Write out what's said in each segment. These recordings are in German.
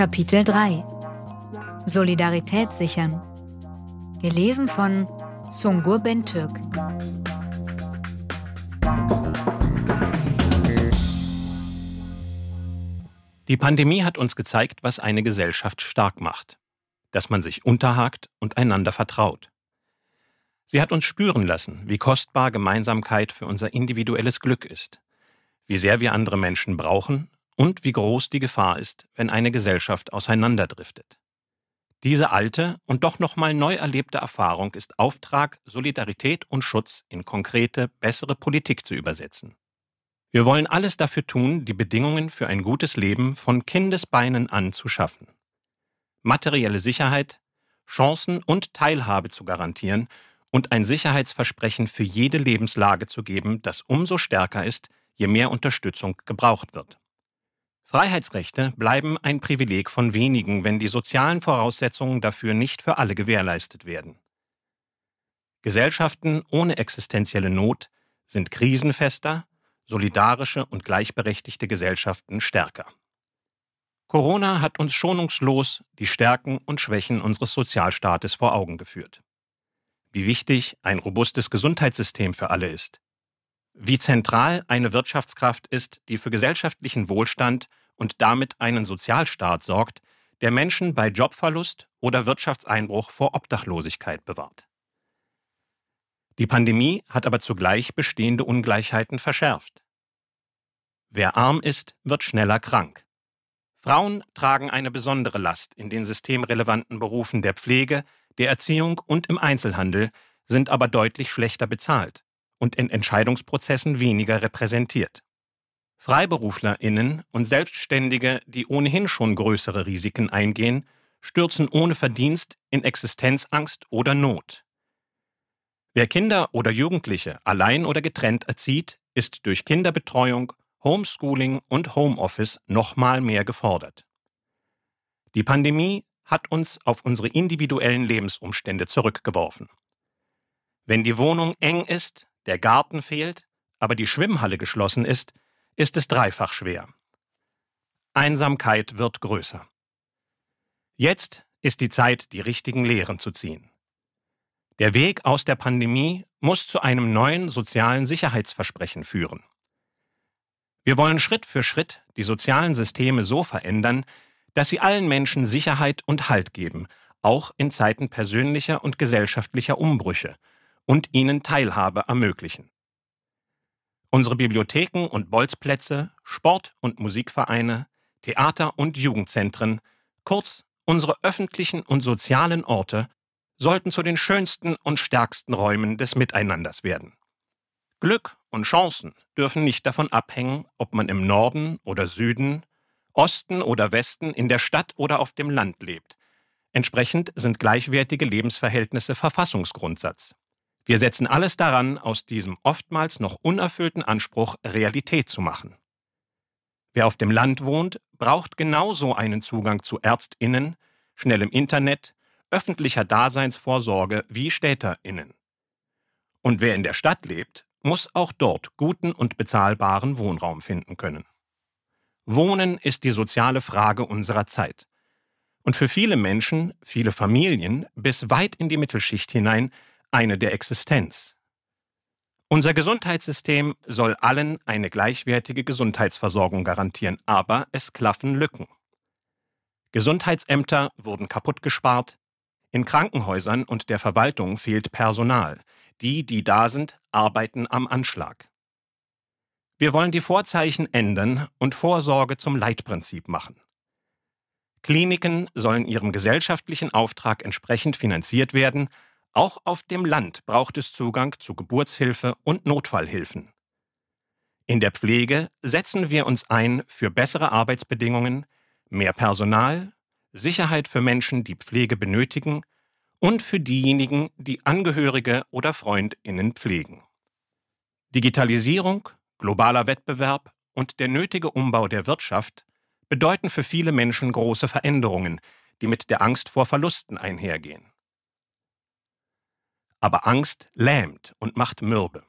Kapitel 3 Solidarität sichern. Gelesen von Sungur Bentürk. Die Pandemie hat uns gezeigt, was eine Gesellschaft stark macht. Dass man sich unterhakt und einander vertraut. Sie hat uns spüren lassen, wie kostbar Gemeinsamkeit für unser individuelles Glück ist, wie sehr wir andere Menschen brauchen und wie groß die Gefahr ist, wenn eine Gesellschaft auseinanderdriftet. Diese alte und doch nochmal neu erlebte Erfahrung ist Auftrag, Solidarität und Schutz in konkrete, bessere Politik zu übersetzen. Wir wollen alles dafür tun, die Bedingungen für ein gutes Leben von Kindesbeinen an zu schaffen. Materielle Sicherheit, Chancen und Teilhabe zu garantieren und ein Sicherheitsversprechen für jede Lebenslage zu geben, das umso stärker ist, je mehr Unterstützung gebraucht wird. Freiheitsrechte bleiben ein Privileg von wenigen, wenn die sozialen Voraussetzungen dafür nicht für alle gewährleistet werden. Gesellschaften ohne existenzielle Not sind krisenfester, solidarische und gleichberechtigte Gesellschaften stärker. Corona hat uns schonungslos die Stärken und Schwächen unseres Sozialstaates vor Augen geführt wie wichtig ein robustes Gesundheitssystem für alle ist, wie zentral eine Wirtschaftskraft ist, die für gesellschaftlichen Wohlstand und damit einen Sozialstaat sorgt, der Menschen bei Jobverlust oder Wirtschaftseinbruch vor Obdachlosigkeit bewahrt. Die Pandemie hat aber zugleich bestehende Ungleichheiten verschärft. Wer arm ist, wird schneller krank. Frauen tragen eine besondere Last in den systemrelevanten Berufen der Pflege, der Erziehung und im Einzelhandel, sind aber deutlich schlechter bezahlt und in Entscheidungsprozessen weniger repräsentiert. Freiberuflerinnen und Selbstständige, die ohnehin schon größere Risiken eingehen, stürzen ohne Verdienst in Existenzangst oder Not. Wer Kinder oder Jugendliche allein oder getrennt erzieht, ist durch Kinderbetreuung, Homeschooling und Homeoffice nochmal mehr gefordert. Die Pandemie hat uns auf unsere individuellen Lebensumstände zurückgeworfen. Wenn die Wohnung eng ist, der Garten fehlt, aber die Schwimmhalle geschlossen ist, ist es dreifach schwer. Einsamkeit wird größer. Jetzt ist die Zeit, die richtigen Lehren zu ziehen. Der Weg aus der Pandemie muss zu einem neuen sozialen Sicherheitsversprechen führen. Wir wollen Schritt für Schritt die sozialen Systeme so verändern, dass sie allen Menschen Sicherheit und Halt geben, auch in Zeiten persönlicher und gesellschaftlicher Umbrüche, und ihnen Teilhabe ermöglichen. Unsere Bibliotheken und Bolzplätze, Sport- und Musikvereine, Theater- und Jugendzentren, kurz unsere öffentlichen und sozialen Orte, sollten zu den schönsten und stärksten Räumen des Miteinanders werden. Glück und Chancen dürfen nicht davon abhängen, ob man im Norden oder Süden, Osten oder Westen, in der Stadt oder auf dem Land lebt. Entsprechend sind gleichwertige Lebensverhältnisse Verfassungsgrundsatz. Wir setzen alles daran, aus diesem oftmals noch unerfüllten Anspruch Realität zu machen. Wer auf dem Land wohnt, braucht genauso einen Zugang zu Ärztinnen, schnellem Internet, öffentlicher Daseinsvorsorge wie Städterinnen. Und wer in der Stadt lebt, muss auch dort guten und bezahlbaren Wohnraum finden können. Wohnen ist die soziale Frage unserer Zeit. Und für viele Menschen, viele Familien bis weit in die Mittelschicht hinein eine der Existenz. Unser Gesundheitssystem soll allen eine gleichwertige Gesundheitsversorgung garantieren, aber es klaffen Lücken. Gesundheitsämter wurden kaputt gespart, in Krankenhäusern und der Verwaltung fehlt Personal, die, die da sind, arbeiten am Anschlag. Wir wollen die Vorzeichen ändern und Vorsorge zum Leitprinzip machen. Kliniken sollen ihrem gesellschaftlichen Auftrag entsprechend finanziert werden, auch auf dem Land braucht es Zugang zu Geburtshilfe und Notfallhilfen. In der Pflege setzen wir uns ein für bessere Arbeitsbedingungen, mehr Personal, Sicherheit für Menschen, die Pflege benötigen und für diejenigen, die Angehörige oder Freundinnen pflegen. Digitalisierung, Globaler Wettbewerb und der nötige Umbau der Wirtschaft bedeuten für viele Menschen große Veränderungen, die mit der Angst vor Verlusten einhergehen. Aber Angst lähmt und macht mürbe.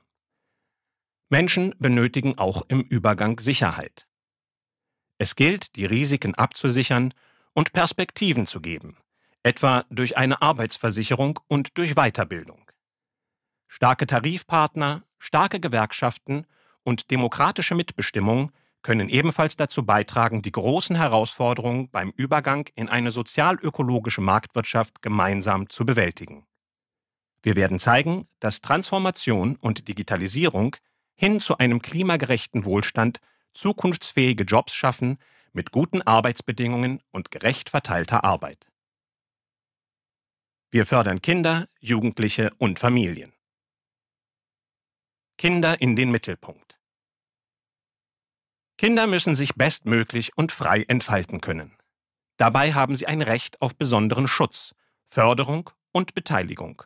Menschen benötigen auch im Übergang Sicherheit. Es gilt, die Risiken abzusichern und Perspektiven zu geben, etwa durch eine Arbeitsversicherung und durch Weiterbildung. Starke Tarifpartner, starke Gewerkschaften und demokratische Mitbestimmung können ebenfalls dazu beitragen, die großen Herausforderungen beim Übergang in eine sozial-ökologische Marktwirtschaft gemeinsam zu bewältigen. Wir werden zeigen, dass Transformation und Digitalisierung hin zu einem klimagerechten Wohlstand zukunftsfähige Jobs schaffen mit guten Arbeitsbedingungen und gerecht verteilter Arbeit. Wir fördern Kinder, Jugendliche und Familien. Kinder in den Mittelpunkt. Kinder müssen sich bestmöglich und frei entfalten können. Dabei haben sie ein Recht auf besonderen Schutz, Förderung und Beteiligung.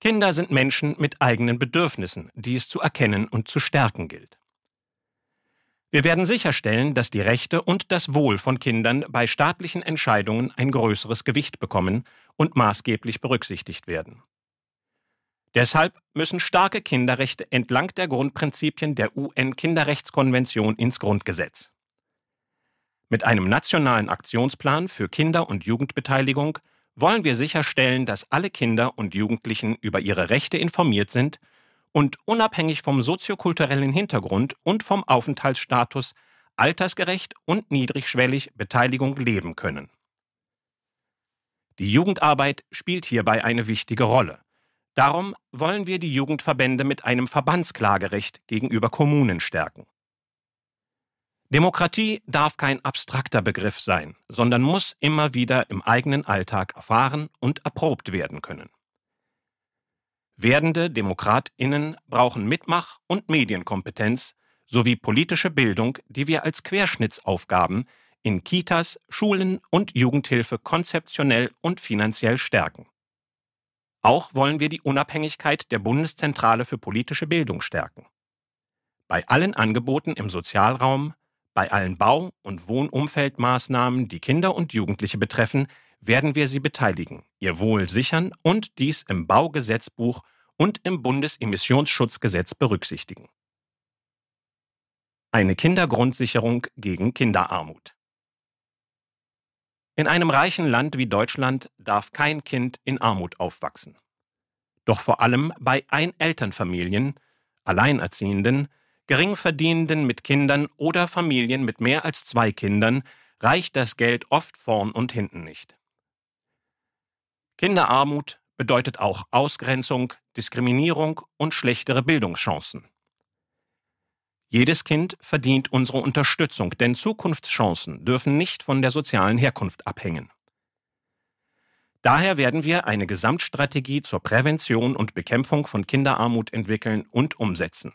Kinder sind Menschen mit eigenen Bedürfnissen, die es zu erkennen und zu stärken gilt. Wir werden sicherstellen, dass die Rechte und das Wohl von Kindern bei staatlichen Entscheidungen ein größeres Gewicht bekommen und maßgeblich berücksichtigt werden. Deshalb müssen starke Kinderrechte entlang der Grundprinzipien der UN-Kinderrechtskonvention ins Grundgesetz. Mit einem nationalen Aktionsplan für Kinder- und Jugendbeteiligung wollen wir sicherstellen, dass alle Kinder und Jugendlichen über ihre Rechte informiert sind und unabhängig vom soziokulturellen Hintergrund und vom Aufenthaltsstatus altersgerecht und niedrigschwellig Beteiligung leben können. Die Jugendarbeit spielt hierbei eine wichtige Rolle. Darum wollen wir die Jugendverbände mit einem Verbandsklagerecht gegenüber Kommunen stärken. Demokratie darf kein abstrakter Begriff sein, sondern muss immer wieder im eigenen Alltag erfahren und erprobt werden können. Werdende Demokratinnen brauchen Mitmach- und Medienkompetenz sowie politische Bildung, die wir als Querschnittsaufgaben in Kitas, Schulen und Jugendhilfe konzeptionell und finanziell stärken. Auch wollen wir die Unabhängigkeit der Bundeszentrale für politische Bildung stärken. Bei allen Angeboten im Sozialraum, bei allen Bau- und Wohnumfeldmaßnahmen, die Kinder und Jugendliche betreffen, werden wir sie beteiligen, ihr Wohl sichern und dies im Baugesetzbuch und im Bundesemissionsschutzgesetz berücksichtigen. Eine Kindergrundsicherung gegen Kinderarmut. In einem reichen Land wie Deutschland darf kein Kind in Armut aufwachsen. Doch vor allem bei Einelternfamilien, Alleinerziehenden, Geringverdienenden mit Kindern oder Familien mit mehr als zwei Kindern reicht das Geld oft vorn und hinten nicht. Kinderarmut bedeutet auch Ausgrenzung, Diskriminierung und schlechtere Bildungschancen. Jedes Kind verdient unsere Unterstützung, denn Zukunftschancen dürfen nicht von der sozialen Herkunft abhängen. Daher werden wir eine Gesamtstrategie zur Prävention und Bekämpfung von Kinderarmut entwickeln und umsetzen.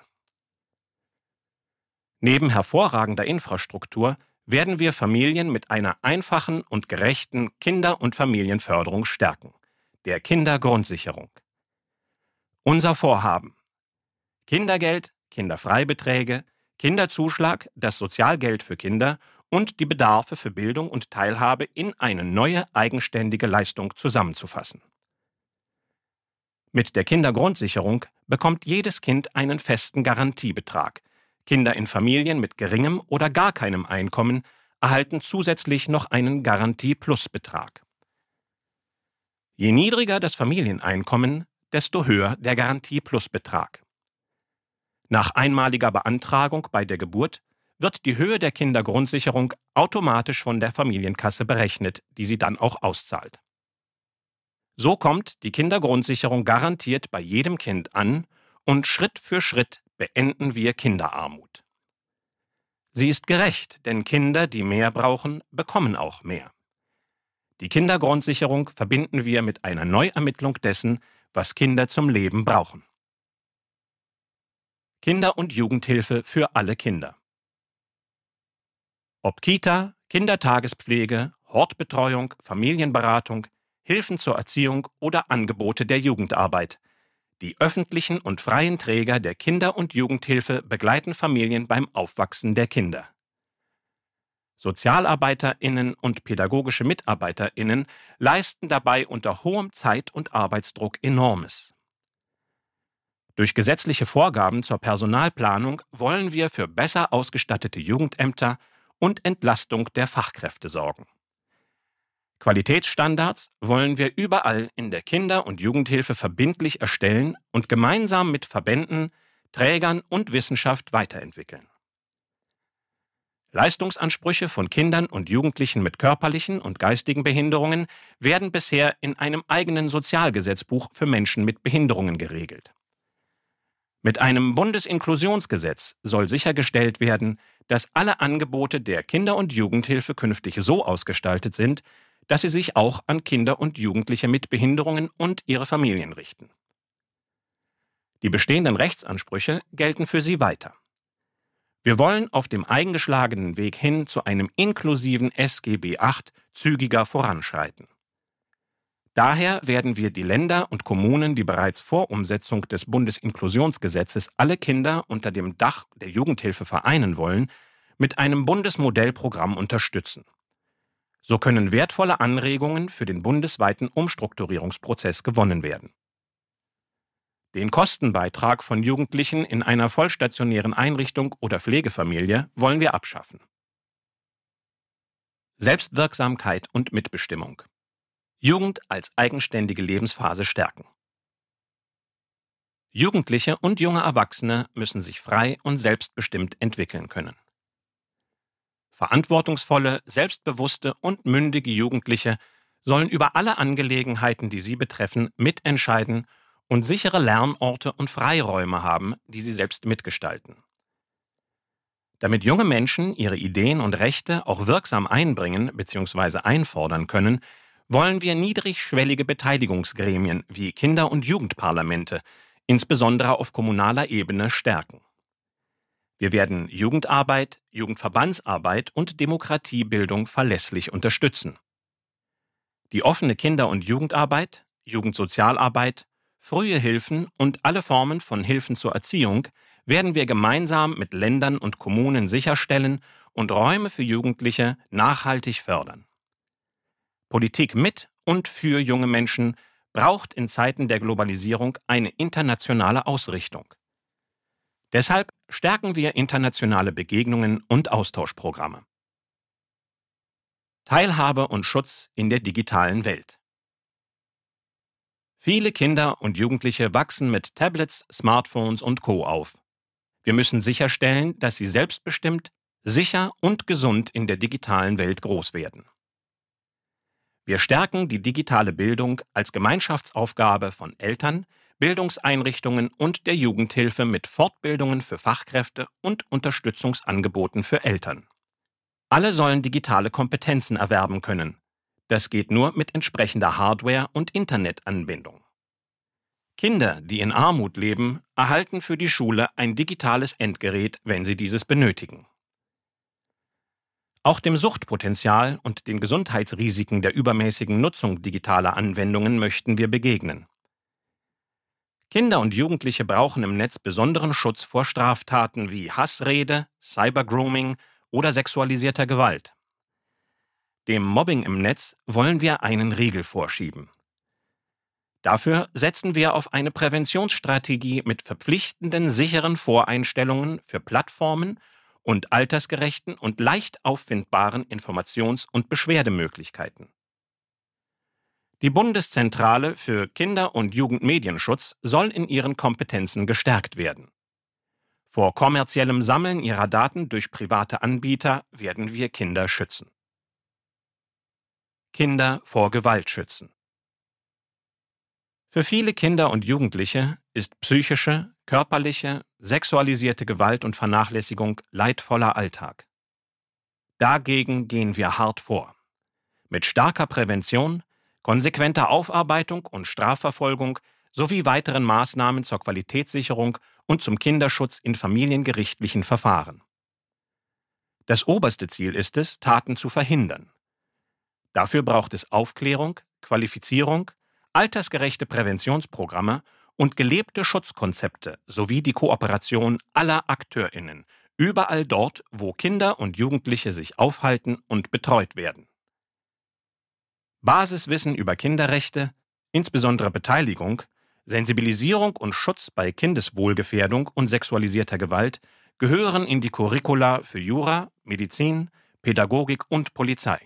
Neben hervorragender Infrastruktur werden wir Familien mit einer einfachen und gerechten Kinder- und Familienförderung stärken, der Kindergrundsicherung. Unser Vorhaben Kindergeld, Kinderfreibeträge, Kinderzuschlag, das Sozialgeld für Kinder und die Bedarfe für Bildung und Teilhabe in eine neue eigenständige Leistung zusammenzufassen. Mit der Kindergrundsicherung bekommt jedes Kind einen festen Garantiebetrag, Kinder in Familien mit geringem oder gar keinem Einkommen erhalten zusätzlich noch einen Garantie-Plus-Betrag. Je niedriger das Familieneinkommen, desto höher der Garantie-Plus-Betrag. Nach einmaliger Beantragung bei der Geburt wird die Höhe der Kindergrundsicherung automatisch von der Familienkasse berechnet, die sie dann auch auszahlt. So kommt die Kindergrundsicherung garantiert bei jedem Kind an und Schritt für Schritt beenden wir Kinderarmut. Sie ist gerecht, denn Kinder, die mehr brauchen, bekommen auch mehr. Die Kindergrundsicherung verbinden wir mit einer Neuermittlung dessen, was Kinder zum Leben brauchen. Kinder- und Jugendhilfe für alle Kinder. Ob Kita, Kindertagespflege, Hortbetreuung, Familienberatung, Hilfen zur Erziehung oder Angebote der Jugendarbeit – die öffentlichen und freien Träger der Kinder- und Jugendhilfe begleiten Familien beim Aufwachsen der Kinder. Sozialarbeiterinnen und pädagogische Mitarbeiterinnen leisten dabei unter hohem Zeit- und Arbeitsdruck enormes. Durch gesetzliche Vorgaben zur Personalplanung wollen wir für besser ausgestattete Jugendämter und Entlastung der Fachkräfte sorgen. Qualitätsstandards wollen wir überall in der Kinder- und Jugendhilfe verbindlich erstellen und gemeinsam mit Verbänden, Trägern und Wissenschaft weiterentwickeln. Leistungsansprüche von Kindern und Jugendlichen mit körperlichen und geistigen Behinderungen werden bisher in einem eigenen Sozialgesetzbuch für Menschen mit Behinderungen geregelt. Mit einem Bundesinklusionsgesetz soll sichergestellt werden, dass alle Angebote der Kinder- und Jugendhilfe künftig so ausgestaltet sind, dass sie sich auch an Kinder und Jugendliche mit Behinderungen und ihre Familien richten. Die bestehenden Rechtsansprüche gelten für sie weiter. Wir wollen auf dem eingeschlagenen Weg hin zu einem inklusiven SGB VIII zügiger voranschreiten. Daher werden wir die Länder und Kommunen, die bereits vor Umsetzung des Bundesinklusionsgesetzes alle Kinder unter dem Dach der Jugendhilfe vereinen wollen, mit einem Bundesmodellprogramm unterstützen. So können wertvolle Anregungen für den bundesweiten Umstrukturierungsprozess gewonnen werden. Den Kostenbeitrag von Jugendlichen in einer vollstationären Einrichtung oder Pflegefamilie wollen wir abschaffen. Selbstwirksamkeit und Mitbestimmung. Jugend als eigenständige Lebensphase stärken. Jugendliche und junge Erwachsene müssen sich frei und selbstbestimmt entwickeln können. Verantwortungsvolle, selbstbewusste und mündige Jugendliche sollen über alle Angelegenheiten, die sie betreffen, mitentscheiden und sichere Lernorte und Freiräume haben, die sie selbst mitgestalten. Damit junge Menschen ihre Ideen und Rechte auch wirksam einbringen bzw. einfordern können, wollen wir niedrigschwellige Beteiligungsgremien wie Kinder- und Jugendparlamente, insbesondere auf kommunaler Ebene, stärken. Wir werden Jugendarbeit, Jugendverbandsarbeit und Demokratiebildung verlässlich unterstützen. Die offene Kinder- und Jugendarbeit, Jugendsozialarbeit, Frühe Hilfen und alle Formen von Hilfen zur Erziehung werden wir gemeinsam mit Ländern und Kommunen sicherstellen und Räume für Jugendliche nachhaltig fördern. Politik mit und für junge Menschen braucht in Zeiten der Globalisierung eine internationale Ausrichtung. Deshalb stärken wir internationale Begegnungen und Austauschprogramme. Teilhabe und Schutz in der digitalen Welt. Viele Kinder und Jugendliche wachsen mit Tablets, Smartphones und Co auf. Wir müssen sicherstellen, dass sie selbstbestimmt, sicher und gesund in der digitalen Welt groß werden. Wir stärken die digitale Bildung als Gemeinschaftsaufgabe von Eltern, Bildungseinrichtungen und der Jugendhilfe mit Fortbildungen für Fachkräfte und Unterstützungsangeboten für Eltern. Alle sollen digitale Kompetenzen erwerben können, das geht nur mit entsprechender Hardware und Internetanbindung. Kinder, die in Armut leben, erhalten für die Schule ein digitales Endgerät, wenn sie dieses benötigen. Auch dem Suchtpotenzial und den Gesundheitsrisiken der übermäßigen Nutzung digitaler Anwendungen möchten wir begegnen. Kinder und Jugendliche brauchen im Netz besonderen Schutz vor Straftaten wie Hassrede, Cybergrooming oder sexualisierter Gewalt. Dem Mobbing im Netz wollen wir einen Riegel vorschieben. Dafür setzen wir auf eine Präventionsstrategie mit verpflichtenden, sicheren Voreinstellungen für Plattformen und altersgerechten und leicht auffindbaren Informations- und Beschwerdemöglichkeiten. Die Bundeszentrale für Kinder- und Jugendmedienschutz soll in ihren Kompetenzen gestärkt werden. Vor kommerziellem Sammeln ihrer Daten durch private Anbieter werden wir Kinder schützen. Kinder vor Gewalt schützen. Für viele Kinder und Jugendliche ist psychische, körperliche, sexualisierte Gewalt und Vernachlässigung leidvoller Alltag. Dagegen gehen wir hart vor. Mit starker Prävention, konsequenter Aufarbeitung und Strafverfolgung sowie weiteren Maßnahmen zur Qualitätssicherung und zum Kinderschutz in familiengerichtlichen Verfahren. Das oberste Ziel ist es, Taten zu verhindern. Dafür braucht es Aufklärung, Qualifizierung, altersgerechte Präventionsprogramme und gelebte Schutzkonzepte sowie die Kooperation aller Akteurinnen, überall dort, wo Kinder und Jugendliche sich aufhalten und betreut werden. Basiswissen über Kinderrechte, insbesondere Beteiligung, Sensibilisierung und Schutz bei Kindeswohlgefährdung und sexualisierter Gewalt gehören in die Curricula für Jura, Medizin, Pädagogik und Polizei.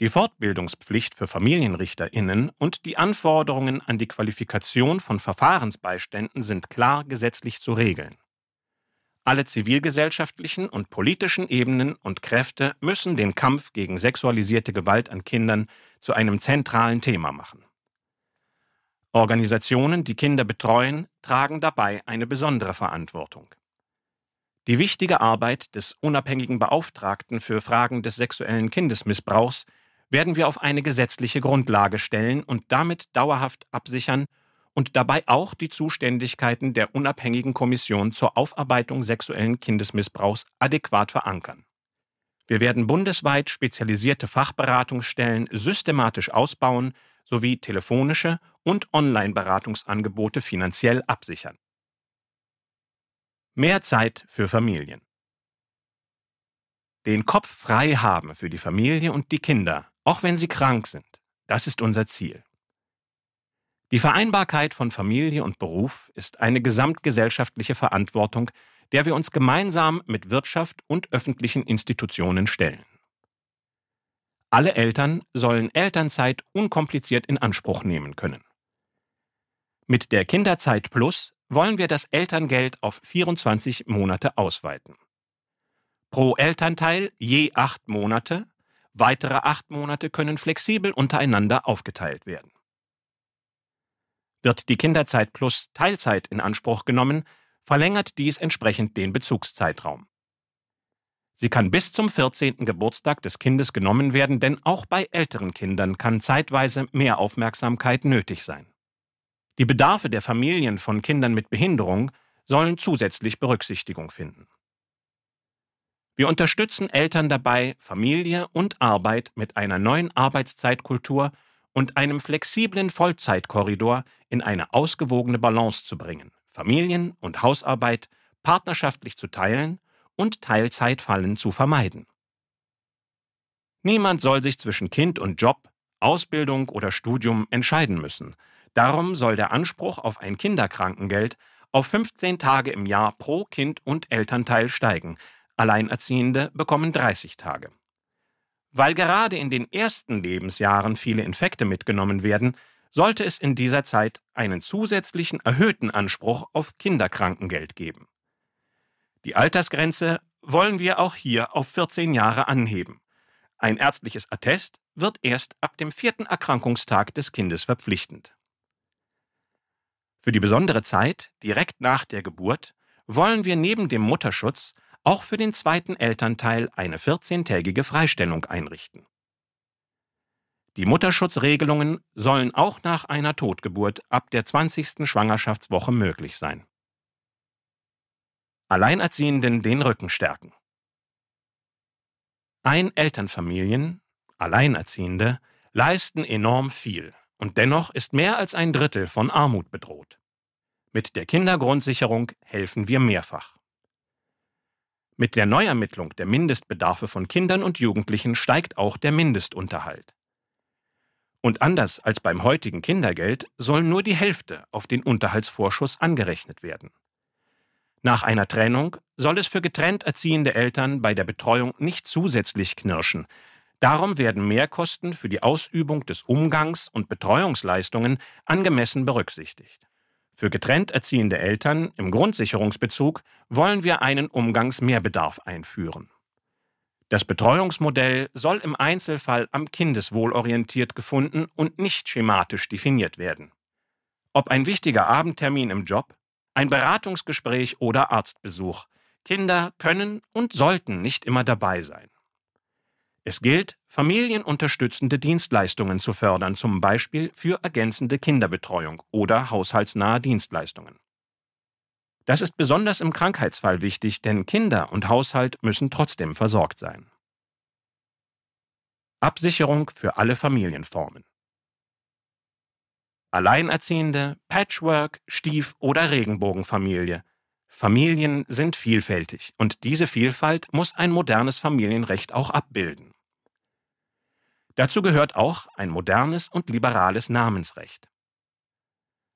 Die Fortbildungspflicht für Familienrichterinnen und die Anforderungen an die Qualifikation von Verfahrensbeiständen sind klar gesetzlich zu regeln. Alle zivilgesellschaftlichen und politischen Ebenen und Kräfte müssen den Kampf gegen sexualisierte Gewalt an Kindern zu einem zentralen Thema machen. Organisationen, die Kinder betreuen, tragen dabei eine besondere Verantwortung. Die wichtige Arbeit des unabhängigen Beauftragten für Fragen des sexuellen Kindesmissbrauchs werden wir auf eine gesetzliche Grundlage stellen und damit dauerhaft absichern und dabei auch die Zuständigkeiten der unabhängigen Kommission zur Aufarbeitung sexuellen Kindesmissbrauchs adäquat verankern. Wir werden bundesweit spezialisierte Fachberatungsstellen systematisch ausbauen sowie telefonische und Online-Beratungsangebote finanziell absichern. Mehr Zeit für Familien. Den Kopf frei haben für die Familie und die Kinder, auch wenn sie krank sind, das ist unser Ziel. Die Vereinbarkeit von Familie und Beruf ist eine gesamtgesellschaftliche Verantwortung, der wir uns gemeinsam mit Wirtschaft und öffentlichen Institutionen stellen. Alle Eltern sollen Elternzeit unkompliziert in Anspruch nehmen können. Mit der Kinderzeit Plus wollen wir das Elterngeld auf 24 Monate ausweiten. Pro Elternteil je acht Monate, weitere acht Monate können flexibel untereinander aufgeteilt werden. Wird die Kinderzeit Plus Teilzeit in Anspruch genommen, verlängert dies entsprechend den Bezugszeitraum. Sie kann bis zum 14. Geburtstag des Kindes genommen werden, denn auch bei älteren Kindern kann zeitweise mehr Aufmerksamkeit nötig sein. Die Bedarfe der Familien von Kindern mit Behinderung sollen zusätzlich Berücksichtigung finden. Wir unterstützen Eltern dabei, Familie und Arbeit mit einer neuen Arbeitszeitkultur und einem flexiblen Vollzeitkorridor in eine ausgewogene Balance zu bringen, Familien- und Hausarbeit partnerschaftlich zu teilen und Teilzeitfallen zu vermeiden. Niemand soll sich zwischen Kind und Job, Ausbildung oder Studium entscheiden müssen. Darum soll der Anspruch auf ein Kinderkrankengeld auf 15 Tage im Jahr pro Kind und Elternteil steigen. Alleinerziehende bekommen 30 Tage. Weil gerade in den ersten Lebensjahren viele Infekte mitgenommen werden, sollte es in dieser Zeit einen zusätzlichen erhöhten Anspruch auf Kinderkrankengeld geben. Die Altersgrenze wollen wir auch hier auf 14 Jahre anheben. Ein ärztliches Attest wird erst ab dem vierten Erkrankungstag des Kindes verpflichtend. Für die besondere Zeit, direkt nach der Geburt, wollen wir neben dem Mutterschutz auch für den zweiten Elternteil eine 14-tägige Freistellung einrichten. Die Mutterschutzregelungen sollen auch nach einer Totgeburt ab der 20. Schwangerschaftswoche möglich sein. Alleinerziehenden den Rücken stärken. Einelternfamilien, Alleinerziehende, leisten enorm viel und dennoch ist mehr als ein Drittel von Armut bedroht. Mit der Kindergrundsicherung helfen wir mehrfach. Mit der Neuermittlung der Mindestbedarfe von Kindern und Jugendlichen steigt auch der Mindestunterhalt. Und anders als beim heutigen Kindergeld soll nur die Hälfte auf den Unterhaltsvorschuss angerechnet werden. Nach einer Trennung soll es für getrennt erziehende Eltern bei der Betreuung nicht zusätzlich knirschen. Darum werden Mehrkosten für die Ausübung des Umgangs und Betreuungsleistungen angemessen berücksichtigt. Für getrennt erziehende Eltern im Grundsicherungsbezug wollen wir einen Umgangsmehrbedarf einführen. Das Betreuungsmodell soll im Einzelfall am Kindeswohl orientiert gefunden und nicht schematisch definiert werden. Ob ein wichtiger Abendtermin im Job, ein Beratungsgespräch oder Arztbesuch. Kinder können und sollten nicht immer dabei sein. Es gilt, familienunterstützende Dienstleistungen zu fördern, zum Beispiel für ergänzende Kinderbetreuung oder haushaltsnahe Dienstleistungen. Das ist besonders im Krankheitsfall wichtig, denn Kinder und Haushalt müssen trotzdem versorgt sein. Absicherung für alle Familienformen. Alleinerziehende, Patchwork, Stief- oder Regenbogenfamilie. Familien sind vielfältig und diese Vielfalt muss ein modernes Familienrecht auch abbilden. Dazu gehört auch ein modernes und liberales Namensrecht.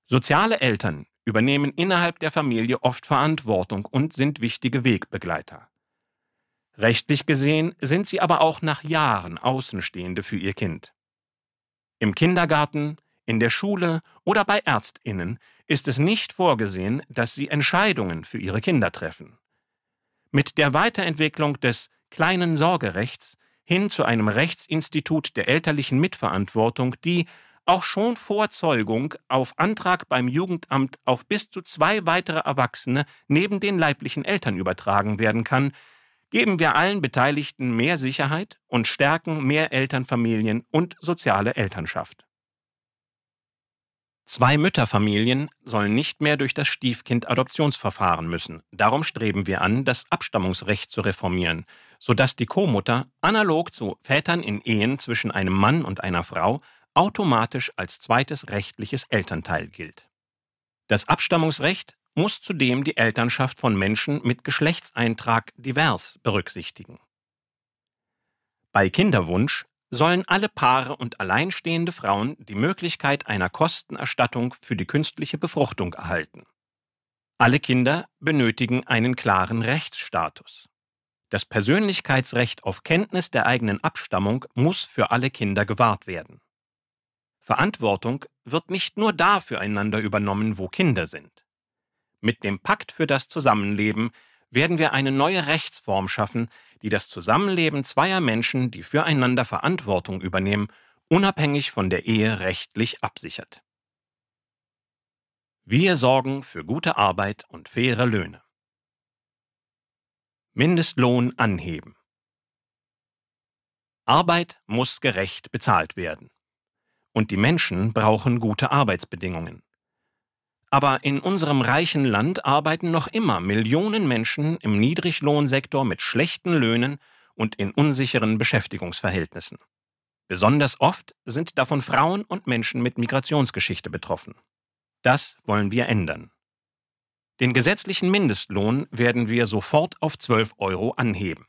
Soziale Eltern übernehmen innerhalb der Familie oft Verantwortung und sind wichtige Wegbegleiter. Rechtlich gesehen sind sie aber auch nach Jahren Außenstehende für ihr Kind. Im Kindergarten, in der Schule oder bei Ärztinnen ist es nicht vorgesehen, dass sie Entscheidungen für ihre Kinder treffen. Mit der Weiterentwicklung des kleinen Sorgerechts hin zu einem Rechtsinstitut der elterlichen Mitverantwortung, die auch schon vor Zeugung auf Antrag beim Jugendamt auf bis zu zwei weitere Erwachsene neben den leiblichen Eltern übertragen werden kann, geben wir allen Beteiligten mehr Sicherheit und stärken mehr Elternfamilien und soziale Elternschaft. Zwei Mütterfamilien sollen nicht mehr durch das Stiefkind-Adoptionsverfahren müssen. Darum streben wir an, das Abstammungsrecht zu reformieren, sodass die Co-Mutter analog zu Vätern in Ehen zwischen einem Mann und einer Frau automatisch als zweites rechtliches Elternteil gilt. Das Abstammungsrecht muss zudem die Elternschaft von Menschen mit Geschlechtseintrag divers berücksichtigen. Bei Kinderwunsch sollen alle Paare und alleinstehende Frauen die Möglichkeit einer Kostenerstattung für die künstliche Befruchtung erhalten. Alle Kinder benötigen einen klaren Rechtsstatus. Das Persönlichkeitsrecht auf Kenntnis der eigenen Abstammung muss für alle Kinder gewahrt werden. Verantwortung wird nicht nur da füreinander übernommen, wo Kinder sind. Mit dem Pakt für das Zusammenleben werden wir eine neue Rechtsform schaffen, die das Zusammenleben zweier Menschen, die füreinander Verantwortung übernehmen, unabhängig von der Ehe rechtlich absichert. Wir sorgen für gute Arbeit und faire Löhne. Mindestlohn anheben. Arbeit muss gerecht bezahlt werden. Und die Menschen brauchen gute Arbeitsbedingungen. Aber in unserem reichen Land arbeiten noch immer Millionen Menschen im Niedriglohnsektor mit schlechten Löhnen und in unsicheren Beschäftigungsverhältnissen. Besonders oft sind davon Frauen und Menschen mit Migrationsgeschichte betroffen. Das wollen wir ändern. Den gesetzlichen Mindestlohn werden wir sofort auf 12 Euro anheben.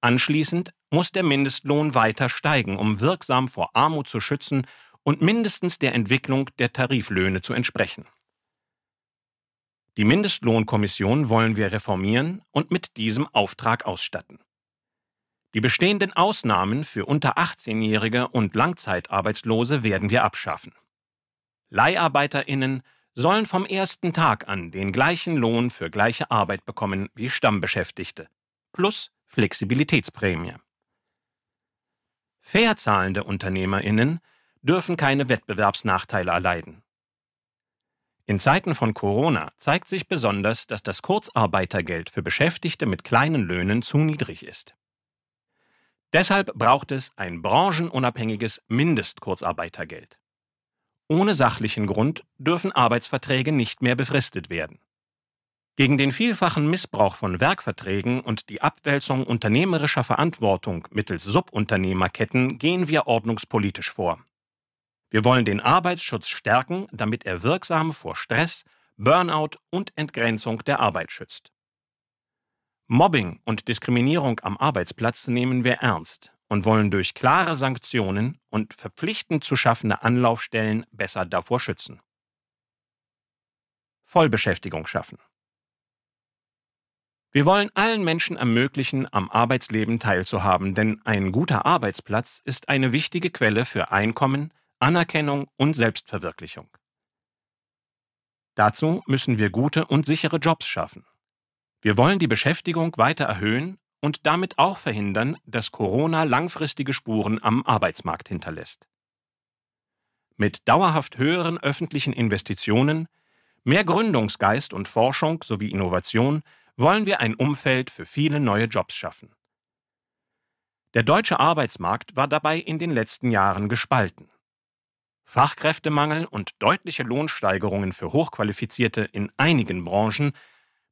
Anschließend muss der Mindestlohn weiter steigen, um wirksam vor Armut zu schützen und mindestens der Entwicklung der Tariflöhne zu entsprechen. Die Mindestlohnkommission wollen wir reformieren und mit diesem Auftrag ausstatten. Die bestehenden Ausnahmen für unter 18-Jährige und Langzeitarbeitslose werden wir abschaffen. Leiharbeiterinnen sollen vom ersten Tag an den gleichen Lohn für gleiche Arbeit bekommen wie Stammbeschäftigte, plus Flexibilitätsprämie. Fair zahlende Unternehmerinnen dürfen keine Wettbewerbsnachteile erleiden. In Zeiten von Corona zeigt sich besonders, dass das Kurzarbeitergeld für Beschäftigte mit kleinen Löhnen zu niedrig ist. Deshalb braucht es ein branchenunabhängiges Mindestkurzarbeitergeld. Ohne sachlichen Grund dürfen Arbeitsverträge nicht mehr befristet werden. Gegen den vielfachen Missbrauch von Werkverträgen und die Abwälzung unternehmerischer Verantwortung mittels Subunternehmerketten gehen wir ordnungspolitisch vor. Wir wollen den Arbeitsschutz stärken, damit er wirksam vor Stress, Burnout und Entgrenzung der Arbeit schützt. Mobbing und Diskriminierung am Arbeitsplatz nehmen wir ernst und wollen durch klare Sanktionen und verpflichtend zu schaffende Anlaufstellen besser davor schützen. Vollbeschäftigung schaffen. Wir wollen allen Menschen ermöglichen, am Arbeitsleben teilzuhaben, denn ein guter Arbeitsplatz ist eine wichtige Quelle für Einkommen, Anerkennung und Selbstverwirklichung. Dazu müssen wir gute und sichere Jobs schaffen. Wir wollen die Beschäftigung weiter erhöhen und damit auch verhindern, dass Corona langfristige Spuren am Arbeitsmarkt hinterlässt. Mit dauerhaft höheren öffentlichen Investitionen, mehr Gründungsgeist und Forschung sowie Innovation wollen wir ein Umfeld für viele neue Jobs schaffen. Der deutsche Arbeitsmarkt war dabei in den letzten Jahren gespalten. Fachkräftemangel und deutliche Lohnsteigerungen für Hochqualifizierte in einigen Branchen,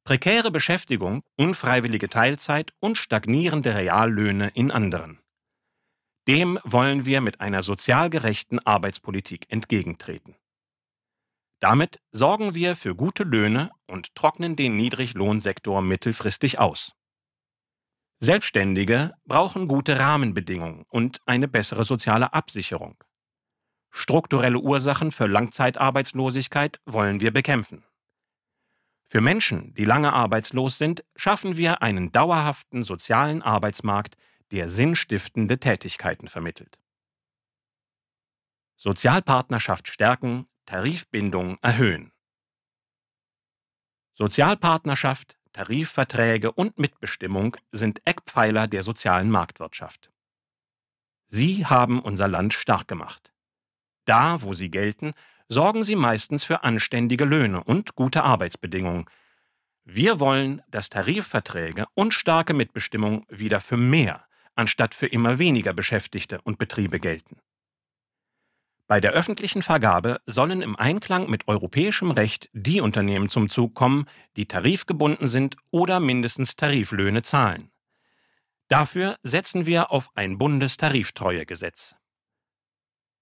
prekäre Beschäftigung, unfreiwillige Teilzeit und stagnierende Reallöhne in anderen. Dem wollen wir mit einer sozial gerechten Arbeitspolitik entgegentreten. Damit sorgen wir für gute Löhne und trocknen den Niedriglohnsektor mittelfristig aus. Selbstständige brauchen gute Rahmenbedingungen und eine bessere soziale Absicherung. Strukturelle Ursachen für Langzeitarbeitslosigkeit wollen wir bekämpfen. Für Menschen, die lange arbeitslos sind, schaffen wir einen dauerhaften sozialen Arbeitsmarkt, der sinnstiftende Tätigkeiten vermittelt. Sozialpartnerschaft stärken, Tarifbindung erhöhen. Sozialpartnerschaft, Tarifverträge und Mitbestimmung sind Eckpfeiler der sozialen Marktwirtschaft. Sie haben unser Land stark gemacht. Da, wo sie gelten, sorgen sie meistens für anständige Löhne und gute Arbeitsbedingungen. Wir wollen, dass Tarifverträge und starke Mitbestimmung wieder für mehr anstatt für immer weniger Beschäftigte und Betriebe gelten. Bei der öffentlichen Vergabe sollen im Einklang mit europäischem Recht die Unternehmen zum Zug kommen, die tarifgebunden sind oder mindestens Tariflöhne zahlen. Dafür setzen wir auf ein Bundestariftreuegesetz.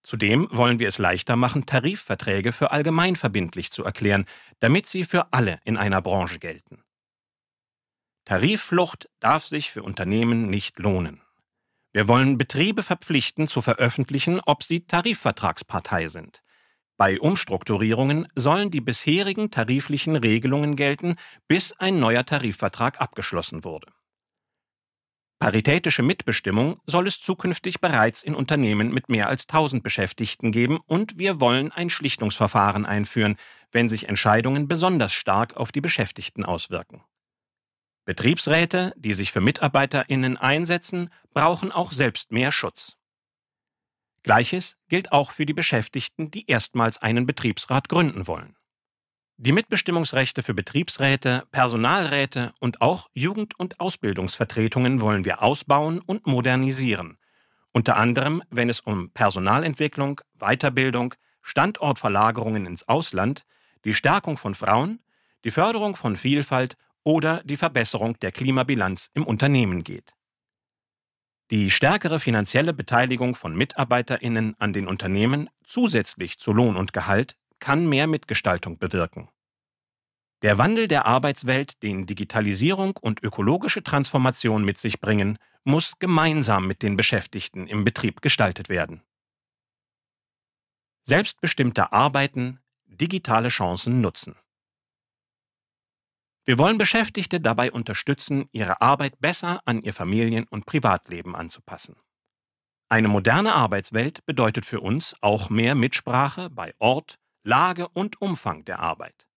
Zudem wollen wir es leichter machen, Tarifverträge für allgemeinverbindlich zu erklären, damit sie für alle in einer Branche gelten. Tarifflucht darf sich für Unternehmen nicht lohnen. Wir wollen Betriebe verpflichten, zu veröffentlichen, ob sie Tarifvertragspartei sind. Bei Umstrukturierungen sollen die bisherigen tariflichen Regelungen gelten, bis ein neuer Tarifvertrag abgeschlossen wurde. Paritätische Mitbestimmung soll es zukünftig bereits in Unternehmen mit mehr als 1000 Beschäftigten geben und wir wollen ein Schlichtungsverfahren einführen, wenn sich Entscheidungen besonders stark auf die Beschäftigten auswirken. Betriebsräte, die sich für Mitarbeiterinnen einsetzen, brauchen auch selbst mehr Schutz. Gleiches gilt auch für die Beschäftigten, die erstmals einen Betriebsrat gründen wollen. Die Mitbestimmungsrechte für Betriebsräte, Personalräte und auch Jugend- und Ausbildungsvertretungen wollen wir ausbauen und modernisieren, unter anderem wenn es um Personalentwicklung, Weiterbildung, Standortverlagerungen ins Ausland, die Stärkung von Frauen, die Förderung von Vielfalt oder die Verbesserung der Klimabilanz im Unternehmen geht. Die stärkere finanzielle Beteiligung von Mitarbeiterinnen an den Unternehmen zusätzlich zu Lohn und Gehalt kann mehr Mitgestaltung bewirken. Der Wandel der Arbeitswelt, den Digitalisierung und ökologische Transformation mit sich bringen, muss gemeinsam mit den Beschäftigten im Betrieb gestaltet werden. Selbstbestimmter Arbeiten, digitale Chancen nutzen. Wir wollen Beschäftigte dabei unterstützen, ihre Arbeit besser an ihr Familien- und Privatleben anzupassen. Eine moderne Arbeitswelt bedeutet für uns auch mehr Mitsprache bei Ort, Lage und Umfang der Arbeit.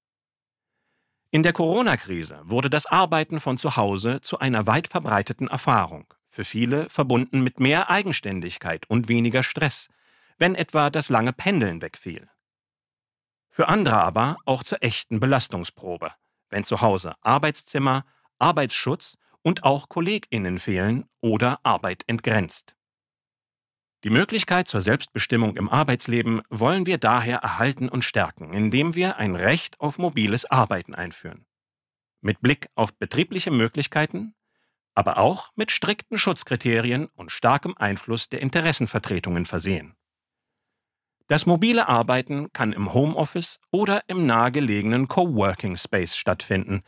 In der Corona-Krise wurde das Arbeiten von zu Hause zu einer weit verbreiteten Erfahrung, für viele verbunden mit mehr Eigenständigkeit und weniger Stress, wenn etwa das lange Pendeln wegfiel. Für andere aber auch zur echten Belastungsprobe, wenn zu Hause Arbeitszimmer, Arbeitsschutz und auch Kolleginnen fehlen oder Arbeit entgrenzt. Die Möglichkeit zur Selbstbestimmung im Arbeitsleben wollen wir daher erhalten und stärken, indem wir ein Recht auf mobiles Arbeiten einführen. Mit Blick auf betriebliche Möglichkeiten, aber auch mit strikten Schutzkriterien und starkem Einfluss der Interessenvertretungen versehen. Das mobile Arbeiten kann im Homeoffice oder im nahegelegenen Coworking Space stattfinden.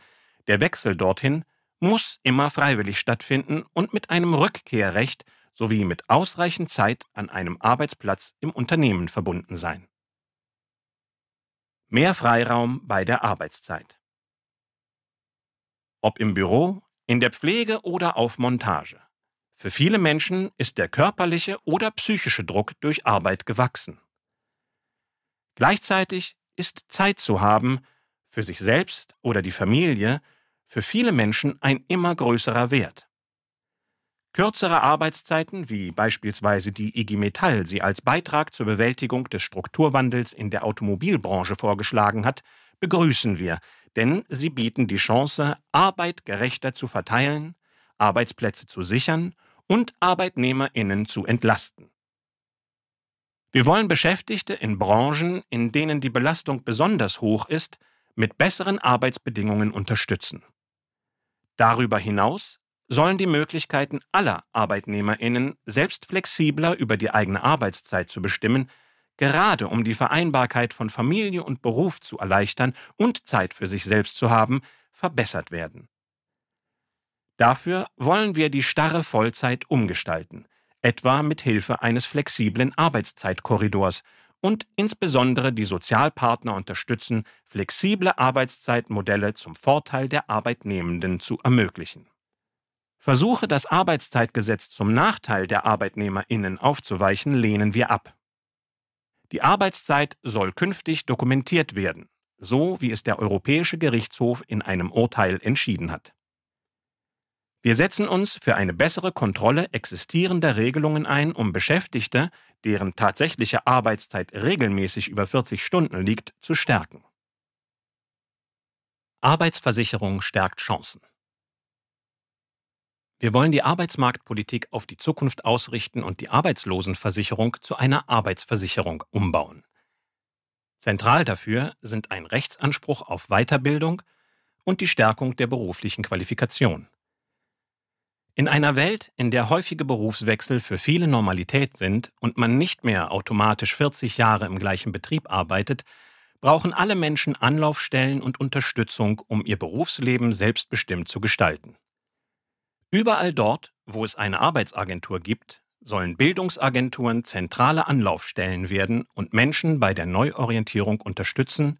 Der Wechsel dorthin muss immer freiwillig stattfinden und mit einem Rückkehrrecht sowie mit ausreichend Zeit an einem Arbeitsplatz im Unternehmen verbunden sein. Mehr Freiraum bei der Arbeitszeit. Ob im Büro, in der Pflege oder auf Montage. Für viele Menschen ist der körperliche oder psychische Druck durch Arbeit gewachsen. Gleichzeitig ist Zeit zu haben, für sich selbst oder die Familie, für viele Menschen ein immer größerer Wert. Kürzere Arbeitszeiten, wie beispielsweise die IG Metall sie als Beitrag zur Bewältigung des Strukturwandels in der Automobilbranche vorgeschlagen hat, begrüßen wir, denn sie bieten die Chance, Arbeit gerechter zu verteilen, Arbeitsplätze zu sichern und Arbeitnehmerinnen zu entlasten. Wir wollen Beschäftigte in Branchen, in denen die Belastung besonders hoch ist, mit besseren Arbeitsbedingungen unterstützen. Darüber hinaus sollen die Möglichkeiten aller Arbeitnehmerinnen, selbst flexibler über die eigene Arbeitszeit zu bestimmen, gerade um die Vereinbarkeit von Familie und Beruf zu erleichtern und Zeit für sich selbst zu haben, verbessert werden. Dafür wollen wir die starre Vollzeit umgestalten, etwa mit Hilfe eines flexiblen Arbeitszeitkorridors und insbesondere die Sozialpartner unterstützen, flexible Arbeitszeitmodelle zum Vorteil der Arbeitnehmenden zu ermöglichen. Versuche, das Arbeitszeitgesetz zum Nachteil der Arbeitnehmerinnen aufzuweichen, lehnen wir ab. Die Arbeitszeit soll künftig dokumentiert werden, so wie es der Europäische Gerichtshof in einem Urteil entschieden hat. Wir setzen uns für eine bessere Kontrolle existierender Regelungen ein, um Beschäftigte, deren tatsächliche Arbeitszeit regelmäßig über 40 Stunden liegt, zu stärken. Arbeitsversicherung stärkt Chancen. Wir wollen die Arbeitsmarktpolitik auf die Zukunft ausrichten und die Arbeitslosenversicherung zu einer Arbeitsversicherung umbauen. Zentral dafür sind ein Rechtsanspruch auf Weiterbildung und die Stärkung der beruflichen Qualifikation. In einer Welt, in der häufige Berufswechsel für viele Normalität sind und man nicht mehr automatisch 40 Jahre im gleichen Betrieb arbeitet, brauchen alle Menschen Anlaufstellen und Unterstützung, um ihr Berufsleben selbstbestimmt zu gestalten. Überall dort, wo es eine Arbeitsagentur gibt, sollen Bildungsagenturen zentrale Anlaufstellen werden und Menschen bei der Neuorientierung unterstützen,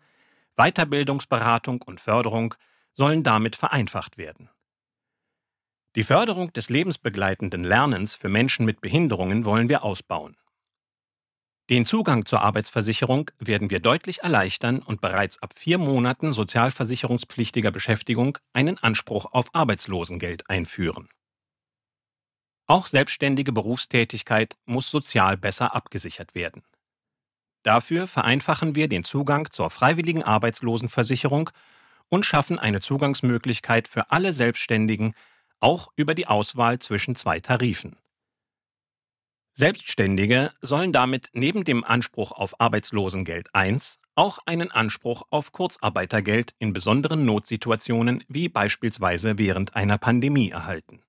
Weiterbildungsberatung und Förderung sollen damit vereinfacht werden. Die Förderung des lebensbegleitenden Lernens für Menschen mit Behinderungen wollen wir ausbauen. Den Zugang zur Arbeitsversicherung werden wir deutlich erleichtern und bereits ab vier Monaten sozialversicherungspflichtiger Beschäftigung einen Anspruch auf Arbeitslosengeld einführen. Auch selbstständige Berufstätigkeit muss sozial besser abgesichert werden. Dafür vereinfachen wir den Zugang zur freiwilligen Arbeitslosenversicherung und schaffen eine Zugangsmöglichkeit für alle Selbstständigen, auch über die Auswahl zwischen zwei Tarifen. Selbstständige sollen damit neben dem Anspruch auf Arbeitslosengeld I auch einen Anspruch auf Kurzarbeitergeld in besonderen Notsituationen wie beispielsweise während einer Pandemie erhalten.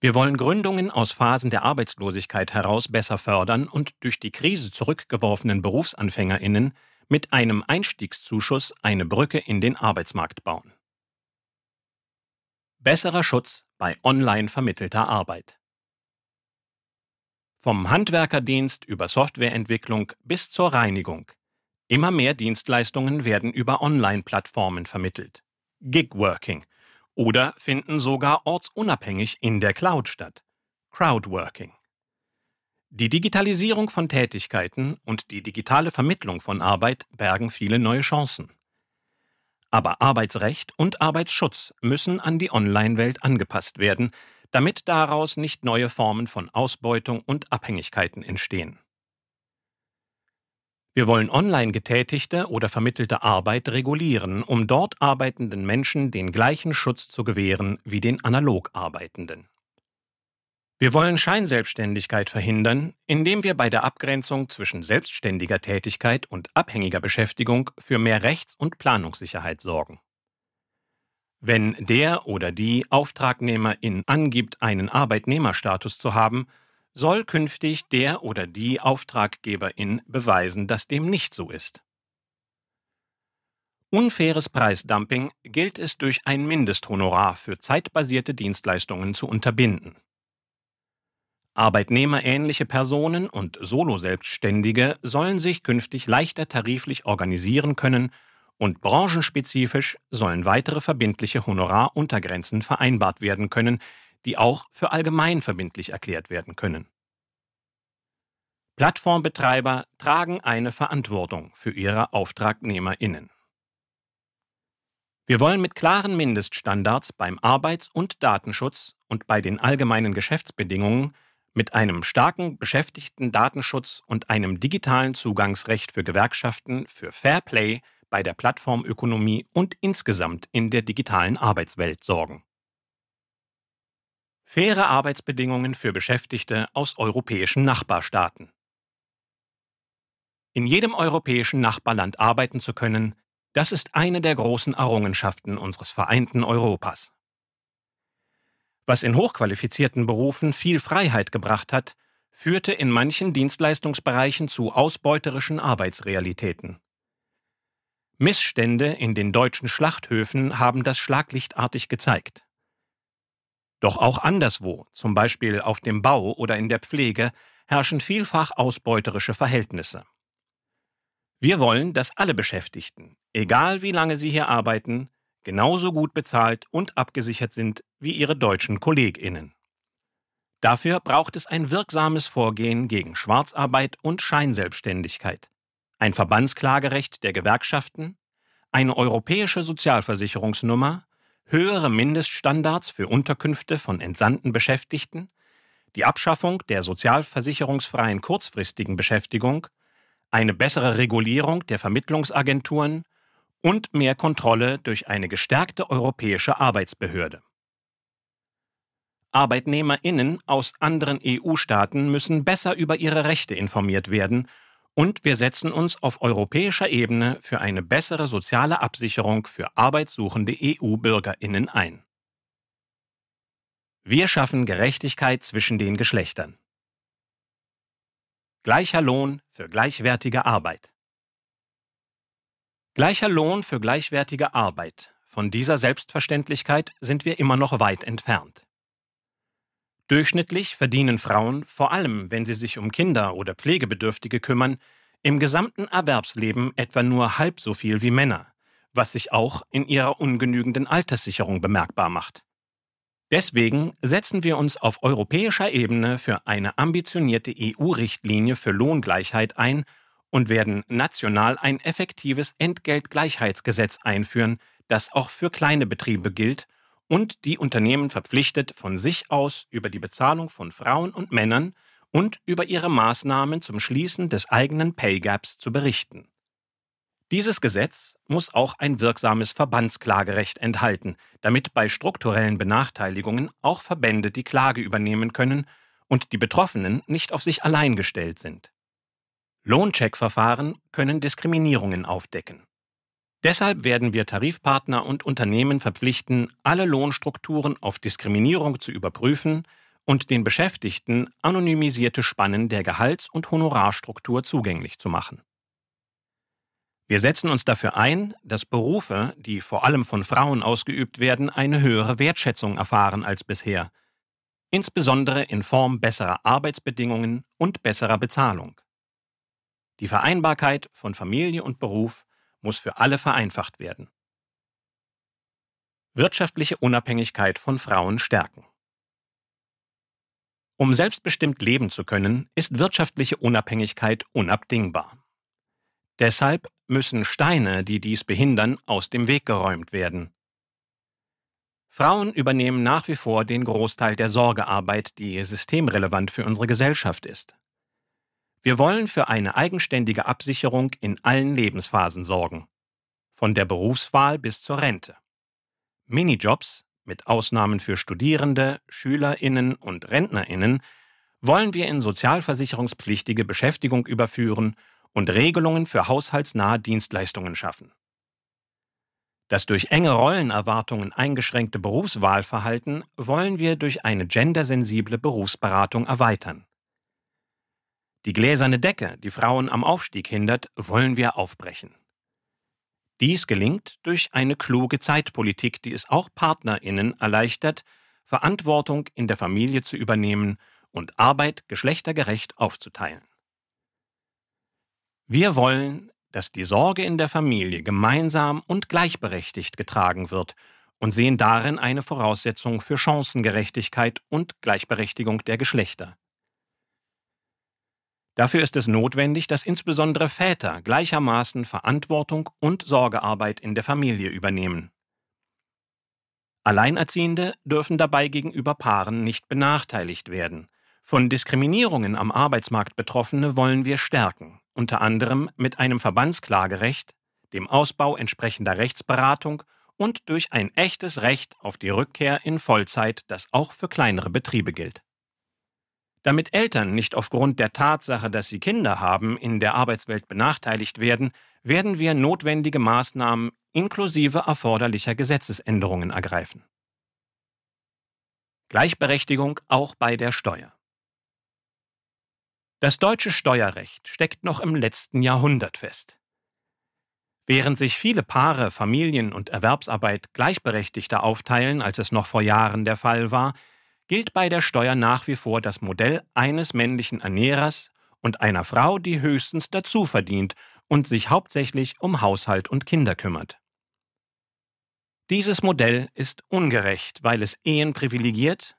Wir wollen Gründungen aus Phasen der Arbeitslosigkeit heraus besser fördern und durch die Krise zurückgeworfenen Berufsanfängerinnen mit einem Einstiegszuschuss eine Brücke in den Arbeitsmarkt bauen. Besserer Schutz bei online vermittelter Arbeit. Vom Handwerkerdienst über Softwareentwicklung bis zur Reinigung. Immer mehr Dienstleistungen werden über Online-Plattformen vermittelt. Gigworking oder finden sogar ortsunabhängig in der Cloud statt. Crowdworking. Die Digitalisierung von Tätigkeiten und die digitale Vermittlung von Arbeit bergen viele neue Chancen. Aber Arbeitsrecht und Arbeitsschutz müssen an die Online-Welt angepasst werden, damit daraus nicht neue Formen von Ausbeutung und Abhängigkeiten entstehen. Wir wollen online getätigte oder vermittelte Arbeit regulieren, um dort arbeitenden Menschen den gleichen Schutz zu gewähren wie den analog Arbeitenden. Wir wollen Scheinselbstständigkeit verhindern, indem wir bei der Abgrenzung zwischen selbstständiger Tätigkeit und abhängiger Beschäftigung für mehr Rechts- und Planungssicherheit sorgen. Wenn der oder die Auftragnehmerin angibt, einen Arbeitnehmerstatus zu haben, soll künftig der oder die Auftraggeberin beweisen, dass dem nicht so ist. Unfaires Preisdumping gilt es durch ein Mindesthonorar für zeitbasierte Dienstleistungen zu unterbinden. Arbeitnehmerähnliche Personen und Soloselbstständige sollen sich künftig leichter tariflich organisieren können und branchenspezifisch sollen weitere verbindliche Honoraruntergrenzen vereinbart werden können, die auch für allgemein verbindlich erklärt werden können. Plattformbetreiber tragen eine Verantwortung für ihre Auftragnehmerinnen. Wir wollen mit klaren Mindeststandards beim Arbeits- und Datenschutz und bei den allgemeinen Geschäftsbedingungen mit einem starken Beschäftigten Datenschutz und einem digitalen Zugangsrecht für Gewerkschaften für Fair Play bei der Plattformökonomie und insgesamt in der digitalen Arbeitswelt sorgen. Faire Arbeitsbedingungen für Beschäftigte aus europäischen Nachbarstaaten. In jedem europäischen Nachbarland arbeiten zu können, das ist eine der großen Errungenschaften unseres vereinten Europas. Was in hochqualifizierten Berufen viel Freiheit gebracht hat, führte in manchen Dienstleistungsbereichen zu ausbeuterischen Arbeitsrealitäten. Missstände in den deutschen Schlachthöfen haben das schlaglichtartig gezeigt. Doch auch anderswo, zum Beispiel auf dem Bau oder in der Pflege, herrschen vielfach ausbeuterische Verhältnisse. Wir wollen, dass alle Beschäftigten, egal wie lange sie hier arbeiten, genauso gut bezahlt und abgesichert sind wie ihre deutschen Kolleginnen. Dafür braucht es ein wirksames Vorgehen gegen Schwarzarbeit und Scheinselbstständigkeit, ein Verbandsklagerecht der Gewerkschaften, eine europäische Sozialversicherungsnummer, höhere Mindeststandards für Unterkünfte von entsandten Beschäftigten, die Abschaffung der sozialversicherungsfreien kurzfristigen Beschäftigung, eine bessere Regulierung der Vermittlungsagenturen und mehr Kontrolle durch eine gestärkte europäische Arbeitsbehörde. Arbeitnehmerinnen aus anderen EU-Staaten müssen besser über ihre Rechte informiert werden und wir setzen uns auf europäischer Ebene für eine bessere soziale Absicherung für arbeitssuchende EU-Bürgerinnen ein. Wir schaffen Gerechtigkeit zwischen den Geschlechtern. Gleicher Lohn für gleichwertige Arbeit. Gleicher Lohn für gleichwertige Arbeit. Von dieser Selbstverständlichkeit sind wir immer noch weit entfernt. Durchschnittlich verdienen Frauen, vor allem wenn sie sich um Kinder oder Pflegebedürftige kümmern, im gesamten Erwerbsleben etwa nur halb so viel wie Männer, was sich auch in ihrer ungenügenden Alterssicherung bemerkbar macht. Deswegen setzen wir uns auf europäischer Ebene für eine ambitionierte EU-Richtlinie für Lohngleichheit ein und werden national ein effektives Entgeltgleichheitsgesetz einführen, das auch für kleine Betriebe gilt und die Unternehmen verpflichtet, von sich aus über die Bezahlung von Frauen und Männern und über ihre Maßnahmen zum Schließen des eigenen Pay Gaps zu berichten. Dieses Gesetz muss auch ein wirksames Verbandsklagerecht enthalten, damit bei strukturellen Benachteiligungen auch Verbände die Klage übernehmen können und die Betroffenen nicht auf sich allein gestellt sind. Lohncheckverfahren können Diskriminierungen aufdecken. Deshalb werden wir Tarifpartner und Unternehmen verpflichten, alle Lohnstrukturen auf Diskriminierung zu überprüfen und den Beschäftigten anonymisierte Spannen der Gehalts- und Honorarstruktur zugänglich zu machen. Wir setzen uns dafür ein, dass Berufe, die vor allem von Frauen ausgeübt werden, eine höhere Wertschätzung erfahren als bisher, insbesondere in Form besserer Arbeitsbedingungen und besserer Bezahlung. Die Vereinbarkeit von Familie und Beruf muss für alle vereinfacht werden. Wirtschaftliche Unabhängigkeit von Frauen stärken. Um selbstbestimmt leben zu können, ist wirtschaftliche Unabhängigkeit unabdingbar. Deshalb müssen Steine, die dies behindern, aus dem Weg geräumt werden. Frauen übernehmen nach wie vor den Großteil der Sorgearbeit, die systemrelevant für unsere Gesellschaft ist. Wir wollen für eine eigenständige Absicherung in allen Lebensphasen sorgen. Von der Berufswahl bis zur Rente. Minijobs, mit Ausnahmen für Studierende, Schülerinnen und Rentnerinnen, wollen wir in sozialversicherungspflichtige Beschäftigung überführen und Regelungen für haushaltsnahe Dienstleistungen schaffen. Das durch enge Rollenerwartungen eingeschränkte Berufswahlverhalten wollen wir durch eine gendersensible Berufsberatung erweitern. Die gläserne Decke, die Frauen am Aufstieg hindert, wollen wir aufbrechen. Dies gelingt durch eine kluge Zeitpolitik, die es auch Partnerinnen erleichtert, Verantwortung in der Familie zu übernehmen und Arbeit geschlechtergerecht aufzuteilen. Wir wollen, dass die Sorge in der Familie gemeinsam und gleichberechtigt getragen wird und sehen darin eine Voraussetzung für Chancengerechtigkeit und Gleichberechtigung der Geschlechter. Dafür ist es notwendig, dass insbesondere Väter gleichermaßen Verantwortung und Sorgearbeit in der Familie übernehmen. Alleinerziehende dürfen dabei gegenüber Paaren nicht benachteiligt werden. Von Diskriminierungen am Arbeitsmarkt Betroffene wollen wir stärken, unter anderem mit einem Verbandsklagerecht, dem Ausbau entsprechender Rechtsberatung und durch ein echtes Recht auf die Rückkehr in Vollzeit, das auch für kleinere Betriebe gilt. Damit Eltern nicht aufgrund der Tatsache, dass sie Kinder haben, in der Arbeitswelt benachteiligt werden, werden wir notwendige Maßnahmen inklusive erforderlicher Gesetzesänderungen ergreifen. Gleichberechtigung auch bei der Steuer. Das deutsche Steuerrecht steckt noch im letzten Jahrhundert fest. Während sich viele Paare Familien- und Erwerbsarbeit gleichberechtigter aufteilen, als es noch vor Jahren der Fall war, gilt bei der Steuer nach wie vor das Modell eines männlichen Ernährers und einer Frau, die höchstens dazu verdient und sich hauptsächlich um Haushalt und Kinder kümmert. Dieses Modell ist ungerecht, weil es Ehen privilegiert,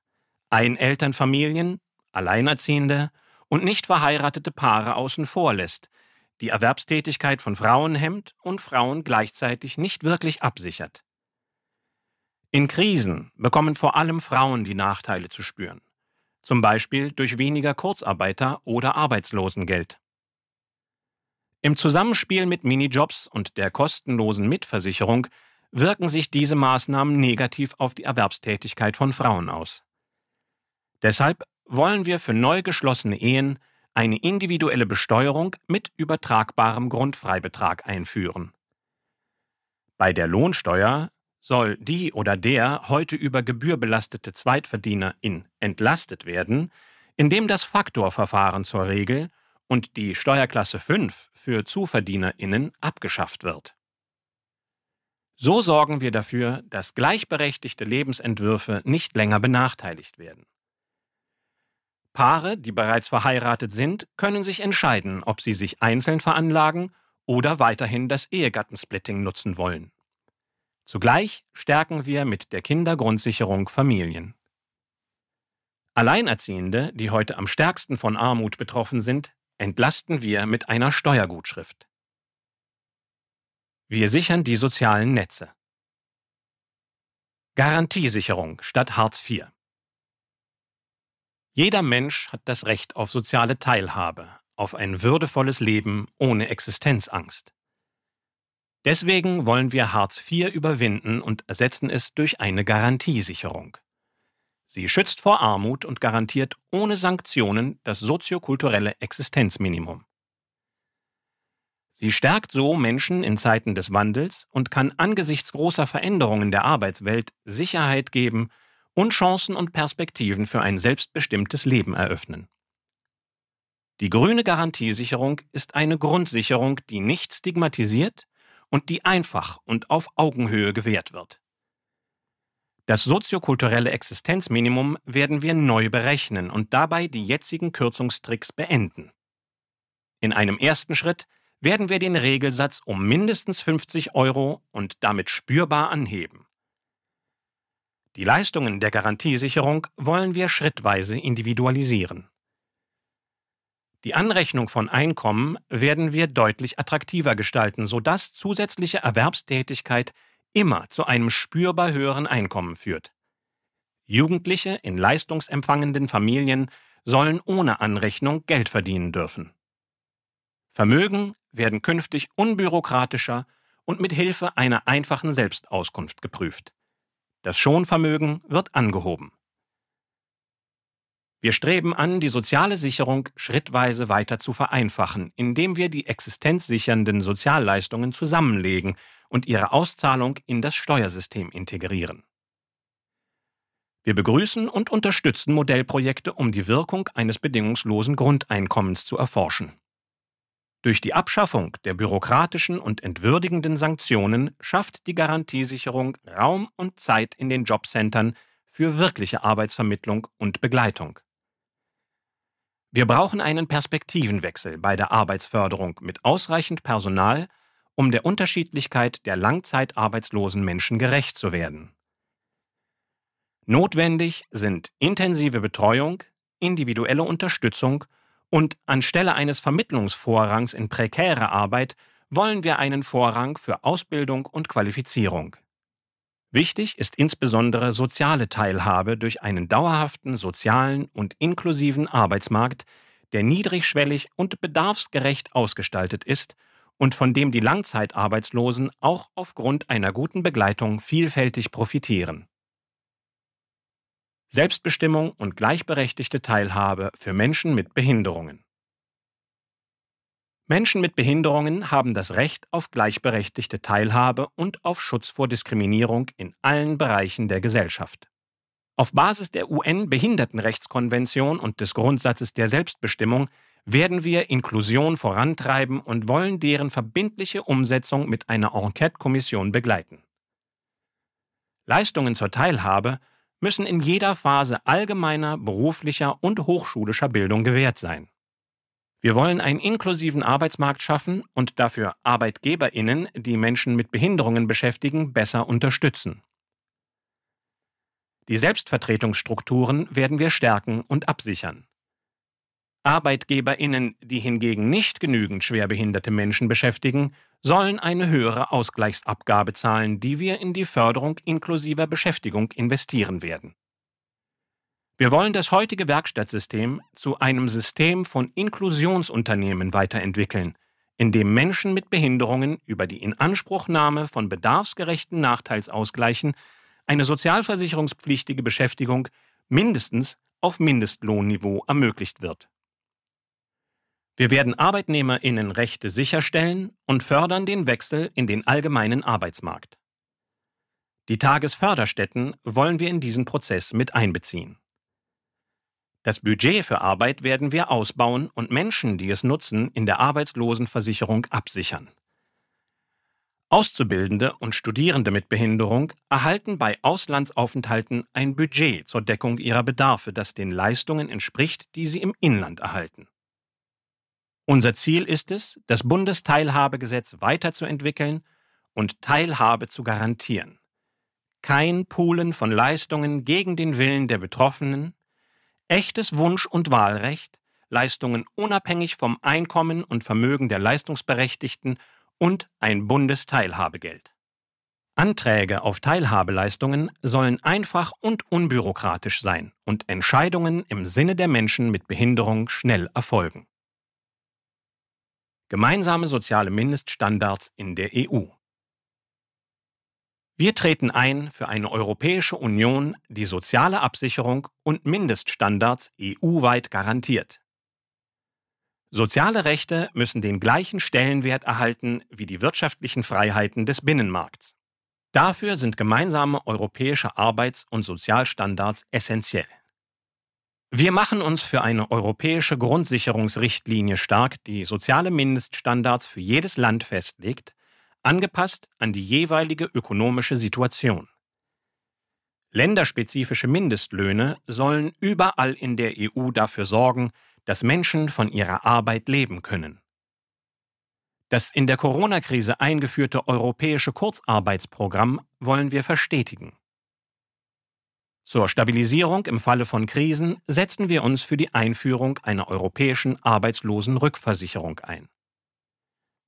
Einelternfamilien, Alleinerziehende und nicht verheiratete Paare außen vor lässt, die Erwerbstätigkeit von Frauen hemmt und Frauen gleichzeitig nicht wirklich absichert. In Krisen bekommen vor allem Frauen die Nachteile zu spüren, zum Beispiel durch weniger Kurzarbeiter oder Arbeitslosengeld. Im Zusammenspiel mit Minijobs und der kostenlosen Mitversicherung wirken sich diese Maßnahmen negativ auf die Erwerbstätigkeit von Frauen aus. Deshalb wollen wir für neu geschlossene Ehen eine individuelle Besteuerung mit übertragbarem Grundfreibetrag einführen. Bei der Lohnsteuer soll die oder der heute über Gebühr belastete Zweitverdienerin entlastet werden, indem das Faktorverfahren zur Regel und die Steuerklasse 5 für Zuverdienerinnen abgeschafft wird. So sorgen wir dafür, dass gleichberechtigte Lebensentwürfe nicht länger benachteiligt werden. Paare, die bereits verheiratet sind, können sich entscheiden, ob sie sich einzeln veranlagen oder weiterhin das Ehegattensplitting nutzen wollen. Zugleich stärken wir mit der Kindergrundsicherung Familien. Alleinerziehende, die heute am stärksten von Armut betroffen sind, entlasten wir mit einer Steuergutschrift. Wir sichern die sozialen Netze. Garantiesicherung statt Hartz IV. Jeder Mensch hat das Recht auf soziale Teilhabe, auf ein würdevolles Leben ohne Existenzangst. Deswegen wollen wir Hartz IV überwinden und ersetzen es durch eine Garantiesicherung. Sie schützt vor Armut und garantiert ohne Sanktionen das soziokulturelle Existenzminimum. Sie stärkt so Menschen in Zeiten des Wandels und kann angesichts großer Veränderungen der Arbeitswelt Sicherheit geben und Chancen und Perspektiven für ein selbstbestimmtes Leben eröffnen. Die grüne Garantiesicherung ist eine Grundsicherung, die nicht stigmatisiert und die einfach und auf Augenhöhe gewährt wird. Das soziokulturelle Existenzminimum werden wir neu berechnen und dabei die jetzigen Kürzungstricks beenden. In einem ersten Schritt werden wir den Regelsatz um mindestens 50 Euro und damit spürbar anheben. Die Leistungen der Garantiesicherung wollen wir schrittweise individualisieren. Die Anrechnung von Einkommen werden wir deutlich attraktiver gestalten, sodass zusätzliche Erwerbstätigkeit immer zu einem spürbar höheren Einkommen führt. Jugendliche in leistungsempfangenden Familien sollen ohne Anrechnung Geld verdienen dürfen. Vermögen werden künftig unbürokratischer und mit Hilfe einer einfachen Selbstauskunft geprüft. Das Schonvermögen wird angehoben. Wir streben an, die soziale Sicherung schrittweise weiter zu vereinfachen, indem wir die existenzsichernden Sozialleistungen zusammenlegen und ihre Auszahlung in das Steuersystem integrieren. Wir begrüßen und unterstützen Modellprojekte, um die Wirkung eines bedingungslosen Grundeinkommens zu erforschen. Durch die Abschaffung der bürokratischen und entwürdigenden Sanktionen schafft die Garantiesicherung Raum und Zeit in den Jobcentern für wirkliche Arbeitsvermittlung und Begleitung. Wir brauchen einen Perspektivenwechsel bei der Arbeitsförderung mit ausreichend Personal, um der Unterschiedlichkeit der langzeitarbeitslosen Menschen gerecht zu werden. Notwendig sind intensive Betreuung, individuelle Unterstützung und anstelle eines Vermittlungsvorrangs in prekäre Arbeit wollen wir einen Vorrang für Ausbildung und Qualifizierung. Wichtig ist insbesondere soziale Teilhabe durch einen dauerhaften sozialen und inklusiven Arbeitsmarkt, der niedrigschwellig und bedarfsgerecht ausgestaltet ist und von dem die Langzeitarbeitslosen auch aufgrund einer guten Begleitung vielfältig profitieren. Selbstbestimmung und gleichberechtigte Teilhabe für Menschen mit Behinderungen. Menschen mit Behinderungen haben das Recht auf gleichberechtigte Teilhabe und auf Schutz vor Diskriminierung in allen Bereichen der Gesellschaft. Auf Basis der UN-Behindertenrechtskonvention und des Grundsatzes der Selbstbestimmung werden wir Inklusion vorantreiben und wollen deren verbindliche Umsetzung mit einer Enquete-Kommission begleiten. Leistungen zur Teilhabe müssen in jeder Phase allgemeiner, beruflicher und hochschulischer Bildung gewährt sein. Wir wollen einen inklusiven Arbeitsmarkt schaffen und dafür Arbeitgeberinnen, die Menschen mit Behinderungen beschäftigen, besser unterstützen. Die Selbstvertretungsstrukturen werden wir stärken und absichern. Arbeitgeberinnen, die hingegen nicht genügend schwerbehinderte Menschen beschäftigen, sollen eine höhere Ausgleichsabgabe zahlen, die wir in die Förderung inklusiver Beschäftigung investieren werden. Wir wollen das heutige Werkstattsystem zu einem System von Inklusionsunternehmen weiterentwickeln, in dem Menschen mit Behinderungen über die Inanspruchnahme von bedarfsgerechten Nachteilsausgleichen eine sozialversicherungspflichtige Beschäftigung mindestens auf Mindestlohnniveau ermöglicht wird. Wir werden Arbeitnehmerinnen Rechte sicherstellen und fördern den Wechsel in den allgemeinen Arbeitsmarkt. Die Tagesförderstätten wollen wir in diesen Prozess mit einbeziehen. Das Budget für Arbeit werden wir ausbauen und Menschen, die es nutzen, in der Arbeitslosenversicherung absichern. Auszubildende und Studierende mit Behinderung erhalten bei Auslandsaufenthalten ein Budget zur Deckung ihrer Bedarfe, das den Leistungen entspricht, die sie im Inland erhalten. Unser Ziel ist es, das Bundesteilhabegesetz weiterzuentwickeln und Teilhabe zu garantieren. Kein Poolen von Leistungen gegen den Willen der Betroffenen, echtes Wunsch- und Wahlrecht, Leistungen unabhängig vom Einkommen und Vermögen der Leistungsberechtigten und ein Bundesteilhabegeld. Anträge auf Teilhabeleistungen sollen einfach und unbürokratisch sein und Entscheidungen im Sinne der Menschen mit Behinderung schnell erfolgen. Gemeinsame soziale Mindeststandards in der EU. Wir treten ein für eine Europäische Union, die soziale Absicherung und Mindeststandards EU-weit garantiert. Soziale Rechte müssen den gleichen Stellenwert erhalten wie die wirtschaftlichen Freiheiten des Binnenmarkts. Dafür sind gemeinsame europäische Arbeits- und Sozialstandards essentiell. Wir machen uns für eine europäische Grundsicherungsrichtlinie stark, die soziale Mindeststandards für jedes Land festlegt, angepasst an die jeweilige ökonomische Situation. Länderspezifische Mindestlöhne sollen überall in der EU dafür sorgen, dass Menschen von ihrer Arbeit leben können. Das in der Corona-Krise eingeführte europäische Kurzarbeitsprogramm wollen wir verstetigen. Zur Stabilisierung im Falle von Krisen setzen wir uns für die Einführung einer europäischen Arbeitslosenrückversicherung ein.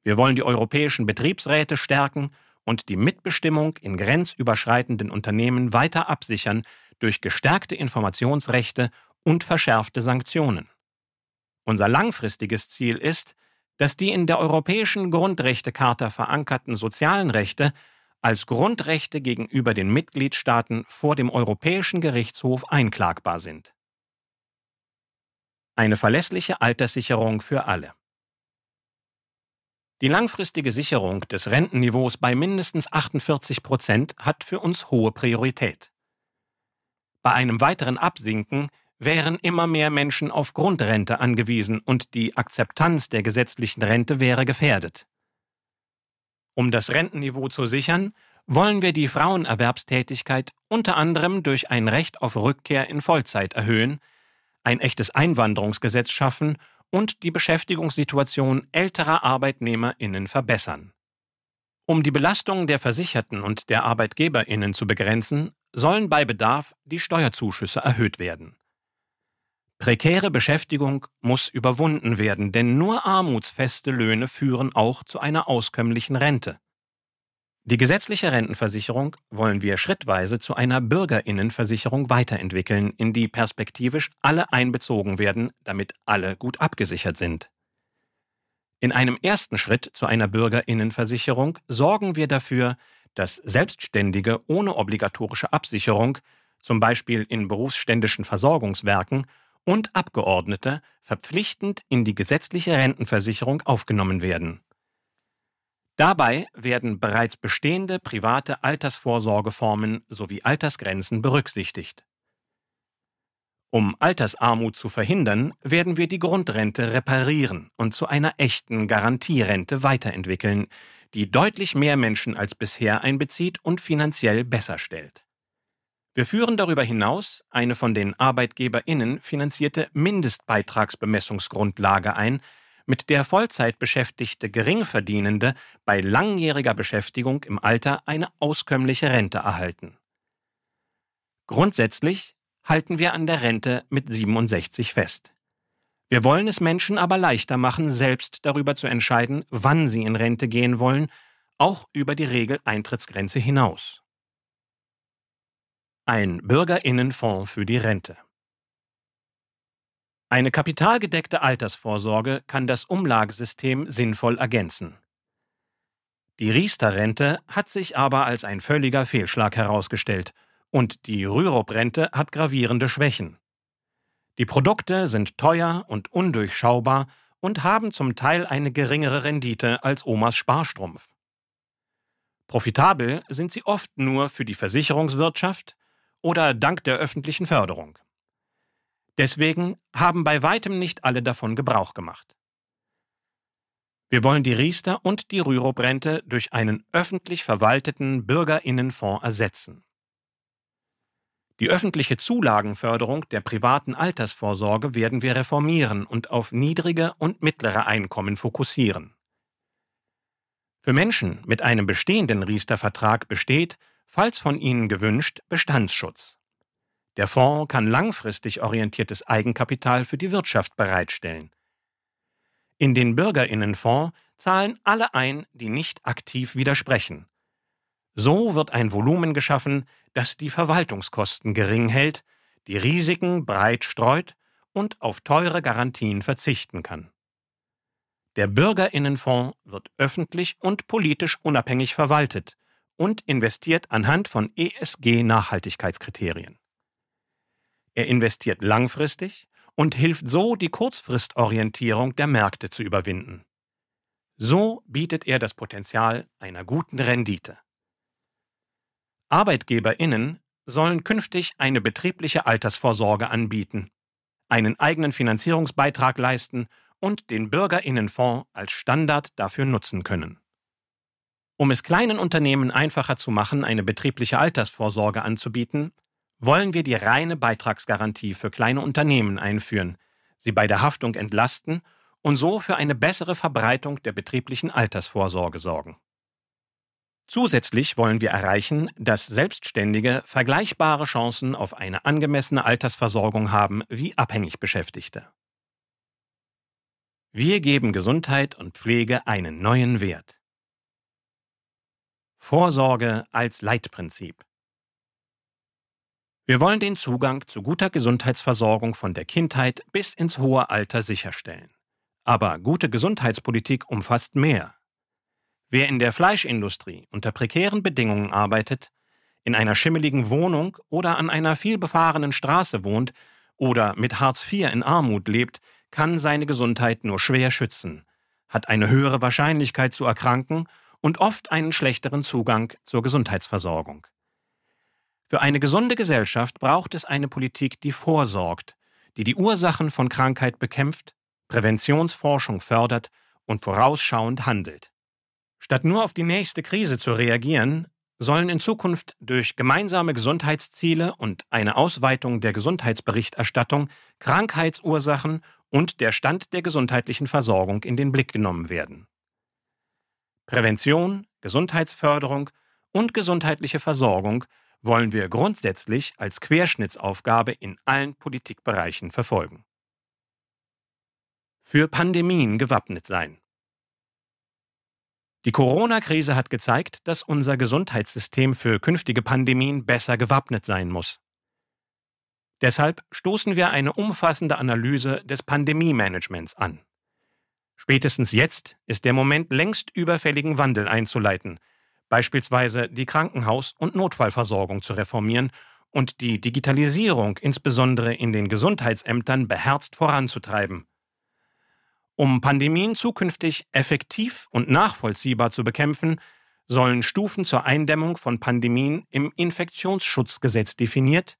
Wir wollen die europäischen Betriebsräte stärken und die Mitbestimmung in grenzüberschreitenden Unternehmen weiter absichern durch gestärkte Informationsrechte und verschärfte Sanktionen. Unser langfristiges Ziel ist, dass die in der Europäischen Grundrechtecharta verankerten sozialen Rechte als Grundrechte gegenüber den Mitgliedstaaten vor dem Europäischen Gerichtshof einklagbar sind. Eine verlässliche Alterssicherung für alle. Die langfristige Sicherung des Rentenniveaus bei mindestens 48 Prozent hat für uns hohe Priorität. Bei einem weiteren Absinken wären immer mehr Menschen auf Grundrente angewiesen und die Akzeptanz der gesetzlichen Rente wäre gefährdet. Um das Rentenniveau zu sichern, wollen wir die Frauenerwerbstätigkeit unter anderem durch ein Recht auf Rückkehr in Vollzeit erhöhen, ein echtes Einwanderungsgesetz schaffen und die Beschäftigungssituation älterer Arbeitnehmerinnen verbessern. Um die Belastung der Versicherten und der Arbeitgeberinnen zu begrenzen, sollen bei Bedarf die Steuerzuschüsse erhöht werden. Prekäre Beschäftigung muss überwunden werden, denn nur armutsfeste Löhne führen auch zu einer auskömmlichen Rente. Die gesetzliche Rentenversicherung wollen wir schrittweise zu einer Bürgerinnenversicherung weiterentwickeln, in die perspektivisch alle einbezogen werden, damit alle gut abgesichert sind. In einem ersten Schritt zu einer Bürgerinnenversicherung sorgen wir dafür, dass Selbstständige ohne obligatorische Absicherung, zum Beispiel in berufsständischen Versorgungswerken, und Abgeordnete verpflichtend in die gesetzliche Rentenversicherung aufgenommen werden. Dabei werden bereits bestehende private Altersvorsorgeformen sowie Altersgrenzen berücksichtigt. Um Altersarmut zu verhindern, werden wir die Grundrente reparieren und zu einer echten Garantierente weiterentwickeln, die deutlich mehr Menschen als bisher einbezieht und finanziell besser stellt. Wir führen darüber hinaus eine von den Arbeitgeberinnen finanzierte Mindestbeitragsbemessungsgrundlage ein, mit der Vollzeitbeschäftigte Geringverdienende bei langjähriger Beschäftigung im Alter eine auskömmliche Rente erhalten. Grundsätzlich halten wir an der Rente mit 67 fest. Wir wollen es Menschen aber leichter machen, selbst darüber zu entscheiden, wann sie in Rente gehen wollen, auch über die Regeleintrittsgrenze hinaus. Ein Bürgerinnenfonds für die Rente. Eine kapitalgedeckte Altersvorsorge kann das Umlagesystem sinnvoll ergänzen. Die Riester-Rente hat sich aber als ein völliger Fehlschlag herausgestellt und die Rürup-Rente hat gravierende Schwächen. Die Produkte sind teuer und undurchschaubar und haben zum Teil eine geringere Rendite als Omas Sparstrumpf. Profitabel sind sie oft nur für die Versicherungswirtschaft oder dank der öffentlichen Förderung. Deswegen haben bei weitem nicht alle davon Gebrauch gemacht. Wir wollen die Riester und die Rürup-Rente durch einen öffentlich verwalteten Bürgerinnenfonds ersetzen. Die öffentliche Zulagenförderung der privaten Altersvorsorge werden wir reformieren und auf niedrige und mittlere Einkommen fokussieren. Für Menschen mit einem bestehenden Riester-Vertrag besteht, falls von ihnen gewünscht, Bestandsschutz. Der Fonds kann langfristig orientiertes Eigenkapital für die Wirtschaft bereitstellen. In den Bürgerinnenfonds zahlen alle ein, die nicht aktiv widersprechen. So wird ein Volumen geschaffen, das die Verwaltungskosten gering hält, die Risiken breit streut und auf teure Garantien verzichten kann. Der Bürgerinnenfonds wird öffentlich und politisch unabhängig verwaltet und investiert anhand von ESG-Nachhaltigkeitskriterien. Er investiert langfristig und hilft so, die Kurzfristorientierung der Märkte zu überwinden. So bietet er das Potenzial einer guten Rendite. Arbeitgeberinnen sollen künftig eine betriebliche Altersvorsorge anbieten, einen eigenen Finanzierungsbeitrag leisten und den Bürgerinnenfonds als Standard dafür nutzen können. Um es kleinen Unternehmen einfacher zu machen, eine betriebliche Altersvorsorge anzubieten, wollen wir die reine Beitragsgarantie für kleine Unternehmen einführen, sie bei der Haftung entlasten und so für eine bessere Verbreitung der betrieblichen Altersvorsorge sorgen. Zusätzlich wollen wir erreichen, dass Selbstständige vergleichbare Chancen auf eine angemessene Altersversorgung haben wie abhängig Beschäftigte. Wir geben Gesundheit und Pflege einen neuen Wert. Vorsorge als Leitprinzip. Wir wollen den Zugang zu guter Gesundheitsversorgung von der Kindheit bis ins hohe Alter sicherstellen. Aber gute Gesundheitspolitik umfasst mehr. Wer in der Fleischindustrie unter prekären Bedingungen arbeitet, in einer schimmeligen Wohnung oder an einer vielbefahrenen Straße wohnt oder mit Hartz IV in Armut lebt, kann seine Gesundheit nur schwer schützen, hat eine höhere Wahrscheinlichkeit zu erkranken und oft einen schlechteren Zugang zur Gesundheitsversorgung. Für eine gesunde Gesellschaft braucht es eine Politik, die vorsorgt, die die Ursachen von Krankheit bekämpft, Präventionsforschung fördert und vorausschauend handelt. Statt nur auf die nächste Krise zu reagieren, sollen in Zukunft durch gemeinsame Gesundheitsziele und eine Ausweitung der Gesundheitsberichterstattung Krankheitsursachen und der Stand der gesundheitlichen Versorgung in den Blick genommen werden. Prävention, Gesundheitsförderung und gesundheitliche Versorgung wollen wir grundsätzlich als Querschnittsaufgabe in allen Politikbereichen verfolgen. Für Pandemien gewappnet sein. Die Corona-Krise hat gezeigt, dass unser Gesundheitssystem für künftige Pandemien besser gewappnet sein muss. Deshalb stoßen wir eine umfassende Analyse des Pandemie-Managements an. Spätestens jetzt ist der Moment längst überfälligen Wandel einzuleiten, beispielsweise die Krankenhaus- und Notfallversorgung zu reformieren und die Digitalisierung insbesondere in den Gesundheitsämtern beherzt voranzutreiben. Um Pandemien zukünftig effektiv und nachvollziehbar zu bekämpfen, sollen Stufen zur Eindämmung von Pandemien im Infektionsschutzgesetz definiert,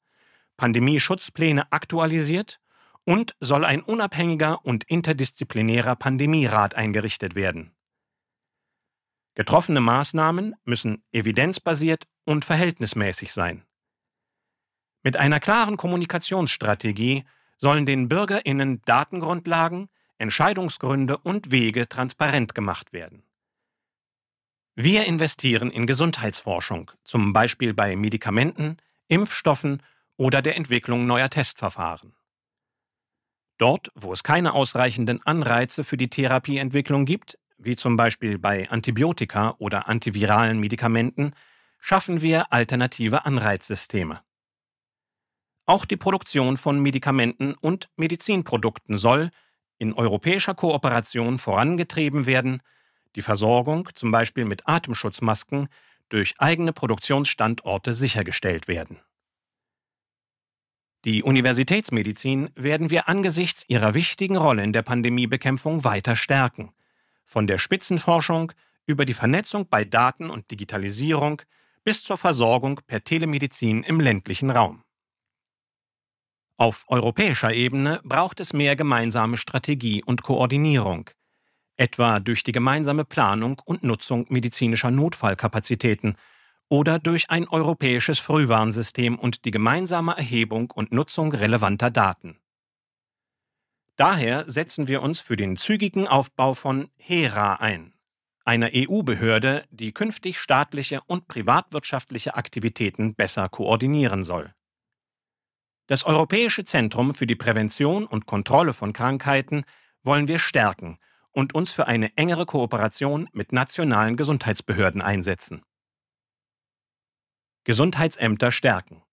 Pandemieschutzpläne aktualisiert und soll ein unabhängiger und interdisziplinärer Pandemierat eingerichtet werden. Getroffene Maßnahmen müssen evidenzbasiert und verhältnismäßig sein. Mit einer klaren Kommunikationsstrategie sollen den Bürgerinnen Datengrundlagen, Entscheidungsgründe und Wege transparent gemacht werden. Wir investieren in Gesundheitsforschung, zum Beispiel bei Medikamenten, Impfstoffen oder der Entwicklung neuer Testverfahren. Dort, wo es keine ausreichenden Anreize für die Therapieentwicklung gibt, wie zum Beispiel bei Antibiotika oder antiviralen Medikamenten, schaffen wir alternative Anreizsysteme. Auch die Produktion von Medikamenten und Medizinprodukten soll in europäischer Kooperation vorangetrieben werden, die Versorgung, zum Beispiel mit Atemschutzmasken, durch eigene Produktionsstandorte sichergestellt werden. Die Universitätsmedizin werden wir angesichts ihrer wichtigen Rolle in der Pandemiebekämpfung weiter stärken, von der Spitzenforschung über die Vernetzung bei Daten und Digitalisierung bis zur Versorgung per Telemedizin im ländlichen Raum. Auf europäischer Ebene braucht es mehr gemeinsame Strategie und Koordinierung, etwa durch die gemeinsame Planung und Nutzung medizinischer Notfallkapazitäten oder durch ein europäisches Frühwarnsystem und die gemeinsame Erhebung und Nutzung relevanter Daten. Daher setzen wir uns für den zügigen Aufbau von HERA ein, einer EU-Behörde, die künftig staatliche und privatwirtschaftliche Aktivitäten besser koordinieren soll. Das Europäische Zentrum für die Prävention und Kontrolle von Krankheiten wollen wir stärken und uns für eine engere Kooperation mit nationalen Gesundheitsbehörden einsetzen. Gesundheitsämter stärken.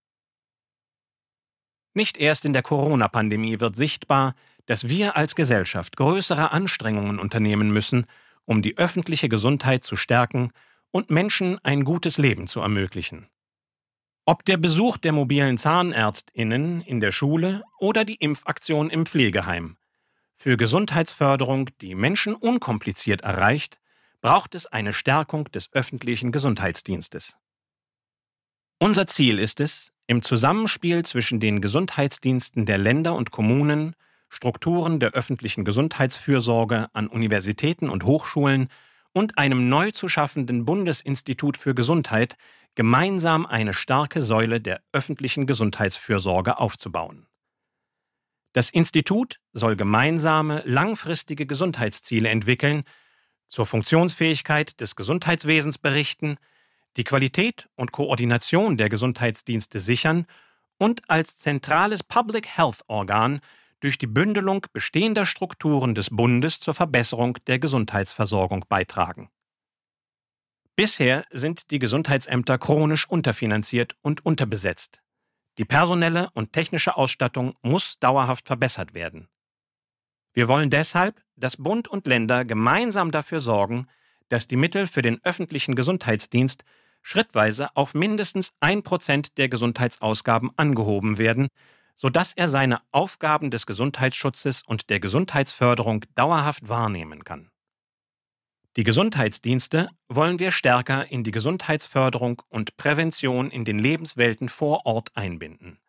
Nicht erst in der Corona-Pandemie wird sichtbar, dass wir als Gesellschaft größere Anstrengungen unternehmen müssen, um die öffentliche Gesundheit zu stärken und Menschen ein gutes Leben zu ermöglichen. Ob der Besuch der mobilen Zahnärztinnen in der Schule oder die Impfaktion im Pflegeheim. Für Gesundheitsförderung, die Menschen unkompliziert erreicht, braucht es eine Stärkung des öffentlichen Gesundheitsdienstes. Unser Ziel ist es, im Zusammenspiel zwischen den Gesundheitsdiensten der Länder und Kommunen, Strukturen der öffentlichen Gesundheitsfürsorge an Universitäten und Hochschulen und einem neu zu schaffenden Bundesinstitut für Gesundheit gemeinsam eine starke Säule der öffentlichen Gesundheitsfürsorge aufzubauen. Das Institut soll gemeinsame, langfristige Gesundheitsziele entwickeln, zur Funktionsfähigkeit des Gesundheitswesens berichten, die Qualität und Koordination der Gesundheitsdienste sichern und als zentrales Public Health Organ durch die Bündelung bestehender Strukturen des Bundes zur Verbesserung der Gesundheitsversorgung beitragen. Bisher sind die Gesundheitsämter chronisch unterfinanziert und unterbesetzt. Die personelle und technische Ausstattung muss dauerhaft verbessert werden. Wir wollen deshalb, dass Bund und Länder gemeinsam dafür sorgen, dass die Mittel für den öffentlichen Gesundheitsdienst schrittweise auf mindestens ein Prozent der Gesundheitsausgaben angehoben werden, sodass er seine Aufgaben des Gesundheitsschutzes und der Gesundheitsförderung dauerhaft wahrnehmen kann. Die Gesundheitsdienste wollen wir stärker in die Gesundheitsförderung und Prävention in den Lebenswelten vor Ort einbinden.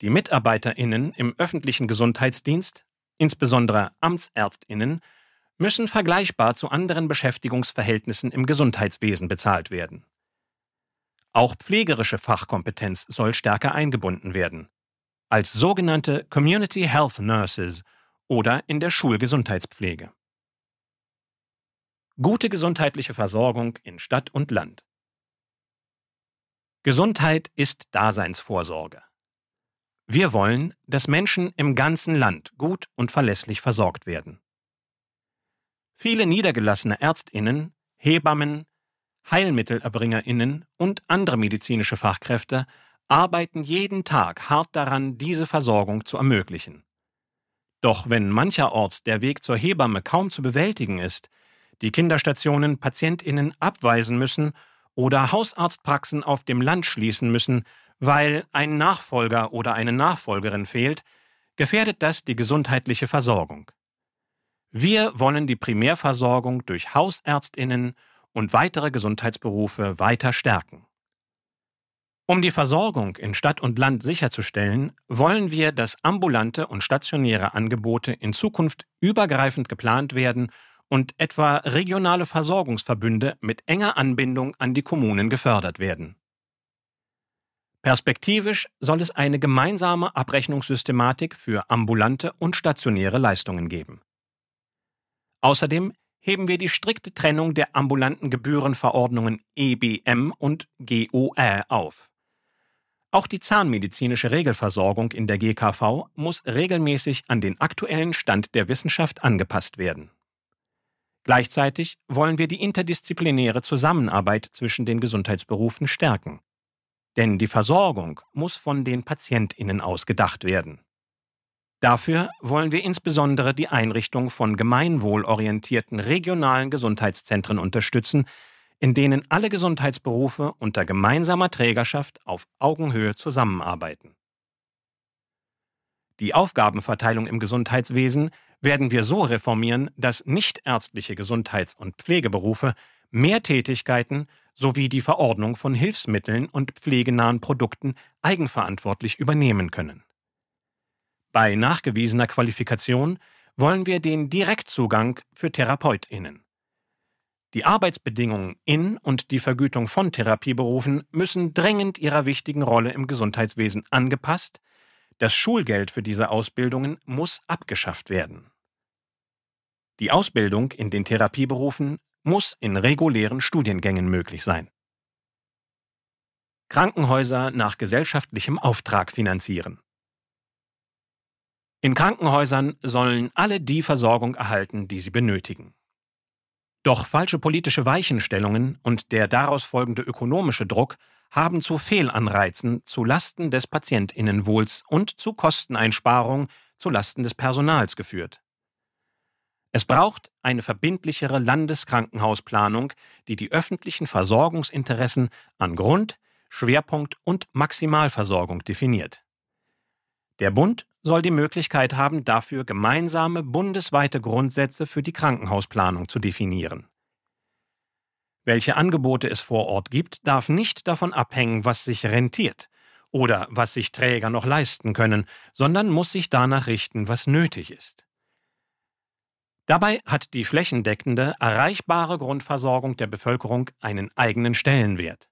Die Mitarbeiterinnen im öffentlichen Gesundheitsdienst, insbesondere Amtsärztinnen, müssen vergleichbar zu anderen Beschäftigungsverhältnissen im Gesundheitswesen bezahlt werden. Auch pflegerische Fachkompetenz soll stärker eingebunden werden, als sogenannte Community Health Nurses oder in der Schulgesundheitspflege. Gute gesundheitliche Versorgung in Stadt und Land. Gesundheit ist Daseinsvorsorge. Wir wollen, dass Menschen im ganzen Land gut und verlässlich versorgt werden. Viele niedergelassene Ärztinnen, Hebammen, Heilmittelerbringerinnen und andere medizinische Fachkräfte arbeiten jeden Tag hart daran, diese Versorgung zu ermöglichen. Doch wenn mancherorts der Weg zur Hebamme kaum zu bewältigen ist, die Kinderstationen Patientinnen abweisen müssen oder Hausarztpraxen auf dem Land schließen müssen, weil ein Nachfolger oder eine Nachfolgerin fehlt, gefährdet das die gesundheitliche Versorgung. Wir wollen die Primärversorgung durch Hausärztinnen und weitere Gesundheitsberufe weiter stärken. Um die Versorgung in Stadt und Land sicherzustellen, wollen wir, dass ambulante und stationäre Angebote in Zukunft übergreifend geplant werden und etwa regionale Versorgungsverbünde mit enger Anbindung an die Kommunen gefördert werden. Perspektivisch soll es eine gemeinsame Abrechnungssystematik für ambulante und stationäre Leistungen geben. Außerdem heben wir die strikte Trennung der ambulanten Gebührenverordnungen EBM und GOR auf. Auch die zahnmedizinische Regelversorgung in der GKV muss regelmäßig an den aktuellen Stand der Wissenschaft angepasst werden. Gleichzeitig wollen wir die interdisziplinäre Zusammenarbeit zwischen den Gesundheitsberufen stärken. Denn die Versorgung muss von den Patientinnen ausgedacht werden. Dafür wollen wir insbesondere die Einrichtung von gemeinwohlorientierten regionalen Gesundheitszentren unterstützen, in denen alle Gesundheitsberufe unter gemeinsamer Trägerschaft auf Augenhöhe zusammenarbeiten. Die Aufgabenverteilung im Gesundheitswesen werden wir so reformieren, dass nichtärztliche Gesundheits- und Pflegeberufe mehr Tätigkeiten sowie die Verordnung von Hilfsmitteln und pflegenahen Produkten eigenverantwortlich übernehmen können. Bei nachgewiesener Qualifikation wollen wir den Direktzugang für Therapeutinnen. Die Arbeitsbedingungen in und die Vergütung von Therapieberufen müssen dringend ihrer wichtigen Rolle im Gesundheitswesen angepasst, das Schulgeld für diese Ausbildungen muss abgeschafft werden. Die Ausbildung in den Therapieberufen muss in regulären Studiengängen möglich sein. Krankenhäuser nach gesellschaftlichem Auftrag finanzieren. In Krankenhäusern sollen alle die Versorgung erhalten, die sie benötigen. Doch falsche politische Weichenstellungen und der daraus folgende ökonomische Druck haben zu Fehlanreizen zu Lasten des Patientinnenwohls und zu Kosteneinsparungen zu Lasten des Personals geführt. Es braucht eine verbindlichere Landeskrankenhausplanung, die die öffentlichen Versorgungsinteressen an Grund-, Schwerpunkt- und Maximalversorgung definiert. Der Bund soll die Möglichkeit haben, dafür gemeinsame bundesweite Grundsätze für die Krankenhausplanung zu definieren. Welche Angebote es vor Ort gibt, darf nicht davon abhängen, was sich rentiert oder was sich Träger noch leisten können, sondern muss sich danach richten, was nötig ist. Dabei hat die flächendeckende, erreichbare Grundversorgung der Bevölkerung einen eigenen Stellenwert.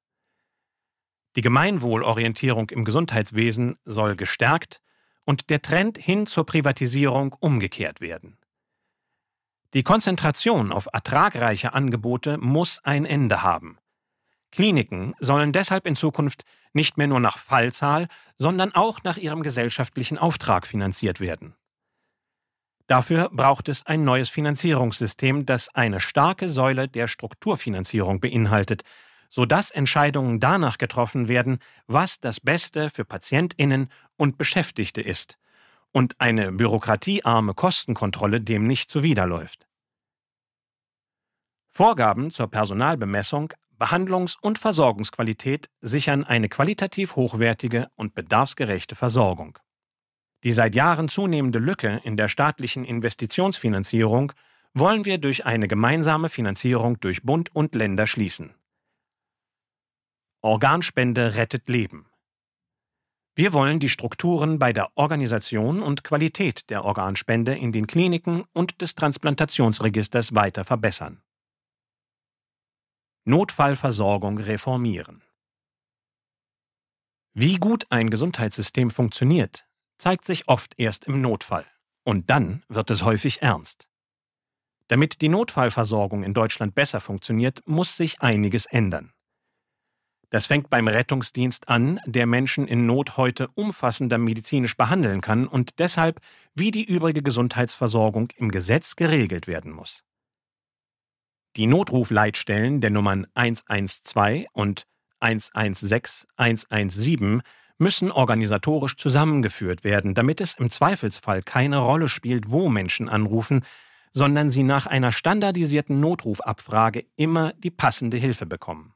Die Gemeinwohlorientierung im Gesundheitswesen soll gestärkt und der Trend hin zur Privatisierung umgekehrt werden. Die Konzentration auf ertragreiche Angebote muss ein Ende haben. Kliniken sollen deshalb in Zukunft nicht mehr nur nach Fallzahl, sondern auch nach ihrem gesellschaftlichen Auftrag finanziert werden. Dafür braucht es ein neues Finanzierungssystem, das eine starke Säule der Strukturfinanzierung beinhaltet, sodass Entscheidungen danach getroffen werden, was das Beste für Patientinnen und Beschäftigte ist und eine bürokratiearme Kostenkontrolle dem nicht zuwiderläuft. Vorgaben zur Personalbemessung, Behandlungs- und Versorgungsqualität sichern eine qualitativ hochwertige und bedarfsgerechte Versorgung. Die seit Jahren zunehmende Lücke in der staatlichen Investitionsfinanzierung wollen wir durch eine gemeinsame Finanzierung durch Bund und Länder schließen. Organspende rettet Leben. Wir wollen die Strukturen bei der Organisation und Qualität der Organspende in den Kliniken und des Transplantationsregisters weiter verbessern. Notfallversorgung reformieren. Wie gut ein Gesundheitssystem funktioniert, zeigt sich oft erst im Notfall. Und dann wird es häufig ernst. Damit die Notfallversorgung in Deutschland besser funktioniert, muss sich einiges ändern. Das fängt beim Rettungsdienst an, der Menschen in Not heute umfassender medizinisch behandeln kann und deshalb wie die übrige Gesundheitsversorgung im Gesetz geregelt werden muss. Die Notrufleitstellen der Nummern 112 und 116, 117 müssen organisatorisch zusammengeführt werden, damit es im Zweifelsfall keine Rolle spielt, wo Menschen anrufen, sondern sie nach einer standardisierten Notrufabfrage immer die passende Hilfe bekommen.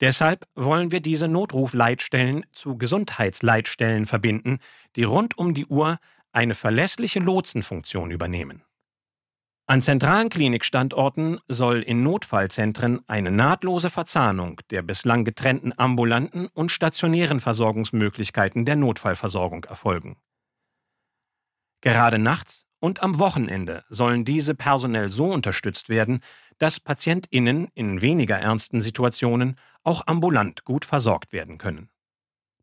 Deshalb wollen wir diese Notrufleitstellen zu Gesundheitsleitstellen verbinden, die rund um die Uhr eine verlässliche Lotsenfunktion übernehmen. An zentralen Klinikstandorten soll in Notfallzentren eine nahtlose Verzahnung der bislang getrennten ambulanten und stationären Versorgungsmöglichkeiten der Notfallversorgung erfolgen. Gerade nachts und am Wochenende sollen diese personell so unterstützt werden, dass Patientinnen in weniger ernsten Situationen auch ambulant gut versorgt werden können.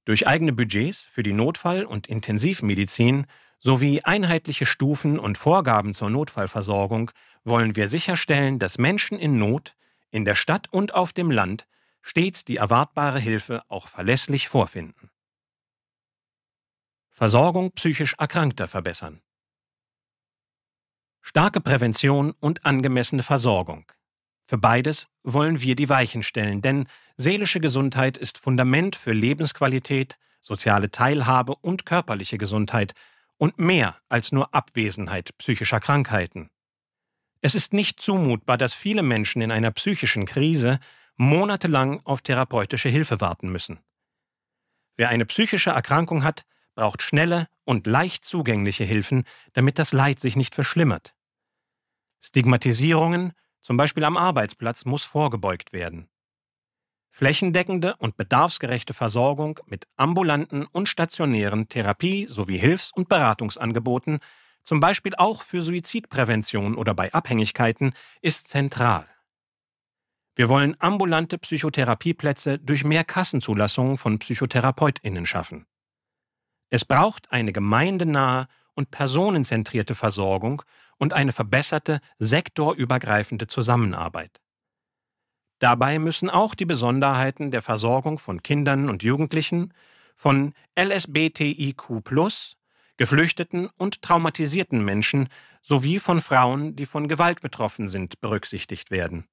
Durch eigene Budgets für die Notfall- und Intensivmedizin sowie einheitliche Stufen und Vorgaben zur Notfallversorgung wollen wir sicherstellen, dass Menschen in Not in der Stadt und auf dem Land stets die erwartbare Hilfe auch verlässlich vorfinden. Versorgung psychisch Erkrankter verbessern. Starke Prävention und angemessene Versorgung. Für beides wollen wir die Weichen stellen, denn seelische Gesundheit ist Fundament für Lebensqualität, soziale Teilhabe und körperliche Gesundheit und mehr als nur Abwesenheit psychischer Krankheiten. Es ist nicht zumutbar, dass viele Menschen in einer psychischen Krise monatelang auf therapeutische Hilfe warten müssen. Wer eine psychische Erkrankung hat, braucht schnelle und leicht zugängliche Hilfen, damit das Leid sich nicht verschlimmert. Stigmatisierungen, zum Beispiel am Arbeitsplatz, muss vorgebeugt werden. Flächendeckende und bedarfsgerechte Versorgung mit ambulanten und stationären Therapie- sowie Hilfs- und Beratungsangeboten, zum Beispiel auch für Suizidprävention oder bei Abhängigkeiten, ist zentral. Wir wollen ambulante Psychotherapieplätze durch mehr Kassenzulassungen von PsychotherapeutInnen schaffen. Es braucht eine gemeindenahe und personenzentrierte Versorgung und eine verbesserte sektorübergreifende Zusammenarbeit. Dabei müssen auch die Besonderheiten der Versorgung von Kindern und Jugendlichen, von LSBTIQ, Geflüchteten und traumatisierten Menschen sowie von Frauen, die von Gewalt betroffen sind, berücksichtigt werden.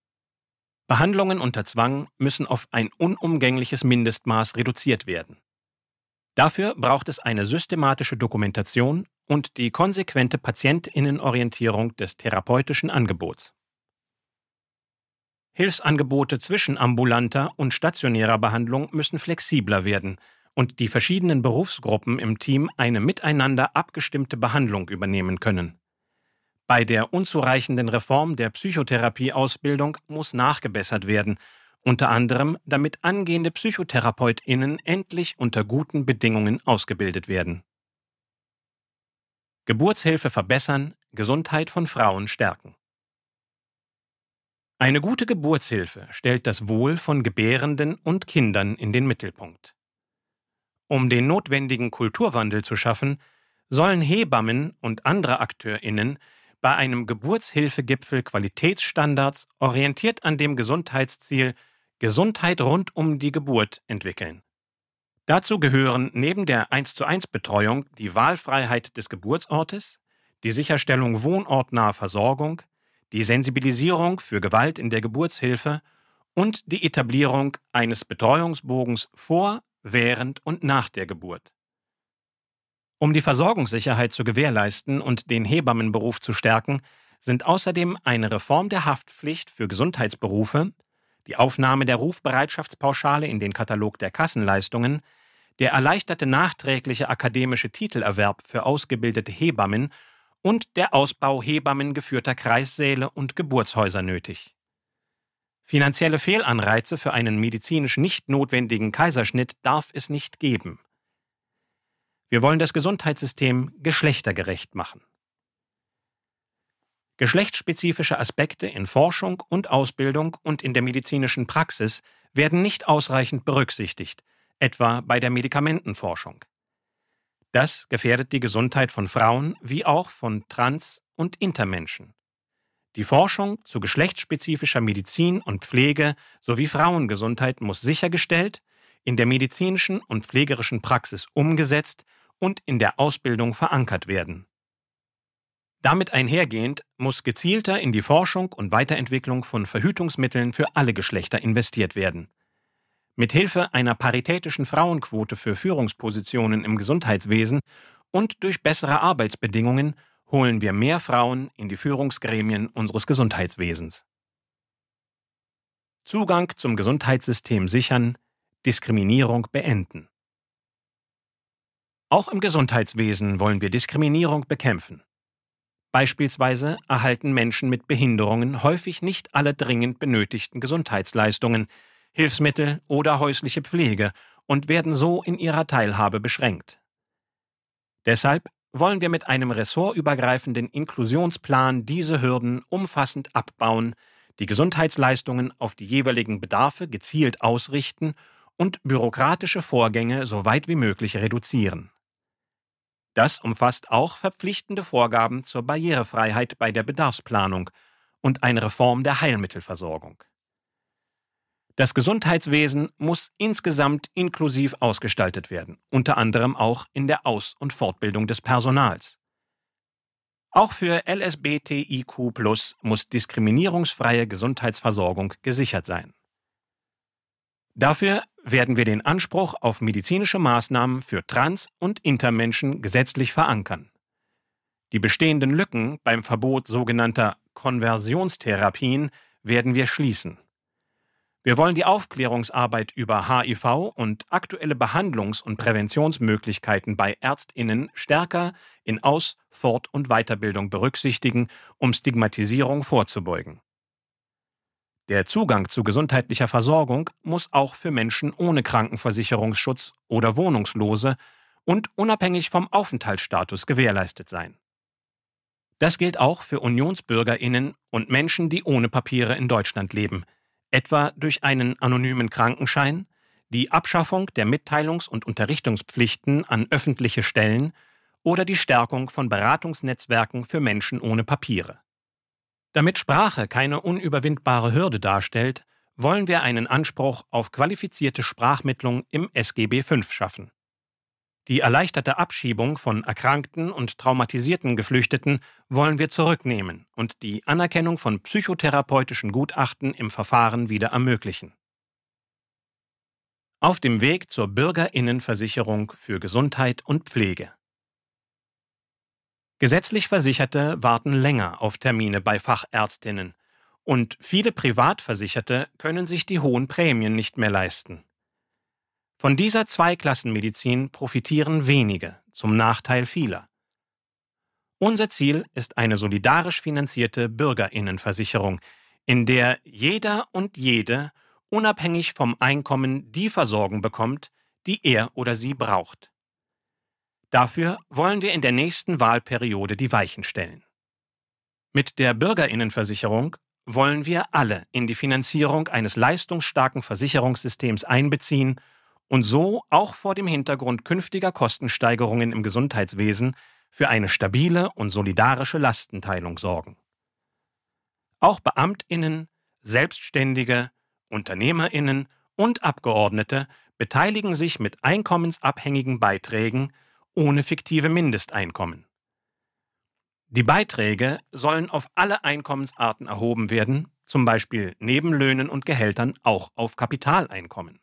Behandlungen unter Zwang müssen auf ein unumgängliches Mindestmaß reduziert werden. Dafür braucht es eine systematische Dokumentation und die konsequente Patientinnenorientierung des therapeutischen Angebots. Hilfsangebote zwischen ambulanter und stationärer Behandlung müssen flexibler werden und die verschiedenen Berufsgruppen im Team eine miteinander abgestimmte Behandlung übernehmen können. Bei der unzureichenden Reform der Psychotherapieausbildung muss nachgebessert werden, unter anderem damit angehende Psychotherapeutinnen endlich unter guten Bedingungen ausgebildet werden. Geburtshilfe verbessern, Gesundheit von Frauen stärken. Eine gute Geburtshilfe stellt das Wohl von Gebärenden und Kindern in den Mittelpunkt. Um den notwendigen Kulturwandel zu schaffen, sollen Hebammen und andere Akteurinnen bei einem Geburtshilfegipfel Qualitätsstandards orientiert an dem Gesundheitsziel Gesundheit rund um die Geburt entwickeln. Dazu gehören neben der 1 zu 1 Betreuung die Wahlfreiheit des Geburtsortes, die Sicherstellung wohnortnaher Versorgung, die Sensibilisierung für Gewalt in der Geburtshilfe und die Etablierung eines Betreuungsbogens vor, während und nach der Geburt. Um die Versorgungssicherheit zu gewährleisten und den Hebammenberuf zu stärken, sind außerdem eine Reform der Haftpflicht für Gesundheitsberufe, die Aufnahme der Rufbereitschaftspauschale in den Katalog der Kassenleistungen, der erleichterte nachträgliche akademische Titelerwerb für ausgebildete Hebammen und der Ausbau hebammengeführter Kreissäle und Geburtshäuser nötig. Finanzielle Fehlanreize für einen medizinisch nicht notwendigen Kaiserschnitt darf es nicht geben. Wir wollen das Gesundheitssystem geschlechtergerecht machen. Geschlechtsspezifische Aspekte in Forschung und Ausbildung und in der medizinischen Praxis werden nicht ausreichend berücksichtigt, etwa bei der Medikamentenforschung. Das gefährdet die Gesundheit von Frauen wie auch von Trans- und Intermenschen. Die Forschung zu geschlechtsspezifischer Medizin und Pflege sowie Frauengesundheit muss sichergestellt, in der medizinischen und pflegerischen Praxis umgesetzt und in der Ausbildung verankert werden. Damit einhergehend muss gezielter in die Forschung und Weiterentwicklung von Verhütungsmitteln für alle Geschlechter investiert werden. Mit Hilfe einer paritätischen Frauenquote für Führungspositionen im Gesundheitswesen und durch bessere Arbeitsbedingungen holen wir mehr Frauen in die Führungsgremien unseres Gesundheitswesens. Zugang zum Gesundheitssystem sichern, Diskriminierung beenden. Auch im Gesundheitswesen wollen wir Diskriminierung bekämpfen. Beispielsweise erhalten Menschen mit Behinderungen häufig nicht alle dringend benötigten Gesundheitsleistungen, Hilfsmittel oder häusliche Pflege und werden so in ihrer Teilhabe beschränkt. Deshalb wollen wir mit einem ressortübergreifenden Inklusionsplan diese Hürden umfassend abbauen, die Gesundheitsleistungen auf die jeweiligen Bedarfe gezielt ausrichten und bürokratische Vorgänge so weit wie möglich reduzieren. Das umfasst auch verpflichtende Vorgaben zur Barrierefreiheit bei der Bedarfsplanung und eine Reform der Heilmittelversorgung. Das Gesundheitswesen muss insgesamt inklusiv ausgestaltet werden, unter anderem auch in der Aus- und Fortbildung des Personals. Auch für LSBTIQ muss diskriminierungsfreie Gesundheitsversorgung gesichert sein. Dafür werden wir den Anspruch auf medizinische Maßnahmen für Trans- und Intermenschen gesetzlich verankern. Die bestehenden Lücken beim Verbot sogenannter Konversionstherapien werden wir schließen. Wir wollen die Aufklärungsarbeit über HIV und aktuelle Behandlungs- und Präventionsmöglichkeiten bei Ärztinnen stärker in Aus-, Fort- und Weiterbildung berücksichtigen, um Stigmatisierung vorzubeugen. Der Zugang zu gesundheitlicher Versorgung muss auch für Menschen ohne Krankenversicherungsschutz oder Wohnungslose und unabhängig vom Aufenthaltsstatus gewährleistet sein. Das gilt auch für Unionsbürgerinnen und Menschen, die ohne Papiere in Deutschland leben – etwa durch einen anonymen Krankenschein, die Abschaffung der Mitteilungs- und Unterrichtungspflichten an öffentliche Stellen oder die Stärkung von Beratungsnetzwerken für Menschen ohne Papiere. Damit Sprache keine unüberwindbare Hürde darstellt, wollen wir einen Anspruch auf qualifizierte Sprachmittlung im SGB V schaffen. Die erleichterte Abschiebung von erkrankten und traumatisierten Geflüchteten wollen wir zurücknehmen und die Anerkennung von psychotherapeutischen Gutachten im Verfahren wieder ermöglichen. Auf dem Weg zur Bürgerinnenversicherung für Gesundheit und Pflege. Gesetzlich Versicherte warten länger auf Termine bei Fachärztinnen und viele Privatversicherte können sich die hohen Prämien nicht mehr leisten. Von dieser Zweiklassenmedizin profitieren wenige, zum Nachteil vieler. Unser Ziel ist eine solidarisch finanzierte Bürgerinnenversicherung, in der jeder und jede unabhängig vom Einkommen die Versorgung bekommt, die er oder sie braucht. Dafür wollen wir in der nächsten Wahlperiode die Weichen stellen. Mit der Bürgerinnenversicherung wollen wir alle in die Finanzierung eines leistungsstarken Versicherungssystems einbeziehen und so auch vor dem Hintergrund künftiger Kostensteigerungen im Gesundheitswesen für eine stabile und solidarische Lastenteilung sorgen. Auch Beamtinnen, Selbstständige, Unternehmerinnen und Abgeordnete beteiligen sich mit einkommensabhängigen Beiträgen ohne fiktive Mindesteinkommen. Die Beiträge sollen auf alle Einkommensarten erhoben werden, zum Beispiel neben Löhnen und Gehältern auch auf Kapitaleinkommen.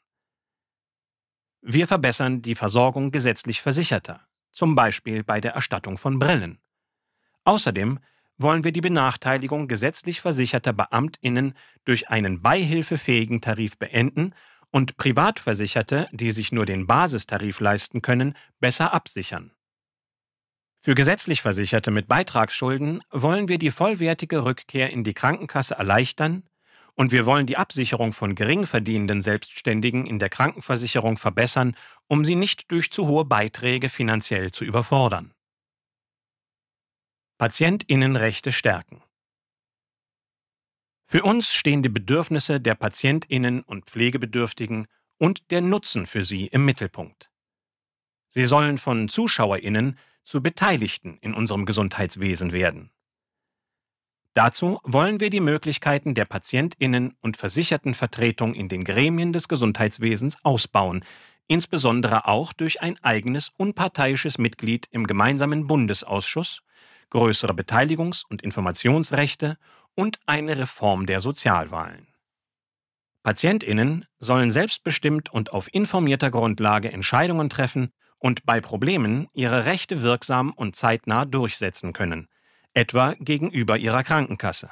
Wir verbessern die Versorgung gesetzlich Versicherter, zum Beispiel bei der Erstattung von Brillen. Außerdem wollen wir die Benachteiligung gesetzlich versicherter Beamtinnen durch einen beihilfefähigen Tarif beenden und Privatversicherte, die sich nur den Basistarif leisten können, besser absichern. Für gesetzlich Versicherte mit Beitragsschulden wollen wir die vollwertige Rückkehr in die Krankenkasse erleichtern und wir wollen die Absicherung von gering verdienenden Selbstständigen in der Krankenversicherung verbessern, um sie nicht durch zu hohe Beiträge finanziell zu überfordern. Patientinnenrechte stärken. Für uns stehen die Bedürfnisse der Patientinnen und Pflegebedürftigen und der Nutzen für sie im Mittelpunkt. Sie sollen von Zuschauerinnen zu Beteiligten in unserem Gesundheitswesen werden. Dazu wollen wir die Möglichkeiten der Patientinnen und Versichertenvertretung in den Gremien des Gesundheitswesens ausbauen, insbesondere auch durch ein eigenes unparteiisches Mitglied im gemeinsamen Bundesausschuss, größere Beteiligungs- und Informationsrechte und eine Reform der Sozialwahlen. Patientinnen sollen selbstbestimmt und auf informierter Grundlage Entscheidungen treffen und bei Problemen ihre Rechte wirksam und zeitnah durchsetzen können, etwa gegenüber ihrer Krankenkasse.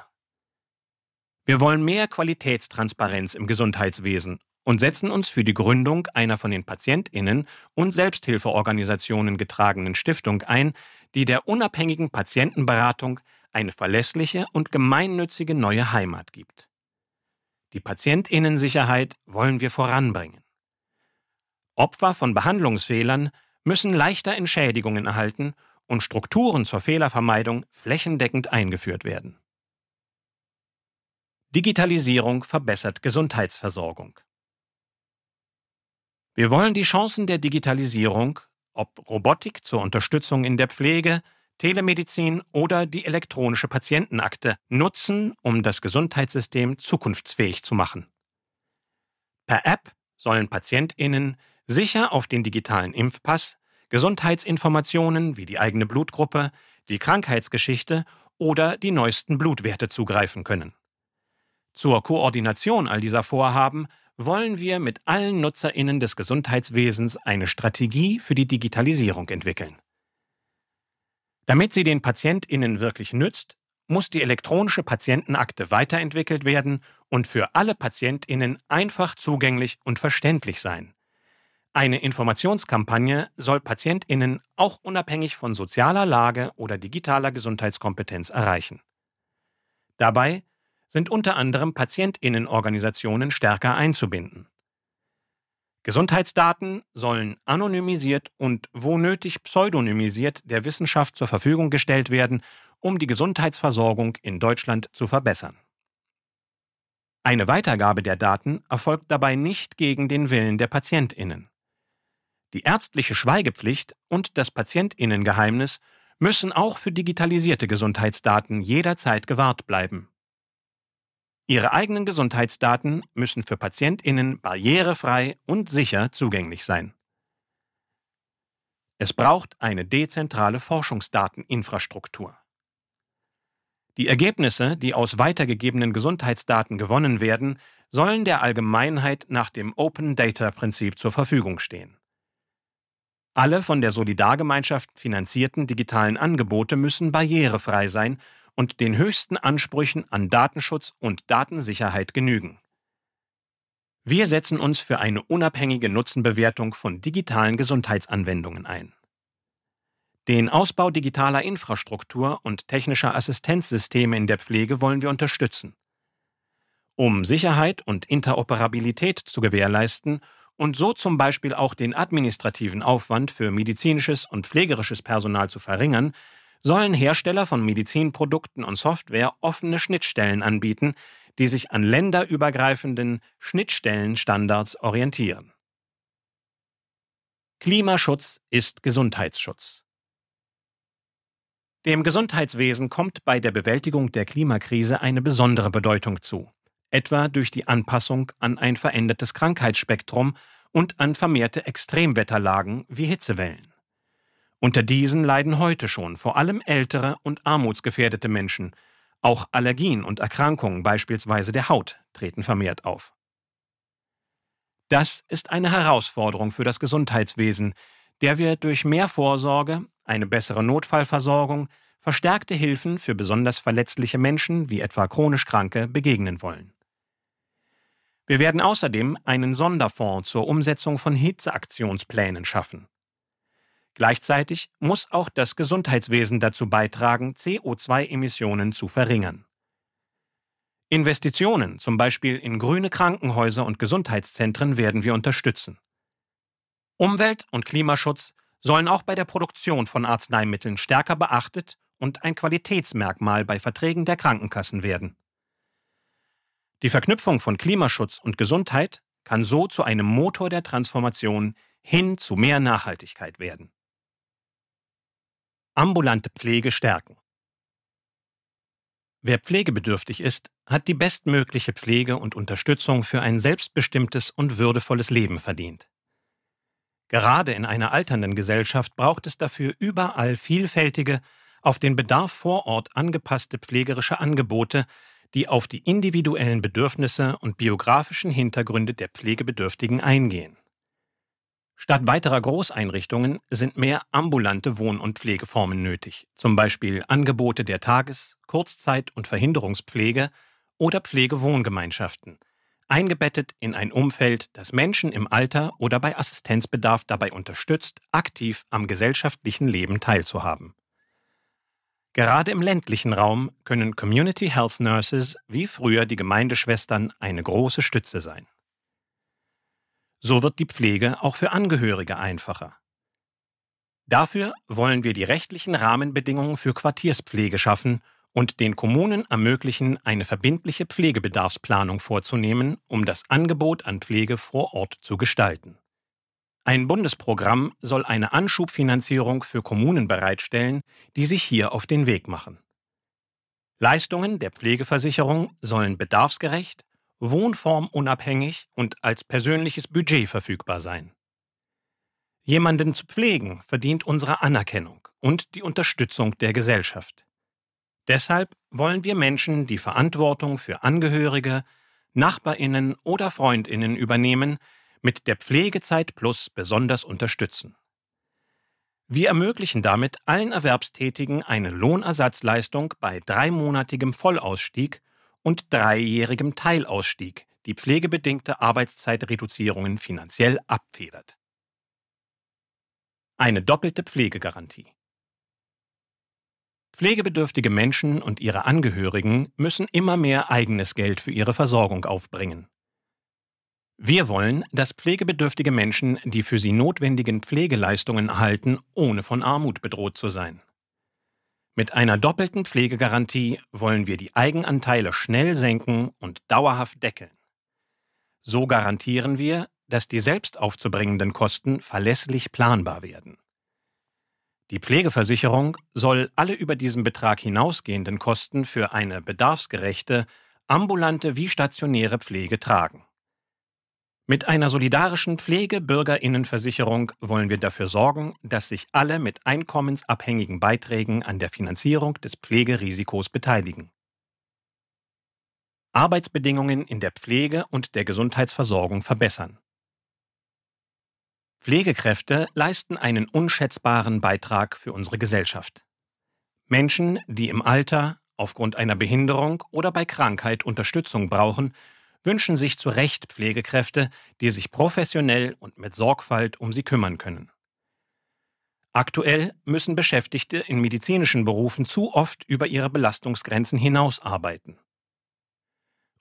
Wir wollen mehr Qualitätstransparenz im Gesundheitswesen und setzen uns für die Gründung einer von den Patientinnen und Selbsthilfeorganisationen getragenen Stiftung ein, die der unabhängigen Patientenberatung eine verlässliche und gemeinnützige neue Heimat gibt. Die Patientinnensicherheit wollen wir voranbringen. Opfer von Behandlungsfehlern müssen leichter Entschädigungen erhalten und Strukturen zur Fehlervermeidung flächendeckend eingeführt werden. Digitalisierung verbessert Gesundheitsversorgung. Wir wollen die Chancen der Digitalisierung, ob Robotik zur Unterstützung in der Pflege, Telemedizin oder die elektronische Patientenakte, nutzen, um das Gesundheitssystem zukunftsfähig zu machen. Per App sollen Patientinnen sicher auf den digitalen Impfpass, Gesundheitsinformationen wie die eigene Blutgruppe, die Krankheitsgeschichte oder die neuesten Blutwerte zugreifen können. Zur Koordination all dieser Vorhaben wollen wir mit allen Nutzerinnen des Gesundheitswesens eine Strategie für die Digitalisierung entwickeln. Damit sie den Patientinnen wirklich nützt, muss die elektronische Patientenakte weiterentwickelt werden und für alle Patientinnen einfach zugänglich und verständlich sein. Eine Informationskampagne soll Patientinnen auch unabhängig von sozialer Lage oder digitaler Gesundheitskompetenz erreichen. Dabei sind unter anderem Patientinnenorganisationen stärker einzubinden. Gesundheitsdaten sollen anonymisiert und wo nötig pseudonymisiert der Wissenschaft zur Verfügung gestellt werden, um die Gesundheitsversorgung in Deutschland zu verbessern. Eine Weitergabe der Daten erfolgt dabei nicht gegen den Willen der Patientinnen. Die ärztliche Schweigepflicht und das Patientinnengeheimnis müssen auch für digitalisierte Gesundheitsdaten jederzeit gewahrt bleiben. Ihre eigenen Gesundheitsdaten müssen für Patientinnen barrierefrei und sicher zugänglich sein. Es braucht eine dezentrale Forschungsdateninfrastruktur. Die Ergebnisse, die aus weitergegebenen Gesundheitsdaten gewonnen werden, sollen der Allgemeinheit nach dem Open Data Prinzip zur Verfügung stehen. Alle von der Solidargemeinschaft finanzierten digitalen Angebote müssen barrierefrei sein und den höchsten Ansprüchen an Datenschutz und Datensicherheit genügen. Wir setzen uns für eine unabhängige Nutzenbewertung von digitalen Gesundheitsanwendungen ein. Den Ausbau digitaler Infrastruktur und technischer Assistenzsysteme in der Pflege wollen wir unterstützen. Um Sicherheit und Interoperabilität zu gewährleisten und so zum Beispiel auch den administrativen Aufwand für medizinisches und pflegerisches Personal zu verringern, sollen Hersteller von Medizinprodukten und Software offene Schnittstellen anbieten, die sich an länderübergreifenden Schnittstellenstandards orientieren. Klimaschutz ist Gesundheitsschutz. Dem Gesundheitswesen kommt bei der Bewältigung der Klimakrise eine besondere Bedeutung zu, etwa durch die Anpassung an ein verändertes Krankheitsspektrum und an vermehrte Extremwetterlagen wie Hitzewellen. Unter diesen leiden heute schon vor allem ältere und armutsgefährdete Menschen. Auch Allergien und Erkrankungen beispielsweise der Haut treten vermehrt auf. Das ist eine Herausforderung für das Gesundheitswesen, der wir durch mehr Vorsorge, eine bessere Notfallversorgung, verstärkte Hilfen für besonders verletzliche Menschen wie etwa chronisch Kranke begegnen wollen. Wir werden außerdem einen Sonderfonds zur Umsetzung von Hitzeaktionsplänen schaffen. Gleichzeitig muss auch das Gesundheitswesen dazu beitragen, CO2-Emissionen zu verringern. Investitionen, zum Beispiel in grüne Krankenhäuser und Gesundheitszentren, werden wir unterstützen. Umwelt- und Klimaschutz sollen auch bei der Produktion von Arzneimitteln stärker beachtet und ein Qualitätsmerkmal bei Verträgen der Krankenkassen werden. Die Verknüpfung von Klimaschutz und Gesundheit kann so zu einem Motor der Transformation hin zu mehr Nachhaltigkeit werden. Ambulante Pflege stärken. Wer pflegebedürftig ist, hat die bestmögliche Pflege und Unterstützung für ein selbstbestimmtes und würdevolles Leben verdient. Gerade in einer alternden Gesellschaft braucht es dafür überall vielfältige, auf den Bedarf vor Ort angepasste pflegerische Angebote, die auf die individuellen Bedürfnisse und biografischen Hintergründe der Pflegebedürftigen eingehen. Statt weiterer Großeinrichtungen sind mehr ambulante Wohn- und Pflegeformen nötig, zum Beispiel Angebote der Tages-, Kurzzeit- und Verhinderungspflege oder Pflegewohngemeinschaften, eingebettet in ein Umfeld, das Menschen im Alter oder bei Assistenzbedarf dabei unterstützt, aktiv am gesellschaftlichen Leben teilzuhaben. Gerade im ländlichen Raum können Community Health Nurses wie früher die Gemeindeschwestern eine große Stütze sein. So wird die Pflege auch für Angehörige einfacher. Dafür wollen wir die rechtlichen Rahmenbedingungen für Quartierspflege schaffen und den Kommunen ermöglichen, eine verbindliche Pflegebedarfsplanung vorzunehmen, um das Angebot an Pflege vor Ort zu gestalten. Ein Bundesprogramm soll eine Anschubfinanzierung für Kommunen bereitstellen, die sich hier auf den Weg machen. Leistungen der Pflegeversicherung sollen bedarfsgerecht, wohnformunabhängig und als persönliches Budget verfügbar sein. Jemanden zu pflegen verdient unsere Anerkennung und die Unterstützung der Gesellschaft. Deshalb wollen wir Menschen die Verantwortung für Angehörige, Nachbarinnen oder Freundinnen übernehmen, mit der Pflegezeit Plus besonders unterstützen. Wir ermöglichen damit allen Erwerbstätigen eine Lohnersatzleistung bei dreimonatigem Vollausstieg und dreijährigem Teilausstieg, die pflegebedingte Arbeitszeitreduzierungen finanziell abfedert. Eine doppelte Pflegegarantie. Pflegebedürftige Menschen und ihre Angehörigen müssen immer mehr eigenes Geld für ihre Versorgung aufbringen. Wir wollen, dass pflegebedürftige Menschen die für sie notwendigen Pflegeleistungen erhalten, ohne von Armut bedroht zu sein. Mit einer doppelten Pflegegarantie wollen wir die Eigenanteile schnell senken und dauerhaft deckeln. So garantieren wir, dass die selbst aufzubringenden Kosten verlässlich planbar werden. Die Pflegeversicherung soll alle über diesen Betrag hinausgehenden Kosten für eine bedarfsgerechte, ambulante wie stationäre Pflege tragen. Mit einer solidarischen Pflegebürgerinnenversicherung wollen wir dafür sorgen, dass sich alle mit einkommensabhängigen Beiträgen an der Finanzierung des Pflegerisikos beteiligen. Arbeitsbedingungen in der Pflege und der Gesundheitsversorgung verbessern. Pflegekräfte leisten einen unschätzbaren Beitrag für unsere Gesellschaft. Menschen, die im Alter, aufgrund einer Behinderung oder bei Krankheit Unterstützung brauchen, wünschen sich zu Recht Pflegekräfte, die sich professionell und mit Sorgfalt um sie kümmern können. Aktuell müssen Beschäftigte in medizinischen Berufen zu oft über ihre Belastungsgrenzen hinaus arbeiten.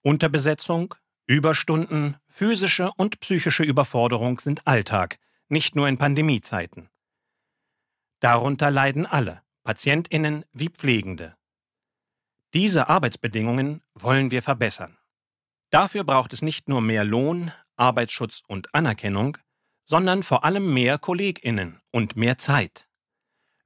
Unterbesetzung, Überstunden, physische und psychische Überforderung sind Alltag, nicht nur in Pandemiezeiten. Darunter leiden alle, Patientinnen wie Pflegende. Diese Arbeitsbedingungen wollen wir verbessern. Dafür braucht es nicht nur mehr Lohn, Arbeitsschutz und Anerkennung, sondern vor allem mehr Kolleginnen und mehr Zeit.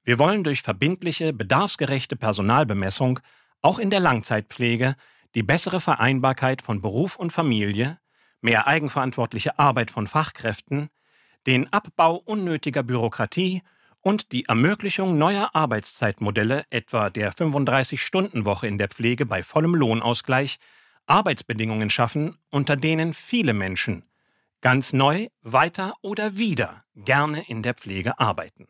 Wir wollen durch verbindliche, bedarfsgerechte Personalbemessung auch in der Langzeitpflege die bessere Vereinbarkeit von Beruf und Familie, mehr eigenverantwortliche Arbeit von Fachkräften, den Abbau unnötiger Bürokratie und die Ermöglichung neuer Arbeitszeitmodelle, etwa der 35-Stunden-Woche in der Pflege bei vollem Lohnausgleich, Arbeitsbedingungen schaffen, unter denen viele Menschen ganz neu, weiter oder wieder gerne in der Pflege arbeiten.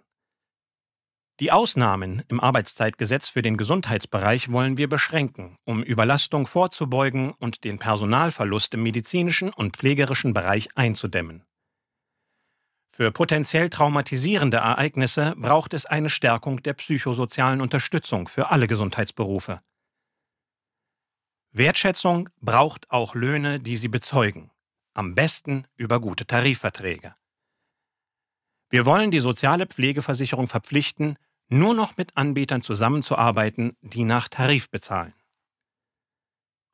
Die Ausnahmen im Arbeitszeitgesetz für den Gesundheitsbereich wollen wir beschränken, um Überlastung vorzubeugen und den Personalverlust im medizinischen und pflegerischen Bereich einzudämmen. Für potenziell traumatisierende Ereignisse braucht es eine Stärkung der psychosozialen Unterstützung für alle Gesundheitsberufe. Wertschätzung braucht auch Löhne, die sie bezeugen, am besten über gute Tarifverträge. Wir wollen die soziale Pflegeversicherung verpflichten, nur noch mit Anbietern zusammenzuarbeiten, die nach Tarif bezahlen.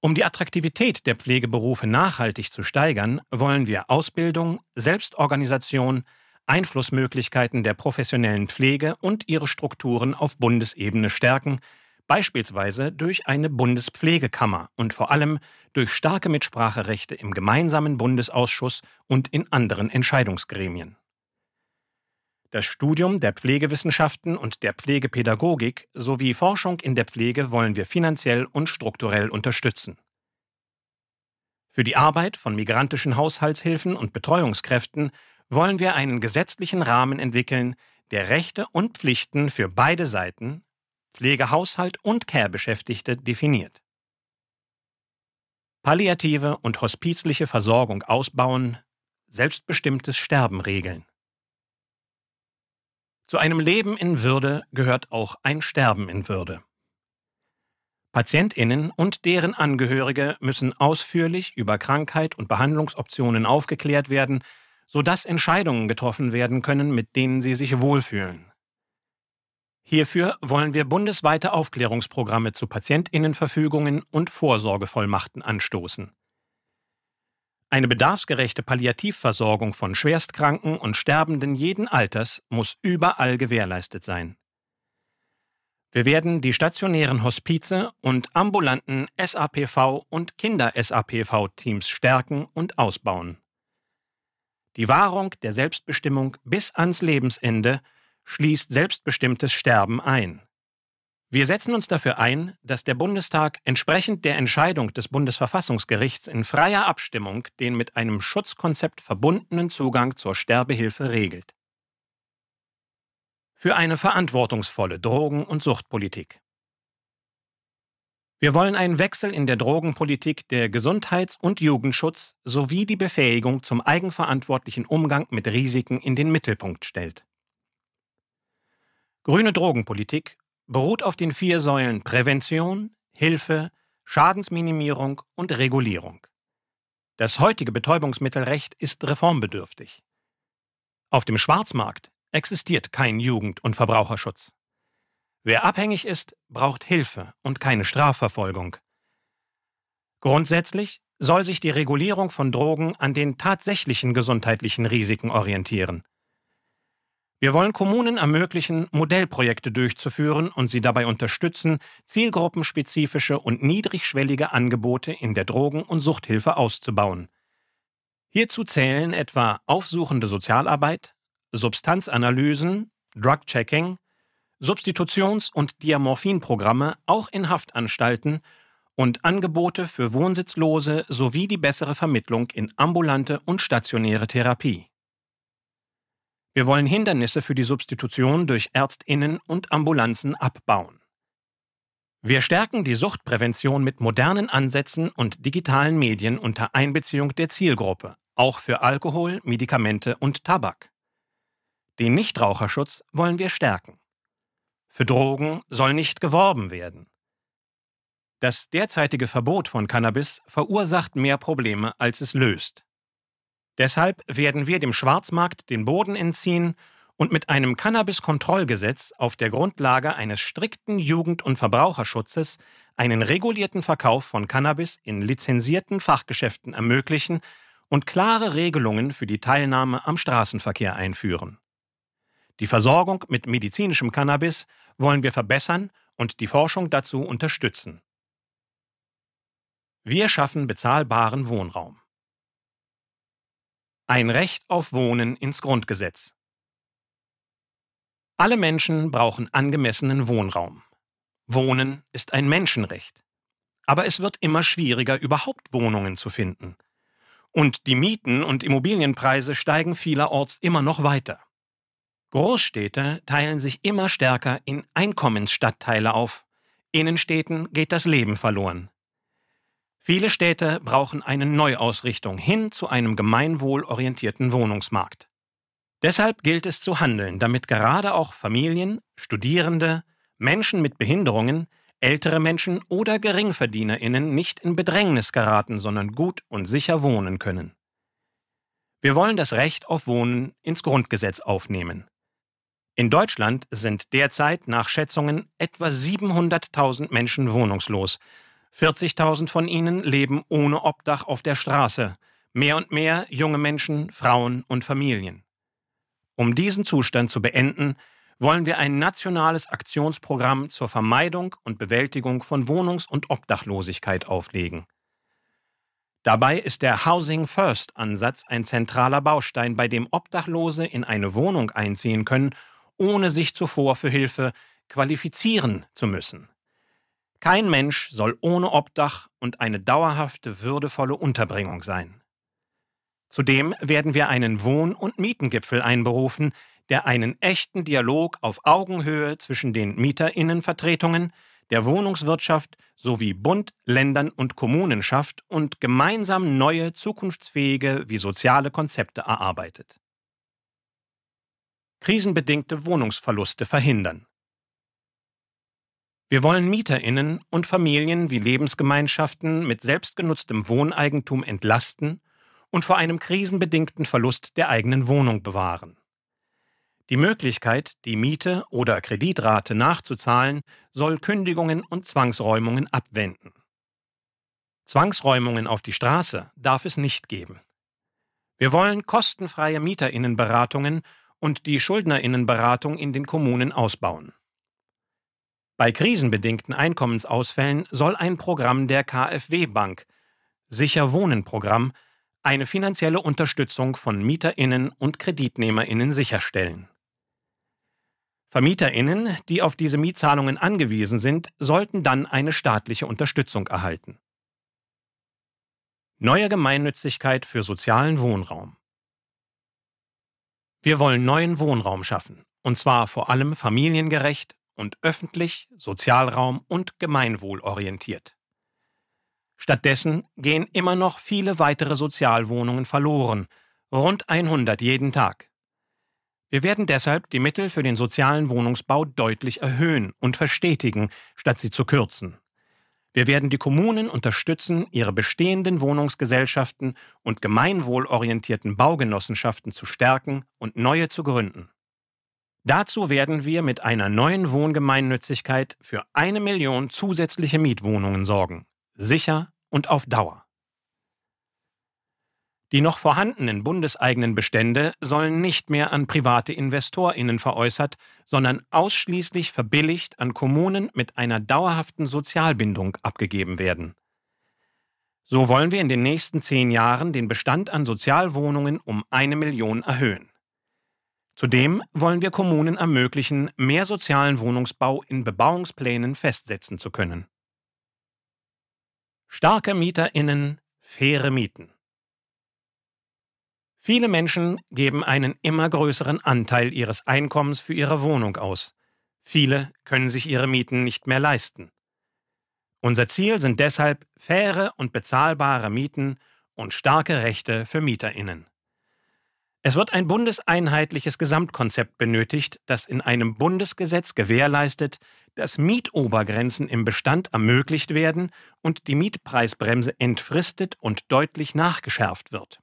Um die Attraktivität der Pflegeberufe nachhaltig zu steigern, wollen wir Ausbildung, Selbstorganisation, Einflussmöglichkeiten der professionellen Pflege und ihre Strukturen auf Bundesebene stärken, beispielsweise durch eine Bundespflegekammer und vor allem durch starke Mitspracherechte im gemeinsamen Bundesausschuss und in anderen Entscheidungsgremien. Das Studium der Pflegewissenschaften und der Pflegepädagogik sowie Forschung in der Pflege wollen wir finanziell und strukturell unterstützen. Für die Arbeit von migrantischen Haushaltshilfen und Betreuungskräften wollen wir einen gesetzlichen Rahmen entwickeln, der Rechte und Pflichten für beide Seiten, Pflegehaushalt und Care-Beschäftigte, definiert. Palliative und hospizliche Versorgung ausbauen, selbstbestimmtes Sterben regeln. Zu einem Leben in Würde gehört auch ein Sterben in Würde. Patientinnen und deren Angehörige müssen ausführlich über Krankheit und Behandlungsoptionen aufgeklärt werden, sodass Entscheidungen getroffen werden können, mit denen sie sich wohlfühlen. Hierfür wollen wir bundesweite Aufklärungsprogramme zu Patientinnenverfügungen und Vorsorgevollmachten anstoßen. Eine bedarfsgerechte Palliativversorgung von Schwerstkranken und Sterbenden jeden Alters muss überall gewährleistet sein. Wir werden die stationären Hospize und ambulanten SAPV und Kinder-SAPV-Teams stärken und ausbauen. Die Wahrung der Selbstbestimmung bis ans Lebensende schließt selbstbestimmtes Sterben ein. Wir setzen uns dafür ein, dass der Bundestag entsprechend der Entscheidung des Bundesverfassungsgerichts in freier Abstimmung den mit einem Schutzkonzept verbundenen Zugang zur Sterbehilfe regelt für eine verantwortungsvolle Drogen- und Suchtpolitik. Wir wollen einen Wechsel in der Drogenpolitik, der Gesundheits- und Jugendschutz sowie die Befähigung zum eigenverantwortlichen Umgang mit Risiken in den Mittelpunkt stellt. Grüne Drogenpolitik beruht auf den vier Säulen Prävention, Hilfe, Schadensminimierung und Regulierung. Das heutige Betäubungsmittelrecht ist reformbedürftig. Auf dem Schwarzmarkt existiert kein Jugend- und Verbraucherschutz. Wer abhängig ist, braucht Hilfe und keine Strafverfolgung. Grundsätzlich soll sich die Regulierung von Drogen an den tatsächlichen gesundheitlichen Risiken orientieren. Wir wollen Kommunen ermöglichen, Modellprojekte durchzuführen und sie dabei unterstützen, zielgruppenspezifische und niedrigschwellige Angebote in der Drogen- und Suchthilfe auszubauen. Hierzu zählen etwa aufsuchende Sozialarbeit, Substanzanalysen, Drug-Checking, Substitutions- und Diamorphinprogramme auch in Haftanstalten und Angebote für Wohnsitzlose sowie die bessere Vermittlung in ambulante und stationäre Therapie. Wir wollen Hindernisse für die Substitution durch Ärztinnen und Ambulanzen abbauen. Wir stärken die Suchtprävention mit modernen Ansätzen und digitalen Medien unter Einbeziehung der Zielgruppe, auch für Alkohol, Medikamente und Tabak. Den Nichtraucherschutz wollen wir stärken. Für Drogen soll nicht geworben werden. Das derzeitige Verbot von Cannabis verursacht mehr Probleme, als es löst. Deshalb werden wir dem Schwarzmarkt den Boden entziehen und mit einem Cannabis-Kontrollgesetz auf der Grundlage eines strikten Jugend- und Verbraucherschutzes einen regulierten Verkauf von Cannabis in lizenzierten Fachgeschäften ermöglichen und klare Regelungen für die Teilnahme am Straßenverkehr einführen. Die Versorgung mit medizinischem Cannabis wollen wir verbessern und die Forschung dazu unterstützen. Wir schaffen bezahlbaren Wohnraum. Ein Recht auf Wohnen ins Grundgesetz. Alle Menschen brauchen angemessenen Wohnraum. Wohnen ist ein Menschenrecht. Aber es wird immer schwieriger, überhaupt Wohnungen zu finden. Und die Mieten und Immobilienpreise steigen vielerorts immer noch weiter. Großstädte teilen sich immer stärker in Einkommensstadtteile auf. Innenstädten geht das Leben verloren. Viele Städte brauchen eine Neuausrichtung hin zu einem gemeinwohlorientierten Wohnungsmarkt. Deshalb gilt es zu handeln, damit gerade auch Familien, Studierende, Menschen mit Behinderungen, ältere Menschen oder GeringverdienerInnen nicht in Bedrängnis geraten, sondern gut und sicher wohnen können. Wir wollen das Recht auf Wohnen ins Grundgesetz aufnehmen. In Deutschland sind derzeit nach Schätzungen etwa 700.000 Menschen wohnungslos. 40.000 von ihnen leben ohne Obdach auf der Straße. Mehr und mehr junge Menschen, Frauen und Familien. Um diesen Zustand zu beenden, wollen wir ein nationales Aktionsprogramm zur Vermeidung und Bewältigung von Wohnungs- und Obdachlosigkeit auflegen. Dabei ist der Housing First Ansatz ein zentraler Baustein, bei dem Obdachlose in eine Wohnung einziehen können ohne sich zuvor für Hilfe qualifizieren zu müssen. Kein Mensch soll ohne Obdach und eine dauerhafte, würdevolle Unterbringung sein. Zudem werden wir einen Wohn- und Mietengipfel einberufen, der einen echten Dialog auf Augenhöhe zwischen den Mieterinnenvertretungen, der Wohnungswirtschaft sowie Bund, Ländern und Kommunen schafft und gemeinsam neue, zukunftsfähige wie soziale Konzepte erarbeitet krisenbedingte Wohnungsverluste verhindern. Wir wollen Mieterinnen und Familien wie Lebensgemeinschaften mit selbstgenutztem Wohneigentum entlasten und vor einem krisenbedingten Verlust der eigenen Wohnung bewahren. Die Möglichkeit, die Miete oder Kreditrate nachzuzahlen, soll Kündigungen und Zwangsräumungen abwenden. Zwangsräumungen auf die Straße darf es nicht geben. Wir wollen kostenfreie Mieterinnenberatungen und die Schuldnerinnenberatung in den Kommunen ausbauen. Bei krisenbedingten Einkommensausfällen soll ein Programm der KfW Bank, Sicher Wohnen Programm, eine finanzielle Unterstützung von Mieterinnen und Kreditnehmerinnen sicherstellen. Vermieterinnen, die auf diese Mietzahlungen angewiesen sind, sollten dann eine staatliche Unterstützung erhalten. Neue Gemeinnützigkeit für sozialen Wohnraum. Wir wollen neuen Wohnraum schaffen, und zwar vor allem familiengerecht und öffentlich, Sozialraum und gemeinwohlorientiert. Stattdessen gehen immer noch viele weitere Sozialwohnungen verloren, rund 100 jeden Tag. Wir werden deshalb die Mittel für den sozialen Wohnungsbau deutlich erhöhen und verstetigen, statt sie zu kürzen. Wir werden die Kommunen unterstützen, ihre bestehenden Wohnungsgesellschaften und gemeinwohlorientierten Baugenossenschaften zu stärken und neue zu gründen. Dazu werden wir mit einer neuen Wohngemeinnützigkeit für eine Million zusätzliche Mietwohnungen sorgen, sicher und auf Dauer. Die noch vorhandenen bundeseigenen Bestände sollen nicht mehr an private Investorinnen veräußert, sondern ausschließlich verbilligt an Kommunen mit einer dauerhaften Sozialbindung abgegeben werden. So wollen wir in den nächsten zehn Jahren den Bestand an Sozialwohnungen um eine Million erhöhen. Zudem wollen wir Kommunen ermöglichen, mehr sozialen Wohnungsbau in Bebauungsplänen festsetzen zu können. Starke Mieterinnen, faire Mieten. Viele Menschen geben einen immer größeren Anteil ihres Einkommens für ihre Wohnung aus. Viele können sich ihre Mieten nicht mehr leisten. Unser Ziel sind deshalb faire und bezahlbare Mieten und starke Rechte für Mieterinnen. Es wird ein bundeseinheitliches Gesamtkonzept benötigt, das in einem Bundesgesetz gewährleistet, dass Mietobergrenzen im Bestand ermöglicht werden und die Mietpreisbremse entfristet und deutlich nachgeschärft wird.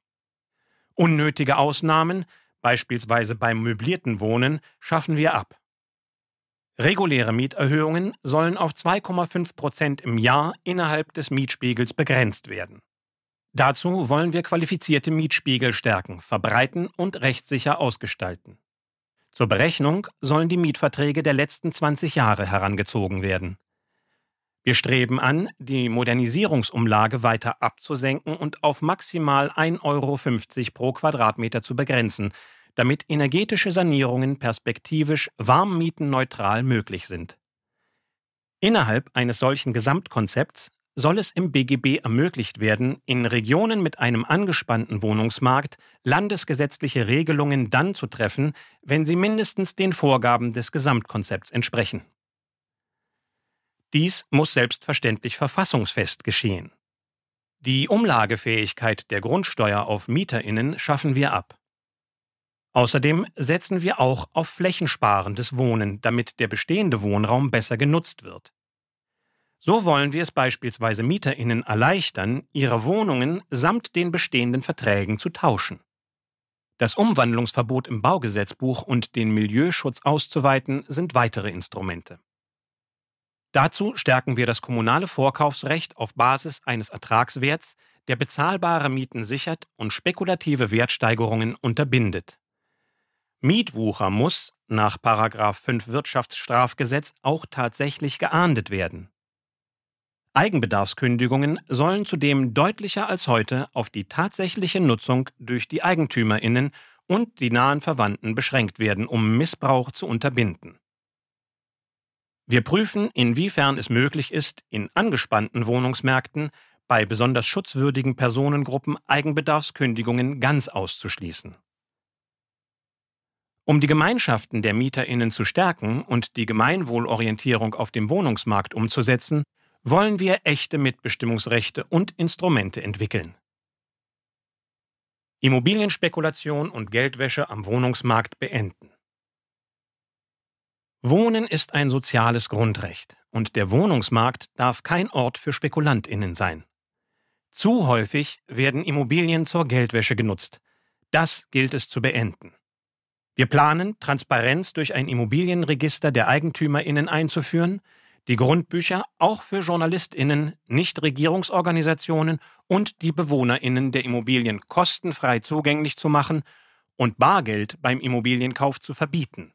Unnötige Ausnahmen, beispielsweise beim möblierten Wohnen, schaffen wir ab. Reguläre Mieterhöhungen sollen auf 2,5 Prozent im Jahr innerhalb des Mietspiegels begrenzt werden. Dazu wollen wir qualifizierte Mietspiegel stärken, verbreiten und rechtssicher ausgestalten. Zur Berechnung sollen die Mietverträge der letzten 20 Jahre herangezogen werden. Wir streben an, die Modernisierungsumlage weiter abzusenken und auf maximal 1,50 Euro pro Quadratmeter zu begrenzen, damit energetische Sanierungen perspektivisch warmmietenneutral möglich sind. Innerhalb eines solchen Gesamtkonzepts soll es im BGB ermöglicht werden, in Regionen mit einem angespannten Wohnungsmarkt landesgesetzliche Regelungen dann zu treffen, wenn sie mindestens den Vorgaben des Gesamtkonzepts entsprechen. Dies muss selbstverständlich verfassungsfest geschehen. Die Umlagefähigkeit der Grundsteuer auf Mieterinnen schaffen wir ab. Außerdem setzen wir auch auf flächensparendes Wohnen, damit der bestehende Wohnraum besser genutzt wird. So wollen wir es beispielsweise Mieterinnen erleichtern, ihre Wohnungen samt den bestehenden Verträgen zu tauschen. Das Umwandlungsverbot im Baugesetzbuch und den Milieuschutz auszuweiten sind weitere Instrumente. Dazu stärken wir das kommunale Vorkaufsrecht auf Basis eines Ertragswerts, der bezahlbare Mieten sichert und spekulative Wertsteigerungen unterbindet. Mietwucher muss nach 5 Wirtschaftsstrafgesetz auch tatsächlich geahndet werden. Eigenbedarfskündigungen sollen zudem deutlicher als heute auf die tatsächliche Nutzung durch die Eigentümerinnen und die nahen Verwandten beschränkt werden, um Missbrauch zu unterbinden. Wir prüfen, inwiefern es möglich ist, in angespannten Wohnungsmärkten bei besonders schutzwürdigen Personengruppen Eigenbedarfskündigungen ganz auszuschließen. Um die Gemeinschaften der Mieterinnen zu stärken und die Gemeinwohlorientierung auf dem Wohnungsmarkt umzusetzen, wollen wir echte Mitbestimmungsrechte und Instrumente entwickeln. Immobilienspekulation und Geldwäsche am Wohnungsmarkt beenden. Wohnen ist ein soziales Grundrecht und der Wohnungsmarkt darf kein Ort für Spekulantinnen sein. Zu häufig werden Immobilien zur Geldwäsche genutzt. Das gilt es zu beenden. Wir planen, Transparenz durch ein Immobilienregister der Eigentümerinnen einzuführen, die Grundbücher auch für Journalistinnen, Nichtregierungsorganisationen und die Bewohnerinnen der Immobilien kostenfrei zugänglich zu machen und Bargeld beim Immobilienkauf zu verbieten.